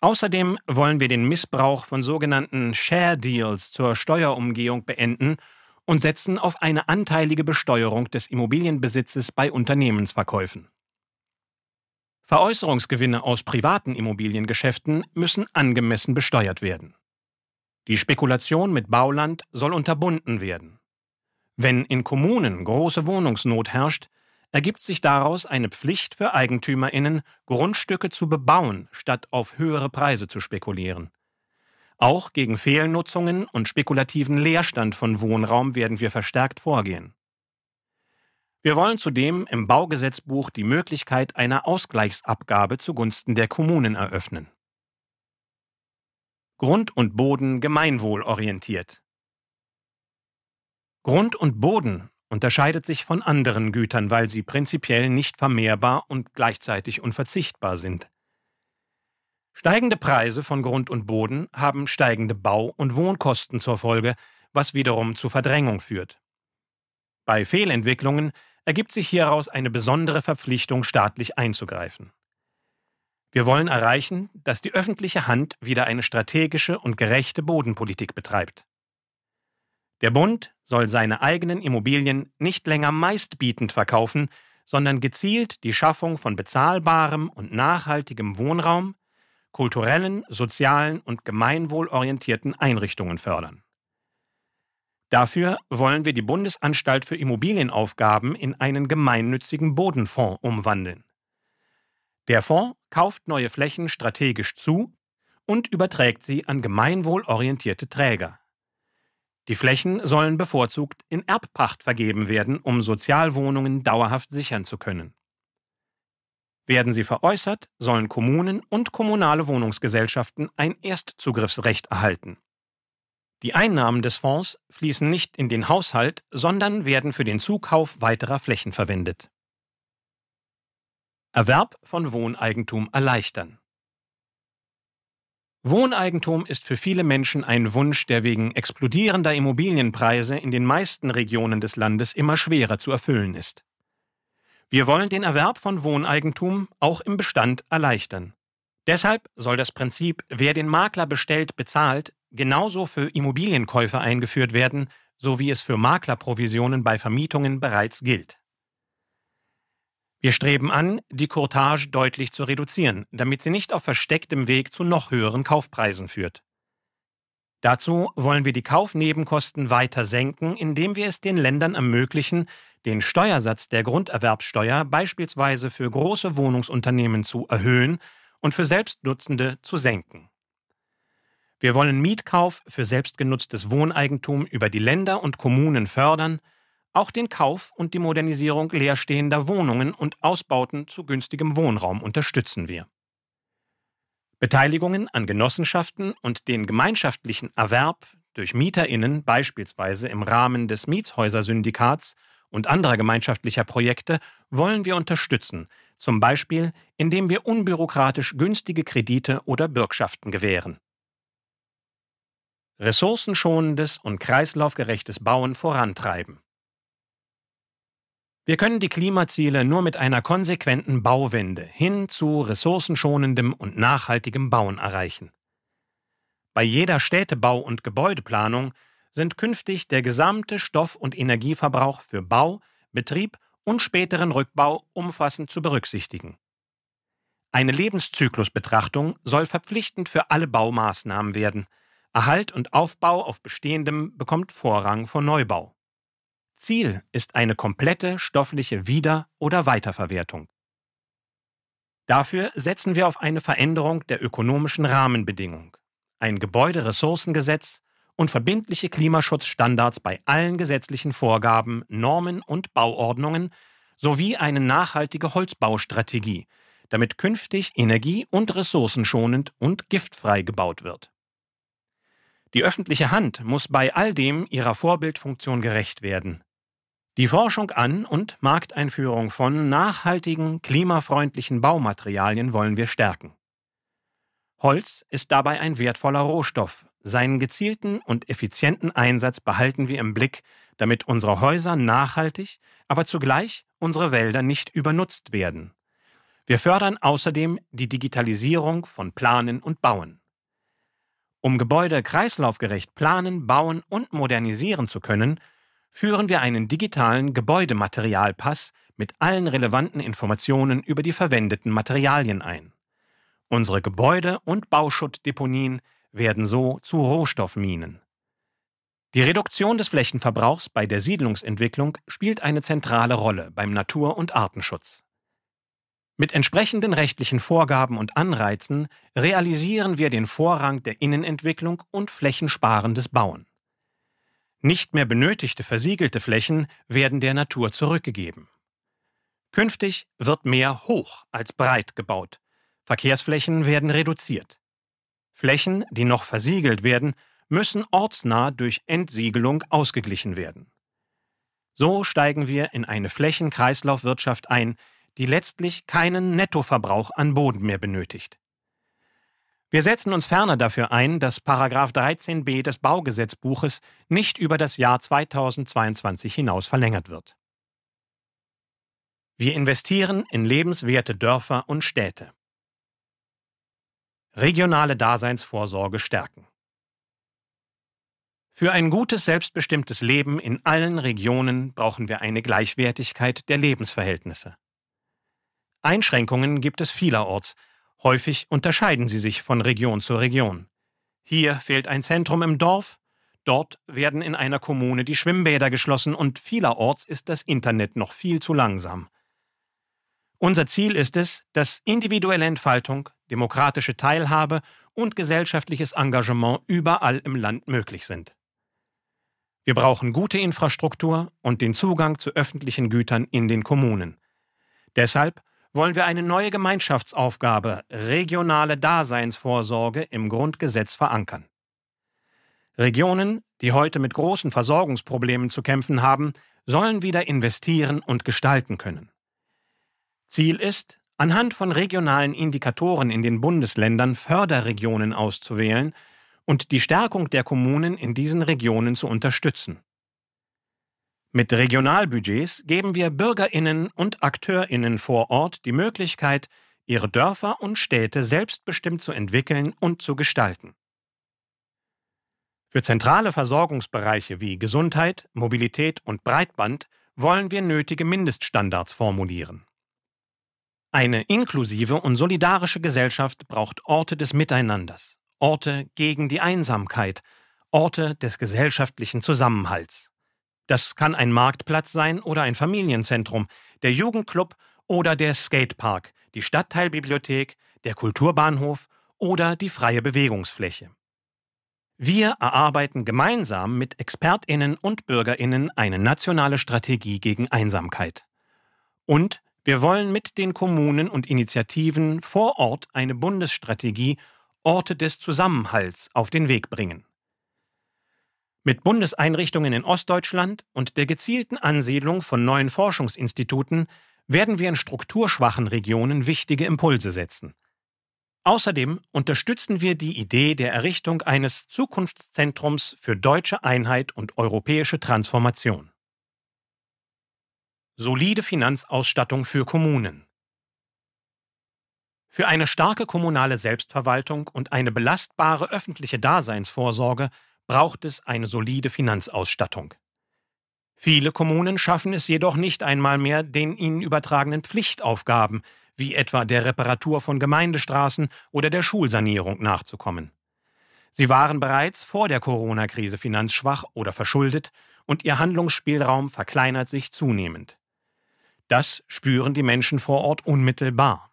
Außerdem wollen wir den Missbrauch von sogenannten Share Deals zur Steuerumgehung beenden und setzen auf eine anteilige Besteuerung des Immobilienbesitzes bei Unternehmensverkäufen. Veräußerungsgewinne aus privaten Immobiliengeschäften müssen angemessen besteuert werden. Die Spekulation mit Bauland soll unterbunden werden. Wenn in Kommunen große Wohnungsnot herrscht, ergibt sich daraus eine Pflicht für Eigentümerinnen, Grundstücke zu bebauen, statt auf höhere Preise zu spekulieren. Auch gegen Fehlnutzungen und spekulativen Leerstand von Wohnraum werden wir verstärkt vorgehen. Wir wollen zudem im Baugesetzbuch die Möglichkeit einer Ausgleichsabgabe zugunsten der Kommunen eröffnen. Grund und Boden gemeinwohlorientiert. Grund und Boden unterscheidet sich von anderen Gütern, weil sie prinzipiell nicht vermehrbar und gleichzeitig unverzichtbar sind. Steigende Preise von Grund und Boden haben steigende Bau- und Wohnkosten zur Folge, was wiederum zu Verdrängung führt. Bei Fehlentwicklungen ergibt sich hieraus eine besondere Verpflichtung, staatlich einzugreifen. Wir wollen erreichen, dass die öffentliche Hand wieder eine strategische und gerechte Bodenpolitik betreibt. Der Bund soll seine eigenen Immobilien nicht länger meistbietend verkaufen, sondern gezielt die Schaffung von bezahlbarem und nachhaltigem Wohnraum, kulturellen, sozialen und gemeinwohlorientierten Einrichtungen fördern. Dafür wollen wir die Bundesanstalt für Immobilienaufgaben in einen gemeinnützigen Bodenfonds umwandeln. Der Fonds kauft neue Flächen strategisch zu und überträgt sie an gemeinwohlorientierte Träger. Die Flächen sollen bevorzugt in Erbpacht vergeben werden, um Sozialwohnungen dauerhaft sichern zu können. Werden sie veräußert, sollen Kommunen und kommunale Wohnungsgesellschaften ein Erstzugriffsrecht erhalten. Die Einnahmen des Fonds fließen nicht in den Haushalt, sondern werden für den Zukauf weiterer Flächen verwendet. Erwerb von Wohneigentum erleichtern. Wohneigentum ist für viele Menschen ein Wunsch, der wegen explodierender Immobilienpreise in den meisten Regionen des Landes immer schwerer zu erfüllen ist. Wir wollen den Erwerb von Wohneigentum auch im Bestand erleichtern. Deshalb soll das Prinzip, wer den Makler bestellt, bezahlt, genauso für Immobilienkäufer eingeführt werden, so wie es für Maklerprovisionen bei Vermietungen bereits gilt. Wir streben an, die Courtage deutlich zu reduzieren, damit sie nicht auf verstecktem Weg zu noch höheren Kaufpreisen führt. Dazu wollen wir die Kaufnebenkosten weiter senken, indem wir es den Ländern ermöglichen, den Steuersatz der Grunderwerbsteuer beispielsweise für große Wohnungsunternehmen zu erhöhen und für Selbstnutzende zu senken. Wir wollen Mietkauf für selbstgenutztes Wohneigentum über die Länder und Kommunen fördern, auch den Kauf und die Modernisierung leerstehender Wohnungen und Ausbauten zu günstigem Wohnraum unterstützen wir. Beteiligungen an Genossenschaften und den gemeinschaftlichen Erwerb durch Mieterinnen beispielsweise im Rahmen des Mietshäusersyndikats und anderer gemeinschaftlicher Projekte wollen wir unterstützen, zum Beispiel indem wir unbürokratisch günstige Kredite oder Bürgschaften gewähren ressourcenschonendes und kreislaufgerechtes Bauen vorantreiben. Wir können die Klimaziele nur mit einer konsequenten Bauwende hin zu ressourcenschonendem und nachhaltigem Bauen erreichen. Bei jeder Städtebau- und Gebäudeplanung sind künftig der gesamte Stoff- und Energieverbrauch für Bau, Betrieb und späteren Rückbau umfassend zu berücksichtigen. Eine Lebenszyklusbetrachtung soll verpflichtend für alle Baumaßnahmen werden – Erhalt und Aufbau auf Bestehendem bekommt Vorrang vor Neubau. Ziel ist eine komplette stoffliche Wieder- oder Weiterverwertung. Dafür setzen wir auf eine Veränderung der ökonomischen Rahmenbedingung, ein Gebäuderessourcengesetz und verbindliche Klimaschutzstandards bei allen gesetzlichen Vorgaben, Normen und Bauordnungen sowie eine nachhaltige Holzbaustrategie, damit künftig energie- und ressourcenschonend und giftfrei gebaut wird. Die öffentliche Hand muss bei all dem ihrer Vorbildfunktion gerecht werden. Die Forschung an und Markteinführung von nachhaltigen, klimafreundlichen Baumaterialien wollen wir stärken. Holz ist dabei ein wertvoller Rohstoff, seinen gezielten und effizienten Einsatz behalten wir im Blick, damit unsere Häuser nachhaltig, aber zugleich unsere Wälder nicht übernutzt werden. Wir fördern außerdem die Digitalisierung von Planen und Bauen. Um Gebäude kreislaufgerecht planen, bauen und modernisieren zu können, führen wir einen digitalen Gebäudematerialpass mit allen relevanten Informationen über die verwendeten Materialien ein. Unsere Gebäude und Bauschuttdeponien werden so zu Rohstoffminen. Die Reduktion des Flächenverbrauchs bei der Siedlungsentwicklung spielt eine zentrale Rolle beim Natur- und Artenschutz. Mit entsprechenden rechtlichen Vorgaben und Anreizen realisieren wir den Vorrang der Innenentwicklung und flächensparendes Bauen. Nicht mehr benötigte versiegelte Flächen werden der Natur zurückgegeben. Künftig wird mehr hoch als breit gebaut. Verkehrsflächen werden reduziert. Flächen, die noch versiegelt werden, müssen ortsnah durch Entsiegelung ausgeglichen werden. So steigen wir in eine Flächenkreislaufwirtschaft ein, die letztlich keinen Nettoverbrauch an Boden mehr benötigt. Wir setzen uns ferner dafür ein, dass Paragraph 13b des Baugesetzbuches nicht über das Jahr 2022 hinaus verlängert wird. Wir investieren in lebenswerte Dörfer und Städte. Regionale Daseinsvorsorge stärken. Für ein gutes, selbstbestimmtes Leben in allen Regionen brauchen wir eine Gleichwertigkeit der Lebensverhältnisse. Einschränkungen gibt es vielerorts, häufig unterscheiden sie sich von Region zu Region. Hier fehlt ein Zentrum im Dorf, dort werden in einer Kommune die Schwimmbäder geschlossen und vielerorts ist das Internet noch viel zu langsam. Unser Ziel ist es, dass individuelle Entfaltung, demokratische Teilhabe und gesellschaftliches Engagement überall im Land möglich sind. Wir brauchen gute Infrastruktur und den Zugang zu öffentlichen Gütern in den Kommunen. Deshalb wollen wir eine neue Gemeinschaftsaufgabe regionale Daseinsvorsorge im Grundgesetz verankern. Regionen, die heute mit großen Versorgungsproblemen zu kämpfen haben, sollen wieder investieren und gestalten können. Ziel ist, anhand von regionalen Indikatoren in den Bundesländern Förderregionen auszuwählen und die Stärkung der Kommunen in diesen Regionen zu unterstützen. Mit Regionalbudgets geben wir Bürgerinnen und Akteurinnen vor Ort die Möglichkeit, ihre Dörfer und Städte selbstbestimmt zu entwickeln und zu gestalten. Für zentrale Versorgungsbereiche wie Gesundheit, Mobilität und Breitband wollen wir nötige Mindeststandards formulieren. Eine inklusive und solidarische Gesellschaft braucht Orte des Miteinanders, Orte gegen die Einsamkeit, Orte des gesellschaftlichen Zusammenhalts. Das kann ein Marktplatz sein oder ein Familienzentrum, der Jugendclub oder der Skatepark, die Stadtteilbibliothek, der Kulturbahnhof oder die freie Bewegungsfläche. Wir erarbeiten gemeinsam mit Expertinnen und Bürgerinnen eine nationale Strategie gegen Einsamkeit. Und wir wollen mit den Kommunen und Initiativen vor Ort eine Bundesstrategie Orte des Zusammenhalts auf den Weg bringen. Mit Bundeseinrichtungen in Ostdeutschland und der gezielten Ansiedlung von neuen Forschungsinstituten werden wir in strukturschwachen Regionen wichtige Impulse setzen. Außerdem unterstützen wir die Idee der Errichtung eines Zukunftszentrums für deutsche Einheit und europäische Transformation. Solide Finanzausstattung für Kommunen. Für eine starke kommunale Selbstverwaltung und eine belastbare öffentliche Daseinsvorsorge braucht es eine solide Finanzausstattung. Viele Kommunen schaffen es jedoch nicht einmal mehr, den ihnen übertragenen Pflichtaufgaben, wie etwa der Reparatur von Gemeindestraßen oder der Schulsanierung nachzukommen. Sie waren bereits vor der Corona-Krise finanzschwach oder verschuldet und ihr Handlungsspielraum verkleinert sich zunehmend. Das spüren die Menschen vor Ort unmittelbar.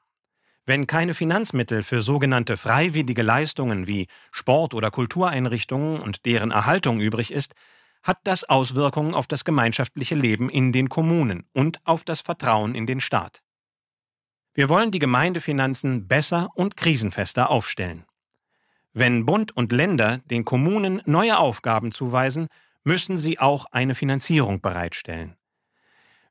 Wenn keine Finanzmittel für sogenannte freiwillige Leistungen wie Sport- oder Kultureinrichtungen und deren Erhaltung übrig ist, hat das Auswirkungen auf das gemeinschaftliche Leben in den Kommunen und auf das Vertrauen in den Staat. Wir wollen die Gemeindefinanzen besser und krisenfester aufstellen. Wenn Bund und Länder den Kommunen neue Aufgaben zuweisen, müssen sie auch eine Finanzierung bereitstellen.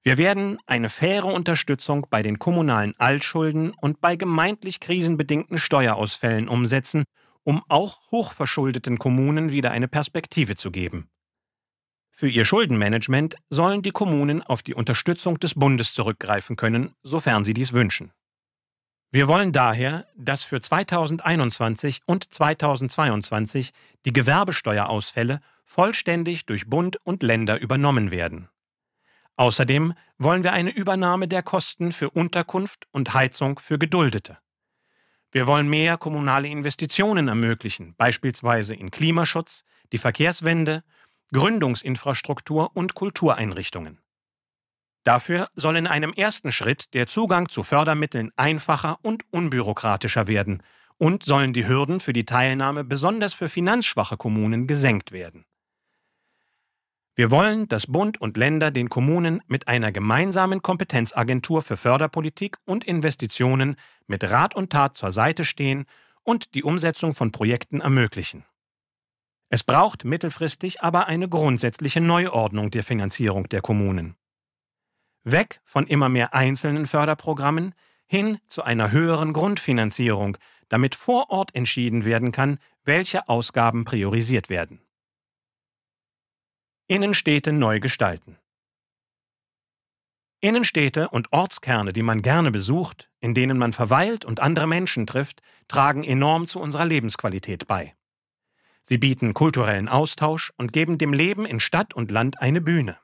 Wir werden eine faire Unterstützung bei den kommunalen Altschulden und bei gemeintlich krisenbedingten Steuerausfällen umsetzen, um auch hochverschuldeten Kommunen wieder eine Perspektive zu geben. Für ihr Schuldenmanagement sollen die Kommunen auf die Unterstützung des Bundes zurückgreifen können, sofern sie dies wünschen. Wir wollen daher, dass für 2021 und 2022 die Gewerbesteuerausfälle vollständig durch Bund und Länder übernommen werden. Außerdem wollen wir eine Übernahme der Kosten für Unterkunft und Heizung für Geduldete. Wir wollen mehr kommunale Investitionen ermöglichen, beispielsweise in Klimaschutz, die Verkehrswende Gründungsinfrastruktur und Kultureinrichtungen. Dafür soll in einem ersten Schritt der Zugang zu Fördermitteln einfacher und unbürokratischer werden und sollen die Hürden für die Teilnahme besonders für finanzschwache Kommunen gesenkt werden. Wir wollen, dass Bund und Länder den Kommunen mit einer gemeinsamen Kompetenzagentur für Förderpolitik und Investitionen mit Rat und Tat zur Seite stehen und die Umsetzung von Projekten ermöglichen. Es braucht mittelfristig aber eine grundsätzliche Neuordnung der Finanzierung der Kommunen. Weg von immer mehr einzelnen Förderprogrammen hin zu einer höheren Grundfinanzierung, damit vor Ort entschieden werden kann, welche Ausgaben priorisiert werden. Innenstädte neu gestalten. Innenstädte und Ortskerne, die man gerne besucht, in denen man verweilt und andere Menschen trifft, tragen enorm zu unserer Lebensqualität bei. Sie bieten kulturellen Austausch und geben dem Leben in Stadt und Land eine Bühne.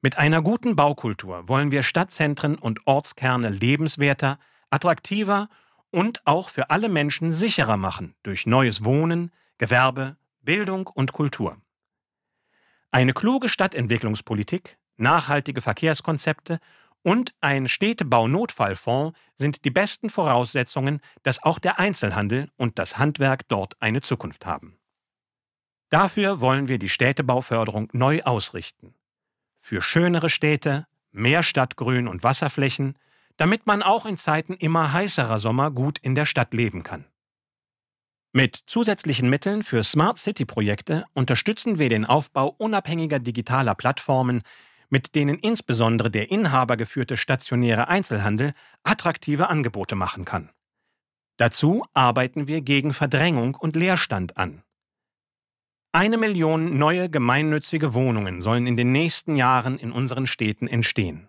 Mit einer guten Baukultur wollen wir Stadtzentren und Ortskerne lebenswerter, attraktiver und auch für alle Menschen sicherer machen durch neues Wohnen, Gewerbe, Bildung und Kultur. Eine kluge Stadtentwicklungspolitik, nachhaltige Verkehrskonzepte und ein Städtebau-Notfallfonds sind die besten Voraussetzungen, dass auch der Einzelhandel und das Handwerk dort eine Zukunft haben. Dafür wollen wir die Städtebauförderung neu ausrichten. Für schönere Städte, mehr Stadtgrün und Wasserflächen, damit man auch in Zeiten immer heißerer Sommer gut in der Stadt leben kann. Mit zusätzlichen Mitteln für Smart City Projekte unterstützen wir den Aufbau unabhängiger digitaler Plattformen, mit denen insbesondere der inhabergeführte stationäre Einzelhandel attraktive Angebote machen kann. Dazu arbeiten wir gegen Verdrängung und Leerstand an. Eine Million neue gemeinnützige Wohnungen sollen in den nächsten Jahren in unseren Städten entstehen.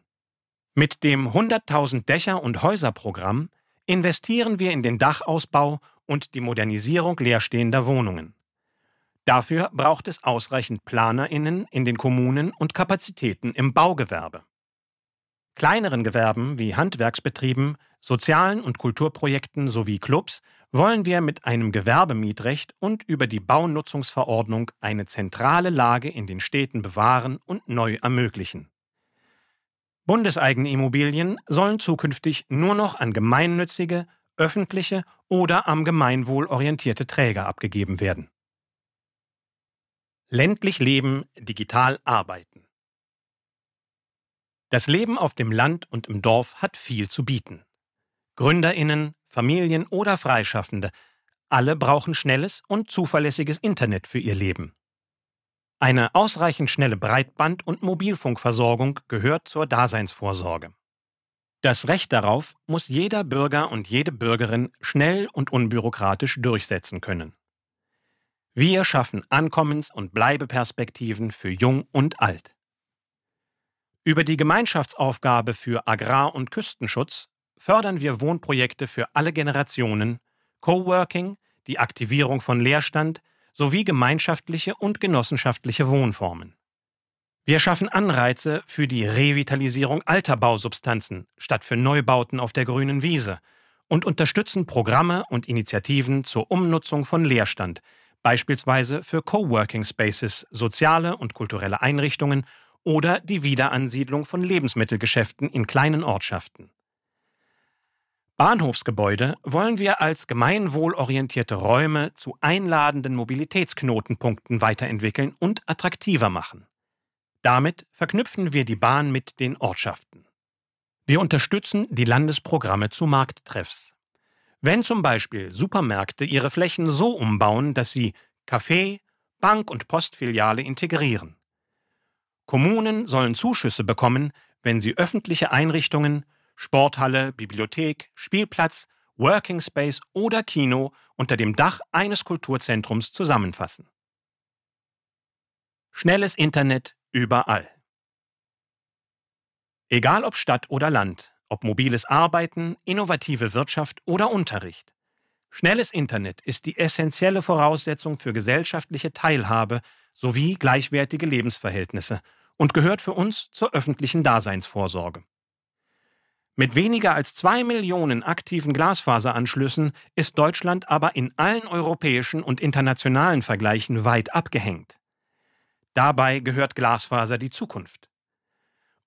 Mit dem 100.000 Dächer und Häuser Programm investieren wir in den Dachausbau und die Modernisierung leerstehender Wohnungen. Dafür braucht es ausreichend Planerinnen in den Kommunen und Kapazitäten im Baugewerbe. Kleineren Gewerben wie Handwerksbetrieben, sozialen und Kulturprojekten sowie Clubs wollen wir mit einem Gewerbemietrecht und über die Baunutzungsverordnung eine zentrale Lage in den Städten bewahren und neu ermöglichen. Bundeseigene Immobilien sollen zukünftig nur noch an gemeinnützige, öffentliche oder am Gemeinwohl orientierte Träger abgegeben werden. Ländlich leben, digital arbeiten. Das Leben auf dem Land und im Dorf hat viel zu bieten. Gründerinnen, Familien oder Freischaffende, alle brauchen schnelles und zuverlässiges Internet für ihr Leben. Eine ausreichend schnelle Breitband- und Mobilfunkversorgung gehört zur Daseinsvorsorge. Das Recht darauf muss jeder Bürger und jede Bürgerin schnell und unbürokratisch durchsetzen können. Wir schaffen Ankommens- und Bleibeperspektiven für Jung und Alt. Über die Gemeinschaftsaufgabe für Agrar- und Küstenschutz fördern wir Wohnprojekte für alle Generationen, Coworking, die Aktivierung von Leerstand sowie gemeinschaftliche und genossenschaftliche Wohnformen. Wir schaffen Anreize für die Revitalisierung alter Bausubstanzen statt für Neubauten auf der grünen Wiese und unterstützen Programme und Initiativen zur Umnutzung von Leerstand, beispielsweise für Coworking Spaces, soziale und kulturelle Einrichtungen oder die Wiederansiedlung von Lebensmittelgeschäften in kleinen Ortschaften. Bahnhofsgebäude wollen wir als gemeinwohlorientierte Räume zu einladenden Mobilitätsknotenpunkten weiterentwickeln und attraktiver machen. Damit verknüpfen wir die Bahn mit den Ortschaften. Wir unterstützen die Landesprogramme zu Markttreffs. Wenn zum Beispiel Supermärkte ihre Flächen so umbauen, dass sie Café, Bank und Postfiliale integrieren. Kommunen sollen Zuschüsse bekommen, wenn sie öffentliche Einrichtungen, Sporthalle, Bibliothek, Spielplatz, Working Space oder Kino unter dem Dach eines Kulturzentrums zusammenfassen. Schnelles Internet überall. Egal ob Stadt oder Land, ob mobiles Arbeiten, innovative Wirtschaft oder Unterricht. Schnelles Internet ist die essentielle Voraussetzung für gesellschaftliche Teilhabe sowie gleichwertige Lebensverhältnisse und gehört für uns zur öffentlichen Daseinsvorsorge. Mit weniger als zwei Millionen aktiven Glasfaseranschlüssen ist Deutschland aber in allen europäischen und internationalen Vergleichen weit abgehängt. Dabei gehört Glasfaser die Zukunft.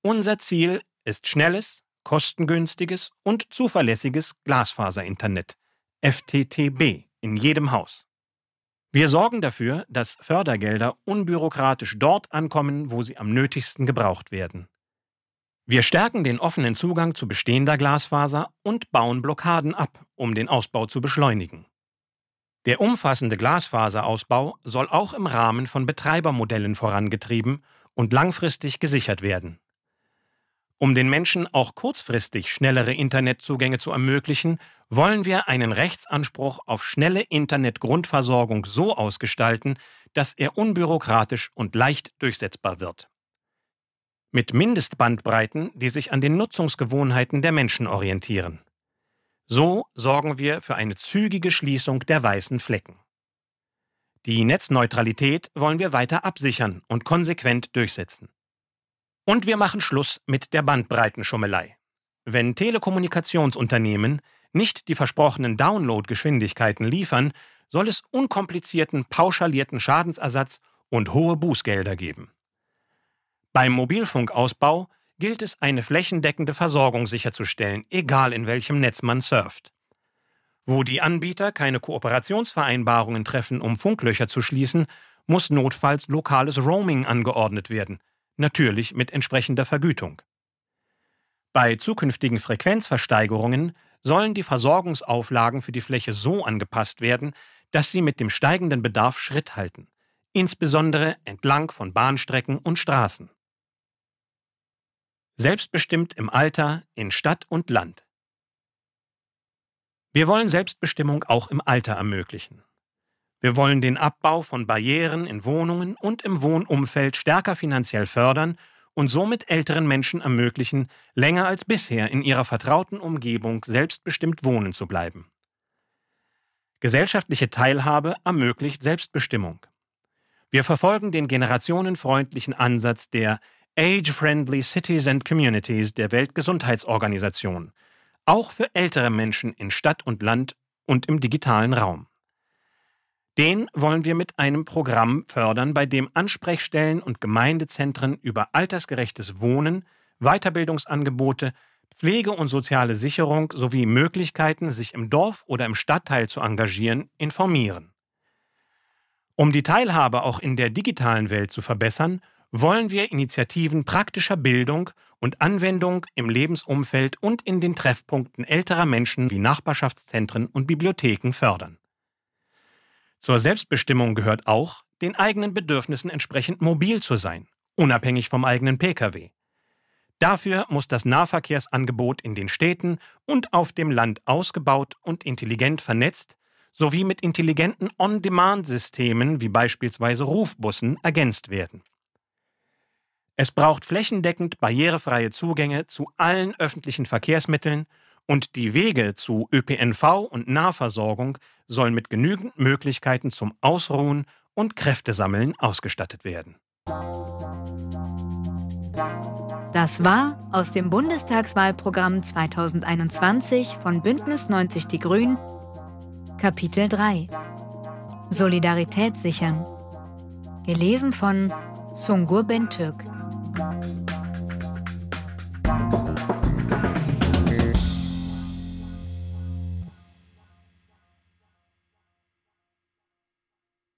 Unser Ziel ist schnelles, kostengünstiges und zuverlässiges Glasfaserinternet, FTTB, in jedem Haus. Wir sorgen dafür, dass Fördergelder unbürokratisch dort ankommen, wo sie am nötigsten gebraucht werden. Wir stärken den offenen Zugang zu bestehender Glasfaser und bauen Blockaden ab, um den Ausbau zu beschleunigen. Der umfassende Glasfaserausbau soll auch im Rahmen von Betreibermodellen vorangetrieben und langfristig gesichert werden. Um den Menschen auch kurzfristig schnellere Internetzugänge zu ermöglichen, wollen wir einen Rechtsanspruch auf schnelle Internetgrundversorgung so ausgestalten, dass er unbürokratisch und leicht durchsetzbar wird. Mit Mindestbandbreiten, die sich an den Nutzungsgewohnheiten der Menschen orientieren. So sorgen wir für eine zügige Schließung der weißen Flecken. Die Netzneutralität wollen wir weiter absichern und konsequent durchsetzen. Und wir machen Schluss mit der Bandbreitenschummelei. Wenn Telekommunikationsunternehmen nicht die versprochenen Downloadgeschwindigkeiten liefern, soll es unkomplizierten, pauschalierten Schadensersatz und hohe Bußgelder geben. Beim Mobilfunkausbau gilt es, eine flächendeckende Versorgung sicherzustellen, egal in welchem Netz man surft. Wo die Anbieter keine Kooperationsvereinbarungen treffen, um Funklöcher zu schließen, muss notfalls lokales Roaming angeordnet werden – natürlich mit entsprechender Vergütung. Bei zukünftigen Frequenzversteigerungen sollen die Versorgungsauflagen für die Fläche so angepasst werden, dass sie mit dem steigenden Bedarf Schritt halten, insbesondere entlang von Bahnstrecken und Straßen. Selbstbestimmt im Alter, in Stadt und Land. Wir wollen Selbstbestimmung auch im Alter ermöglichen. Wir wollen den Abbau von Barrieren in Wohnungen und im Wohnumfeld stärker finanziell fördern und somit älteren Menschen ermöglichen, länger als bisher in ihrer vertrauten Umgebung selbstbestimmt wohnen zu bleiben. Gesellschaftliche Teilhabe ermöglicht Selbstbestimmung. Wir verfolgen den generationenfreundlichen Ansatz der Age-Friendly Cities and Communities der Weltgesundheitsorganisation, auch für ältere Menschen in Stadt und Land und im digitalen Raum. Den wollen wir mit einem Programm fördern, bei dem Ansprechstellen und Gemeindezentren über altersgerechtes Wohnen, Weiterbildungsangebote, Pflege und soziale Sicherung sowie Möglichkeiten, sich im Dorf oder im Stadtteil zu engagieren, informieren. Um die Teilhabe auch in der digitalen Welt zu verbessern, wollen wir Initiativen praktischer Bildung und Anwendung im Lebensumfeld und in den Treffpunkten älterer Menschen wie Nachbarschaftszentren und Bibliotheken fördern. Zur Selbstbestimmung gehört auch, den eigenen Bedürfnissen entsprechend mobil zu sein, unabhängig vom eigenen Pkw. Dafür muss das Nahverkehrsangebot in den Städten und auf dem Land ausgebaut und intelligent vernetzt sowie mit intelligenten On-Demand-Systemen wie beispielsweise Rufbussen ergänzt werden. Es braucht flächendeckend barrierefreie Zugänge zu allen öffentlichen Verkehrsmitteln und die Wege zu ÖPNV und Nahversorgung sollen mit genügend Möglichkeiten zum Ausruhen und Kräftesammeln ausgestattet werden. Das war aus dem Bundestagswahlprogramm 2021 von Bündnis 90 Die Grünen Kapitel 3 Solidarität sichern. Gelesen von Sungur Bentürk Gracias.